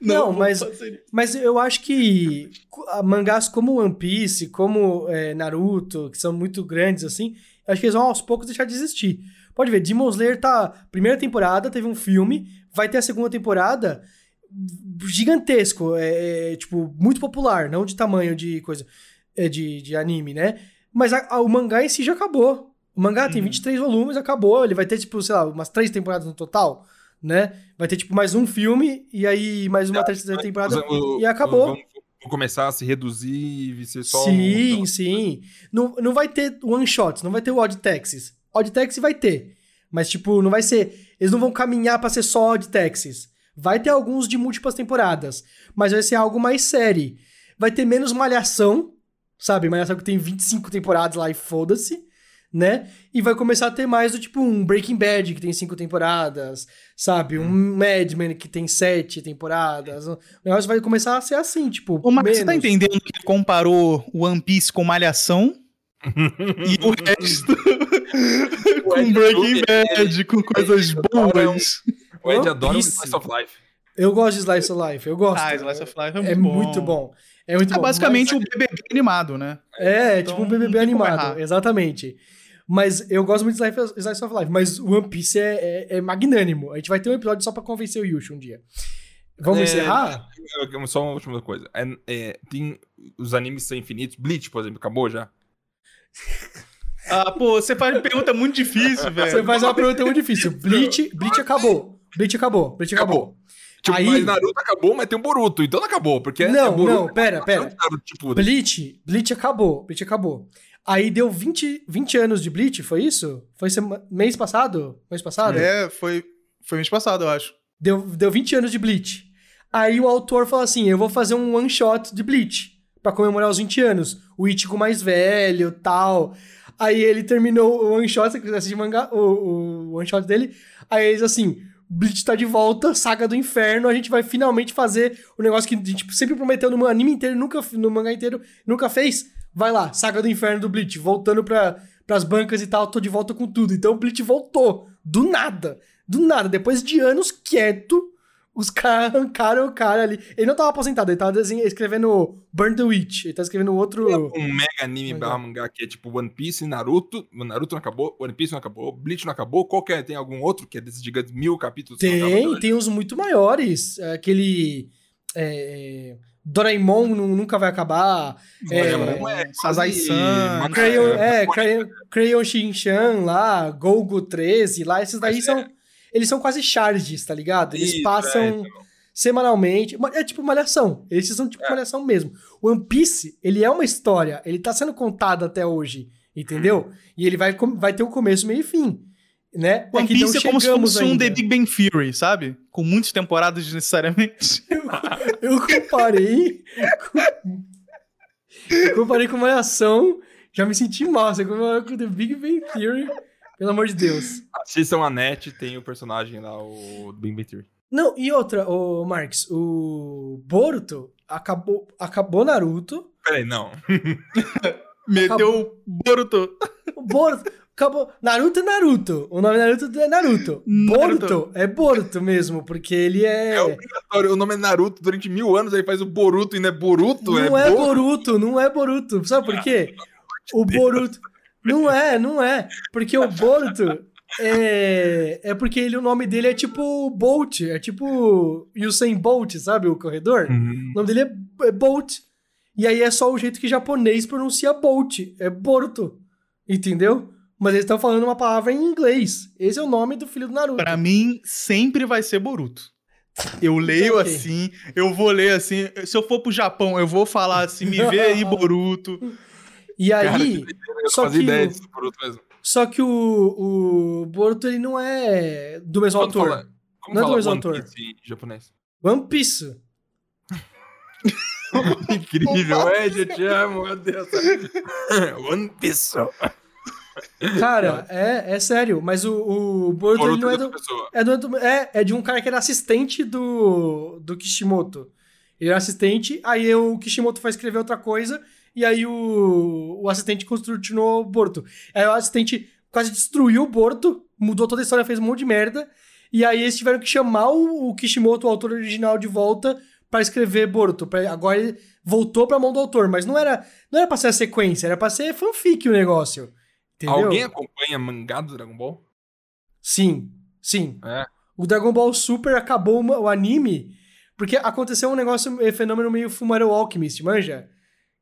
Não, vou mas-. Mas eu acho que ah, mangás como One Piece, como é, Naruto, que são muito grandes assim, acho que eles vão aos poucos deixar de existir. Pode ver, Demon Slayer tá. Primeira temporada, teve um filme, vai ter a segunda temporada gigantesco, é, é, tipo, muito popular, não de tamanho de coisa, é, de, de anime, né? Mas a- a- o mangá em si já acabou. O mangá tem Uhum. 23 volumes, acabou. Ele vai ter, tipo, sei lá, umas três temporadas no total, né? Vai ter, tipo, mais um filme e aí mais uma terceira temporada O- e acabou. Vamos, começar a se reduzir e ser só. sim, um... sim. Não, não vai ter one shot, não vai ter o Odd Taxes. Odd Taxes vai ter. Mas, tipo, não vai ser. Eles não vão caminhar pra ser só Odd Taxes. Vai ter alguns de múltiplas temporadas. Mas vai ser algo mais série. Vai ter menos malhação, sabe? Malhação que tem 25 temporadas lá e foda-se, né? E vai começar a ter mais do tipo um Breaking Bad que tem cinco temporadas, sabe? Um Mad Men que tem sete temporadas. O negócio vai começar a ser assim, tipo. Ô, Marcos, você tá menos. entendendo que ele comparou One Piece com Malhação? e o resto com Ed Breaking Bad, com coisas boas. O Ed adora o. Slice of Life. Eu gosto de Slice of Life, eu gosto. Ah, Slice of Life é muito é bom. muito bom. É muito É bom. basicamente Mas- o BBB animado, né? É, Então, tipo um BBB animado, errar. exatamente. Mas eu gosto muito de Slice, Slice of Life, mas o One Piece é, é- é magnânimo. A gente vai ter um episódio só pra convencer o Yushi um dia. Vamos É, encerrar? Só uma última coisa. É, é, tem os animes são infinitos. Bleach, por exemplo, acabou já? Ah, pô, você faz pergunta muito difícil, Você velho. faz uma pergunta muito difícil. Bleach, Bleach acabou. Bleach acabou. Bleach acabou. Tipo, Aí- mas Naruto acabou, mas tem o Boruto. Então não acabou, porque é Não, Boruto. não, pera, pera. Naruto, tipo, Bleach, Bleach acabou. Bleach acabou. Aí deu 20, 20 anos de Bleach, foi isso? Foi sema- mês passado? Mês passado? É, foi, foi mês passado, eu acho. Deu, deu 20 anos de Bleach. Aí o autor falou assim: eu vou fazer um one shot de Bleach pra comemorar os 20 anos. O Ichigo mais velho tal. Aí ele terminou o one shot, se você quiser assistir mangá, o, o one shot dele. Aí eles assim: Bleach tá de volta, saga do inferno. A gente vai finalmente fazer o negócio que a gente sempre prometeu no anime inteiro, nunca, no mangá inteiro, nunca fez. Vai lá, saga do inferno do Bleach, voltando pra, pras bancas e tal, tô de volta com tudo. Então o Bleach voltou, do nada. Do nada, depois de anos quieto, os caras arrancaram o cara ali. Ele não tava aposentado, ele tava desenho- escrevendo Burn the Witch. Ele tá escrevendo outro. um mega anime barra mangá que é tipo One Piece e Naruto. Naruto não acabou, One Piece não acabou, Bleach não acabou. Qual que é? Tem algum outro que é desses gigantes mil capítulos? Tem, acaba? tem uns muito maiores. Aquele. É, Doraemon nu- nunca vai acabar. É, Doraemon é quase Sazai-san, uma- Crayon, é, é, Crayon, Crayon Shinchan lá, Golgo 13 lá, esses daí Mas são. Eles são quase charges, tá ligado? Eles Isso, é, passam então. semanalmente. Ma- É tipo malhação. Eles são tipo É. malhação mesmo. O One Piece, ele é uma história. Ele tá sendo contado até hoje. Entendeu? E ele vai, vai ter o começo, meio e fim. Né? One que não Piece é como se fosse um ainda. The Big Bang Theory, sabe? Com muitas temporadas necessariamente. Eu comparei. com... Eu comparei com Malhação. Já me senti mal. Você comparou com The Big Bang Theory. Pelo amor de Deus. Assistam a net, tem o personagem lá, o Big Bang Theory. Não, e outra, o Marx, o Boruto acabou, acabou Naruto. Peraí, não. Meteu o Boruto. O Boruto acabou. Naruto é Naruto. O nome Naruto é Naruto. Naruto. Boruto é Boruto mesmo, porque ele é. É obrigatório. O nome é Naruto durante mil anos, aí faz o Boruto e não é Boruto. Não é, Bo- Boruto, não é Boruto. Sabe por quê? O Boruto. Não é, não é. Porque o Boruto é. É porque ele, o nome dele é tipo Bolt. É tipo Usain Bolt, sabe? O corredor. Uhum. O nome dele é, é Bolt. E aí é só o jeito que japonês pronuncia Bolt. É Boruto. Entendeu? Mas eles estão falando uma palavra em inglês. Esse é o nome do filho do Naruto. Pra mim, sempre vai ser Boruto. Eu leio Ok. assim, eu vou ler assim. Se eu for pro Japão, eu vou falar assim, me vê aí, Boruto. E aí. Eu Só fazia que ideia o- Boruto mesmo. Só que o, o Boruto ele não é do mesmo Quando autor. fala- Como Não é do mesmo One autor. Piece em japonês? One Piece. Incrível, Ed, eu te amo, meu Deus. One Piece. Cara, é, é sério, mas o, o Boruto, não é do, é, do, é, é de um cara que era assistente do, do Kishimoto. Ele era assistente, aí o Kishimoto foi escrever outra coisa, e aí o, o assistente continuou o Boruto. Aí o assistente quase destruiu o Boruto, mudou toda a história, fez um monte de merda, e aí eles tiveram que chamar o, o Kishimoto, o autor original, de volta pra escrever Boruto. Pra, agora ele voltou pra mão do autor, mas não era, não era pra ser a sequência, era pra ser fanfic o negócio. Entendeu? Alguém acompanha mangá do Dragon Ball? Sim, sim. É. O Dragon Ball Super acabou uma- o anime porque aconteceu um negócio, um fenômeno meio Fullmetal Alchemist, manja?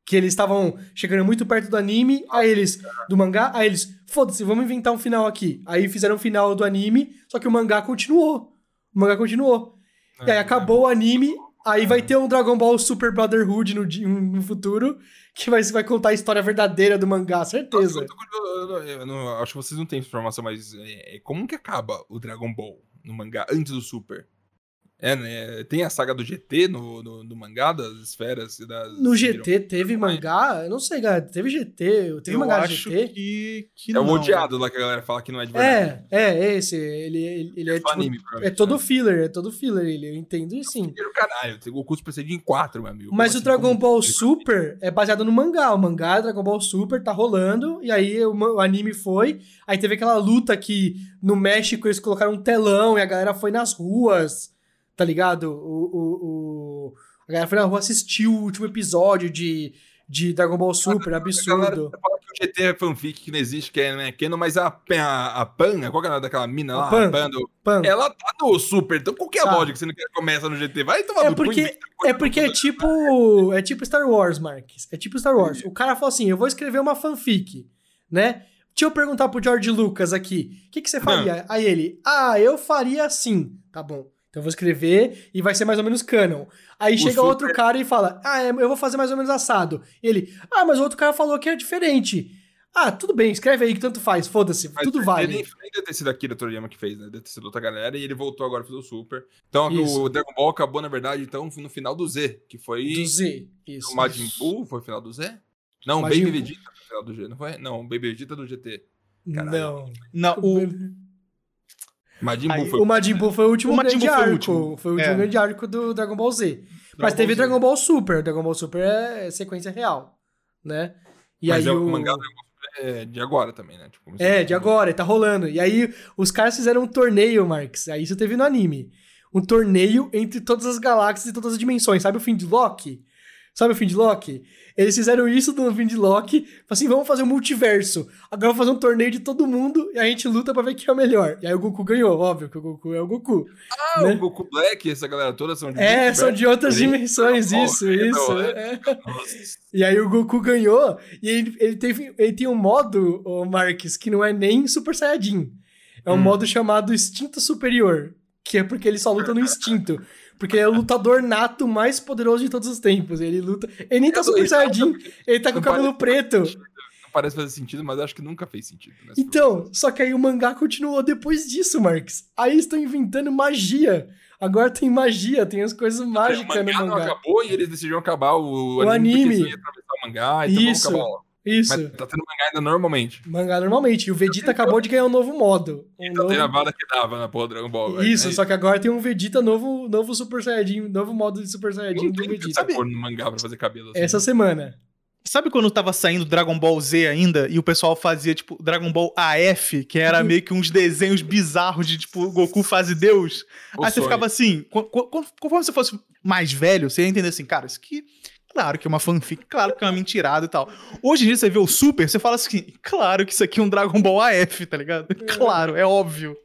Que eles estavam chegando muito perto do anime, aí eles, do mangá, aí eles, foda-se, vamos inventar um final aqui. Aí fizeram o final do anime, só que o mangá continuou. O mangá continuou. E aí É. acabou o anime, Aí vai ter um Dragon Ball Super Brotherhood no, no futuro, que vai, vai contar a história verdadeira do mangá, certeza. Eu, eu eu acho que vocês não têm informação, mas é, é, como que acaba o Dragon Ball no mangá antes do Super? É, né? Tem a saga do GT no, no, no mangá das esferas e das. No GT teve mangá? Eu não sei, galera. Teve GT, teve eu mangá de acho GT? que, que É o não. odiado lá que a galera fala que não é de verdade. É, é, esse. Ele, ele, ele é, só tipo, anime, é todo né? filler, é todo filler ele, eu entendo e sim. Dinheiro, caralho. Tem Goku Super Saiyajin 4, meu amigo. Mas Como o assim? Dragon Como- Ball Super é baseado no mangá. O mangá Dragon Ball Super tá rolando, e aí o, o anime foi. Aí teve aquela luta que no México eles colocaram um telão e a galera foi nas ruas, tá ligado? O, o, o- a galera foi na rua assistir o último episódio de, de Dragon Ball Super, absurdo. que o GT é fanfic, que não existe, que é, não é canon, mas a, a, a Pan, qual que é daquela mina lá? Pan. Pan do- Pan. ela tá no Super, então qual que é a Tá. lógica que você não quer que começa no GT? Vai tomar É porque, inventa é porque é tipo. É tipo Star Wars, Marques. É tipo Star Wars. O cara falou assim: eu vou escrever uma fanfic, né? Deixa eu perguntar pro George Lucas aqui. O que, que você faria? Aí ele, ah, eu faria assim. Tá bom. Então eu vou escrever e vai ser mais ou menos canon. Aí chega Super- outro cara e fala, ah, é, eu vou fazer mais ou menos assado. E ele, ah, mas o outro cara falou que é diferente. Ah, tudo bem, escreve aí que tanto faz, foda-se, tudo ele vale. Nem, nem deve ter sido Akira Toriyama que fez, né? Deve ter sido outra galera e ele voltou agora fazer o Super. Então Isso. o Dragon Ball acabou, na verdade, então, no final do Z, que foi Do Z, isso. o Majin Buu, foi o final do Z? Não, Majin Baby. Vegeta foi o final do G, não foi? Não, Baby Vegeta do GT. caralho. Não. Não, o, Majin Aí, foi O Majin Buu foi o último O Majin grande Buu foi o arco. último. Foi o último É. grande arco do Dragon Ball Z. Mas Ball teve Z. Dragon Ball Super. Dragon Ball Super é sequência real, né? E Mas aí é o... o mangá Dragon Ball é de agora também, né? Tipo, É, de agora, tá rolando. E aí os caras fizeram um torneio, Marx. Aí isso teve no anime. Um torneio entre todas as galáxias e todas as dimensões. Sabe o fim de Loki? Sabe o fim de Loki? Eles fizeram isso no fim de Loki. Assim, vamos fazer um multiverso. Agora vamos fazer um torneio de todo mundo e a gente luta pra ver quem é o melhor. E aí o Goku ganhou, óbvio que o Goku é o Goku. Ah, né? o Goku Black, essa galera toda são de É, são de outras dimensões, Oh, isso, é isso. da hora. é. E aí o Goku ganhou, e ele, ele, teve, ele tem um modo, o Marques, que não é nem Super Saiyajin. É um Hum. modo chamado Instinto Superior, que é porque ele só luta no instinto. Porque ele é o lutador nato mais poderoso de todos os tempos. Ele luta. Ele nem tá Super Saiyajin, ele tá com o não cabelo preto. Não parece fazer sentido, mas acho que nunca fez sentido. né? Então, só que aí o mangá continuou depois disso, Marques. Aí estão inventando magia. Agora tem magia, tem as coisas o mágicas mangá no não mangá. acabou e eles decidiram acabar o, O anime. porque senão ia atravessar o mangá, então Isso. vamos acabar. Isso. Mas tá tendo mangá ainda normalmente. Mangá normalmente. E o Vegeta acabou de ganhar um novo modo. Um Tá novo- tendo a vada que dava na porra do Dragon Ball. velho, Isso, né? só que agora tem um Vegeta novo, novo Super Saiyajin, novo modo de Super Saiyajin Não do tem Vegeta. essa cor no mangá pra fazer cabelo assim. Essa semana. Sabe quando tava saindo Dragon Ball Z ainda e o pessoal fazia, tipo, Dragon Ball AF, que Uhum. era meio que uns desenhos bizarros de, tipo, Goku fase Deus? O Aí você ficava assim, co- co- co- conforme você fosse mais velho, você ia entender assim, cara, isso aqui, claro que é uma fanfic, claro que é uma mentirada e tal. Hoje em dia você vê o Super, você fala assim, claro que isso aqui é um Dragon Ball AF, tá ligado? Claro, é óbvio.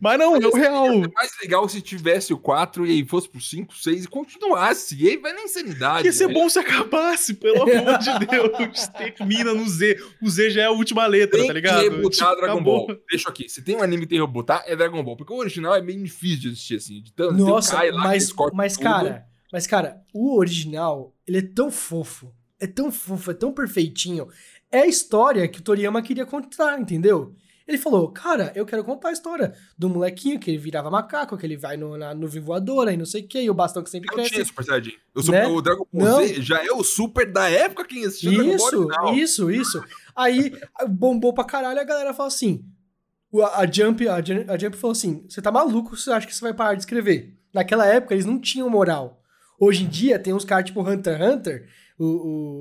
Mas não, é o real. É mais legal se tivesse o 4 e aí fosse pro 5, 6 e continuasse. E aí vai na insanidade. Ia ser velho. bom se acabasse, pelo amor de Deus. Termina no Z. O Z já é a última letra, Tem tá ligado? que rebutar Tipo, Dragon acabou. Ball. Deixa aqui. Se tem um anime que tem que rebutar, é Dragon Ball. Porque o original é bem difícil de assistir, assim. De tanto, Nossa, mas, mas tudo. cara, mas cara, o original, ele é tão fofo, é tão fofo, é tão perfeitinho. É a história que o Toriyama queria contar, entendeu? Ele falou, cara, eu quero contar a história do molequinho que ele virava macaco, que ele vai no, na nuvem voadora e não sei o que, e o bastão que sempre Não cresce. tinha Super Saiyajin. O, Super- Né? o Dragon Ball Não. Z já é o Super da época que assistiu o Dragon Ball Isso, isso, isso. Aí bombou pra caralho, a galera falou assim. A, a Jump, a Jump falou assim: você tá maluco? Você acha que você vai parar de escrever? Naquela época eles não tinham moral. Hoje em dia tem uns caras tipo Hunter x Hunter. O,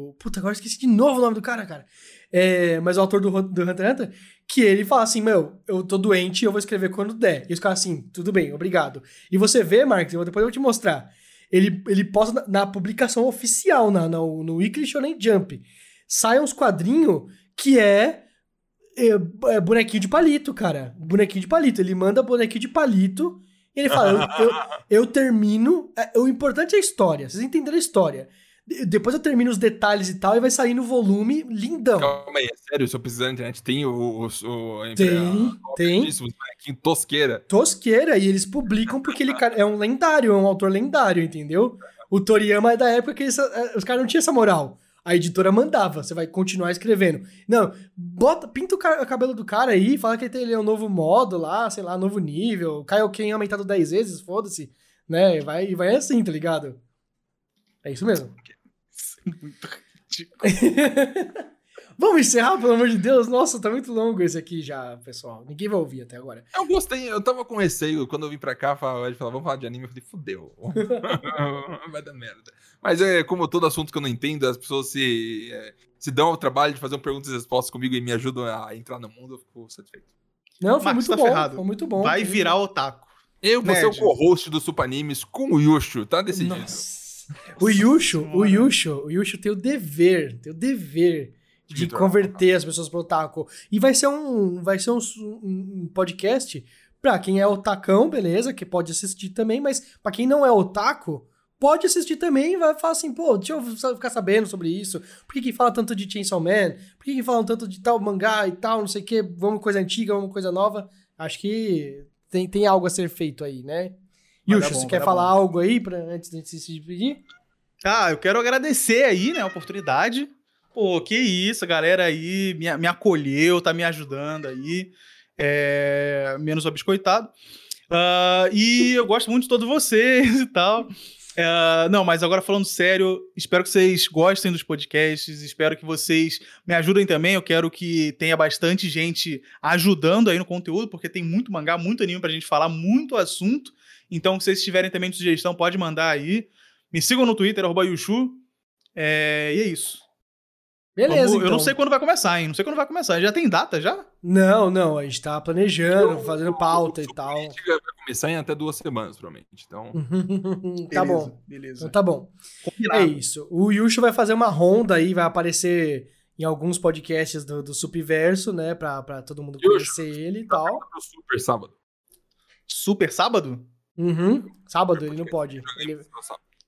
o- Puta, agora esqueci de novo o nome do cara, cara. É, mas o autor do, do Hunter x Hunter, que ele fala assim: Meu, eu tô doente eu vou escrever quando der. E os caras assim: Tudo bem, obrigado. E você vê, Marcos, eu- depois eu vou te mostrar. Ele, ele posta na, na publicação oficial, na, na- no Weekly Shonen Jump. Sai uns quadrinhos que é, é, é bonequinho de palito, cara. Bonequinho de palito. Ele manda bonequinho de palito e ele fala: eu, eu, eu termino. é, o importante é a história. Vocês entenderam a história. De- Depois eu termino os detalhes e tal, e vai sair no volume lindão. Calma aí, é sério, se eu precisar da internet, tem o. o, o Tem, a- tem. Os bonequinhos tosqueira. Tosqueira, e eles publicam porque ele é um lendário, é um autor lendário, entendeu? O Toriyama é da época que essa- eh, os caras não tinham essa moral. A editora mandava, você vai continuar escrevendo. Não, bota, pinta o, o cabelo do cara aí, fala que ele tem ele é um novo modo lá, sei lá, novo nível. Kaioken aumentado 10 vezes, foda-se. Né? Vai, vai assim, tá ligado? É isso mesmo. Muito Vamos encerrar, pelo amor de Deus? Nossa, tá muito longo esse aqui já, pessoal. Ninguém vai ouvir até agora. Eu gostei, eu tava com receio quando eu vim pra cá, ele falou, vamos falar de anime, eu falei, fudeu. Vai dar merda. Mas é como todo assunto que eu não entendo, as pessoas se, é, se dão ao trabalho de fazer um perguntas e respostas comigo e me ajudam a entrar no mundo, eu fico satisfeito. Não, foi Marcos muito tá bom. ferrado. Foi muito bom. Vai virar otaku. Eu vou ser o co-host do Supa Animes com o Yushu, tá decidido. Nossa. O Yushu, o. Yushu, o Yushu tem o dever, tem o dever de converter as pessoas pro otaku. E vai ser um, vai ser um, um- podcast pra quem é otacão, beleza, que pode assistir também, mas pra quem não é otaku, pode assistir também e vai falar assim, pô, deixa eu ficar sabendo sobre isso. Por que que fala tanto de Chainsaw Man? Por que que falam tanto de tal mangá e tal, não sei o que, vamos coisa antiga, vamos coisa nova? Acho que tem, tem algo a ser feito aí, né? Yushu, você quer falar bom. algo aí pra, antes de se despedir? Ah, eu quero agradecer aí, né, a oportunidade. Pô, que isso, a galera aí me, me acolheu, tá me ajudando aí. É, menos o biscoitado. Ah, e eu gosto muito de todos vocês e tal. É, não, mas agora falando sério, espero que vocês gostem dos podcasts, espero que vocês me ajudem também. Eu quero que tenha bastante gente ajudando aí no conteúdo, porque tem muito mangá, muito anime pra gente falar, muito assunto. Então, se vocês tiverem também sugestão, pode mandar aí. Me sigam no Twitter, arroba Yushu. É, e é isso. Beleza, Vamos- então. Eu não sei quando vai começar, hein? Não sei quando vai começar. Já tem data já? Não, não, a gente tá planejando, fazendo pauta e tal. Vai começar em até duas semanas, provavelmente. Então, tá bom. Beleza. Então tá bom. É Combinado. isso. O Yushu vai fazer uma ronda aí, vai aparecer em alguns podcasts do, do Subverso, né? Pra, pra todo mundo Yushu. conhecer ele e tal. pro Super sábado. Super sábado? Uhum. Sábado ele não pode. Ele,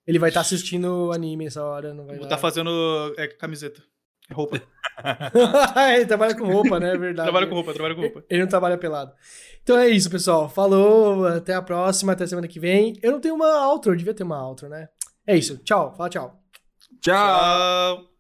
ele vai estar assistindo anime essa hora, não vai Vou dar. tá fazendo é, camiseta. Roupa. ele trabalha com roupa, né? É verdade. trabalho com roupa, trabalho com roupa. Ele não trabalha pelado. Então é isso, pessoal. Falou, até a próxima, até semana que vem. Eu não tenho uma outro, eu devia ter uma outro, né? É isso. Tchau, fala tchau. Tchau! Tchau.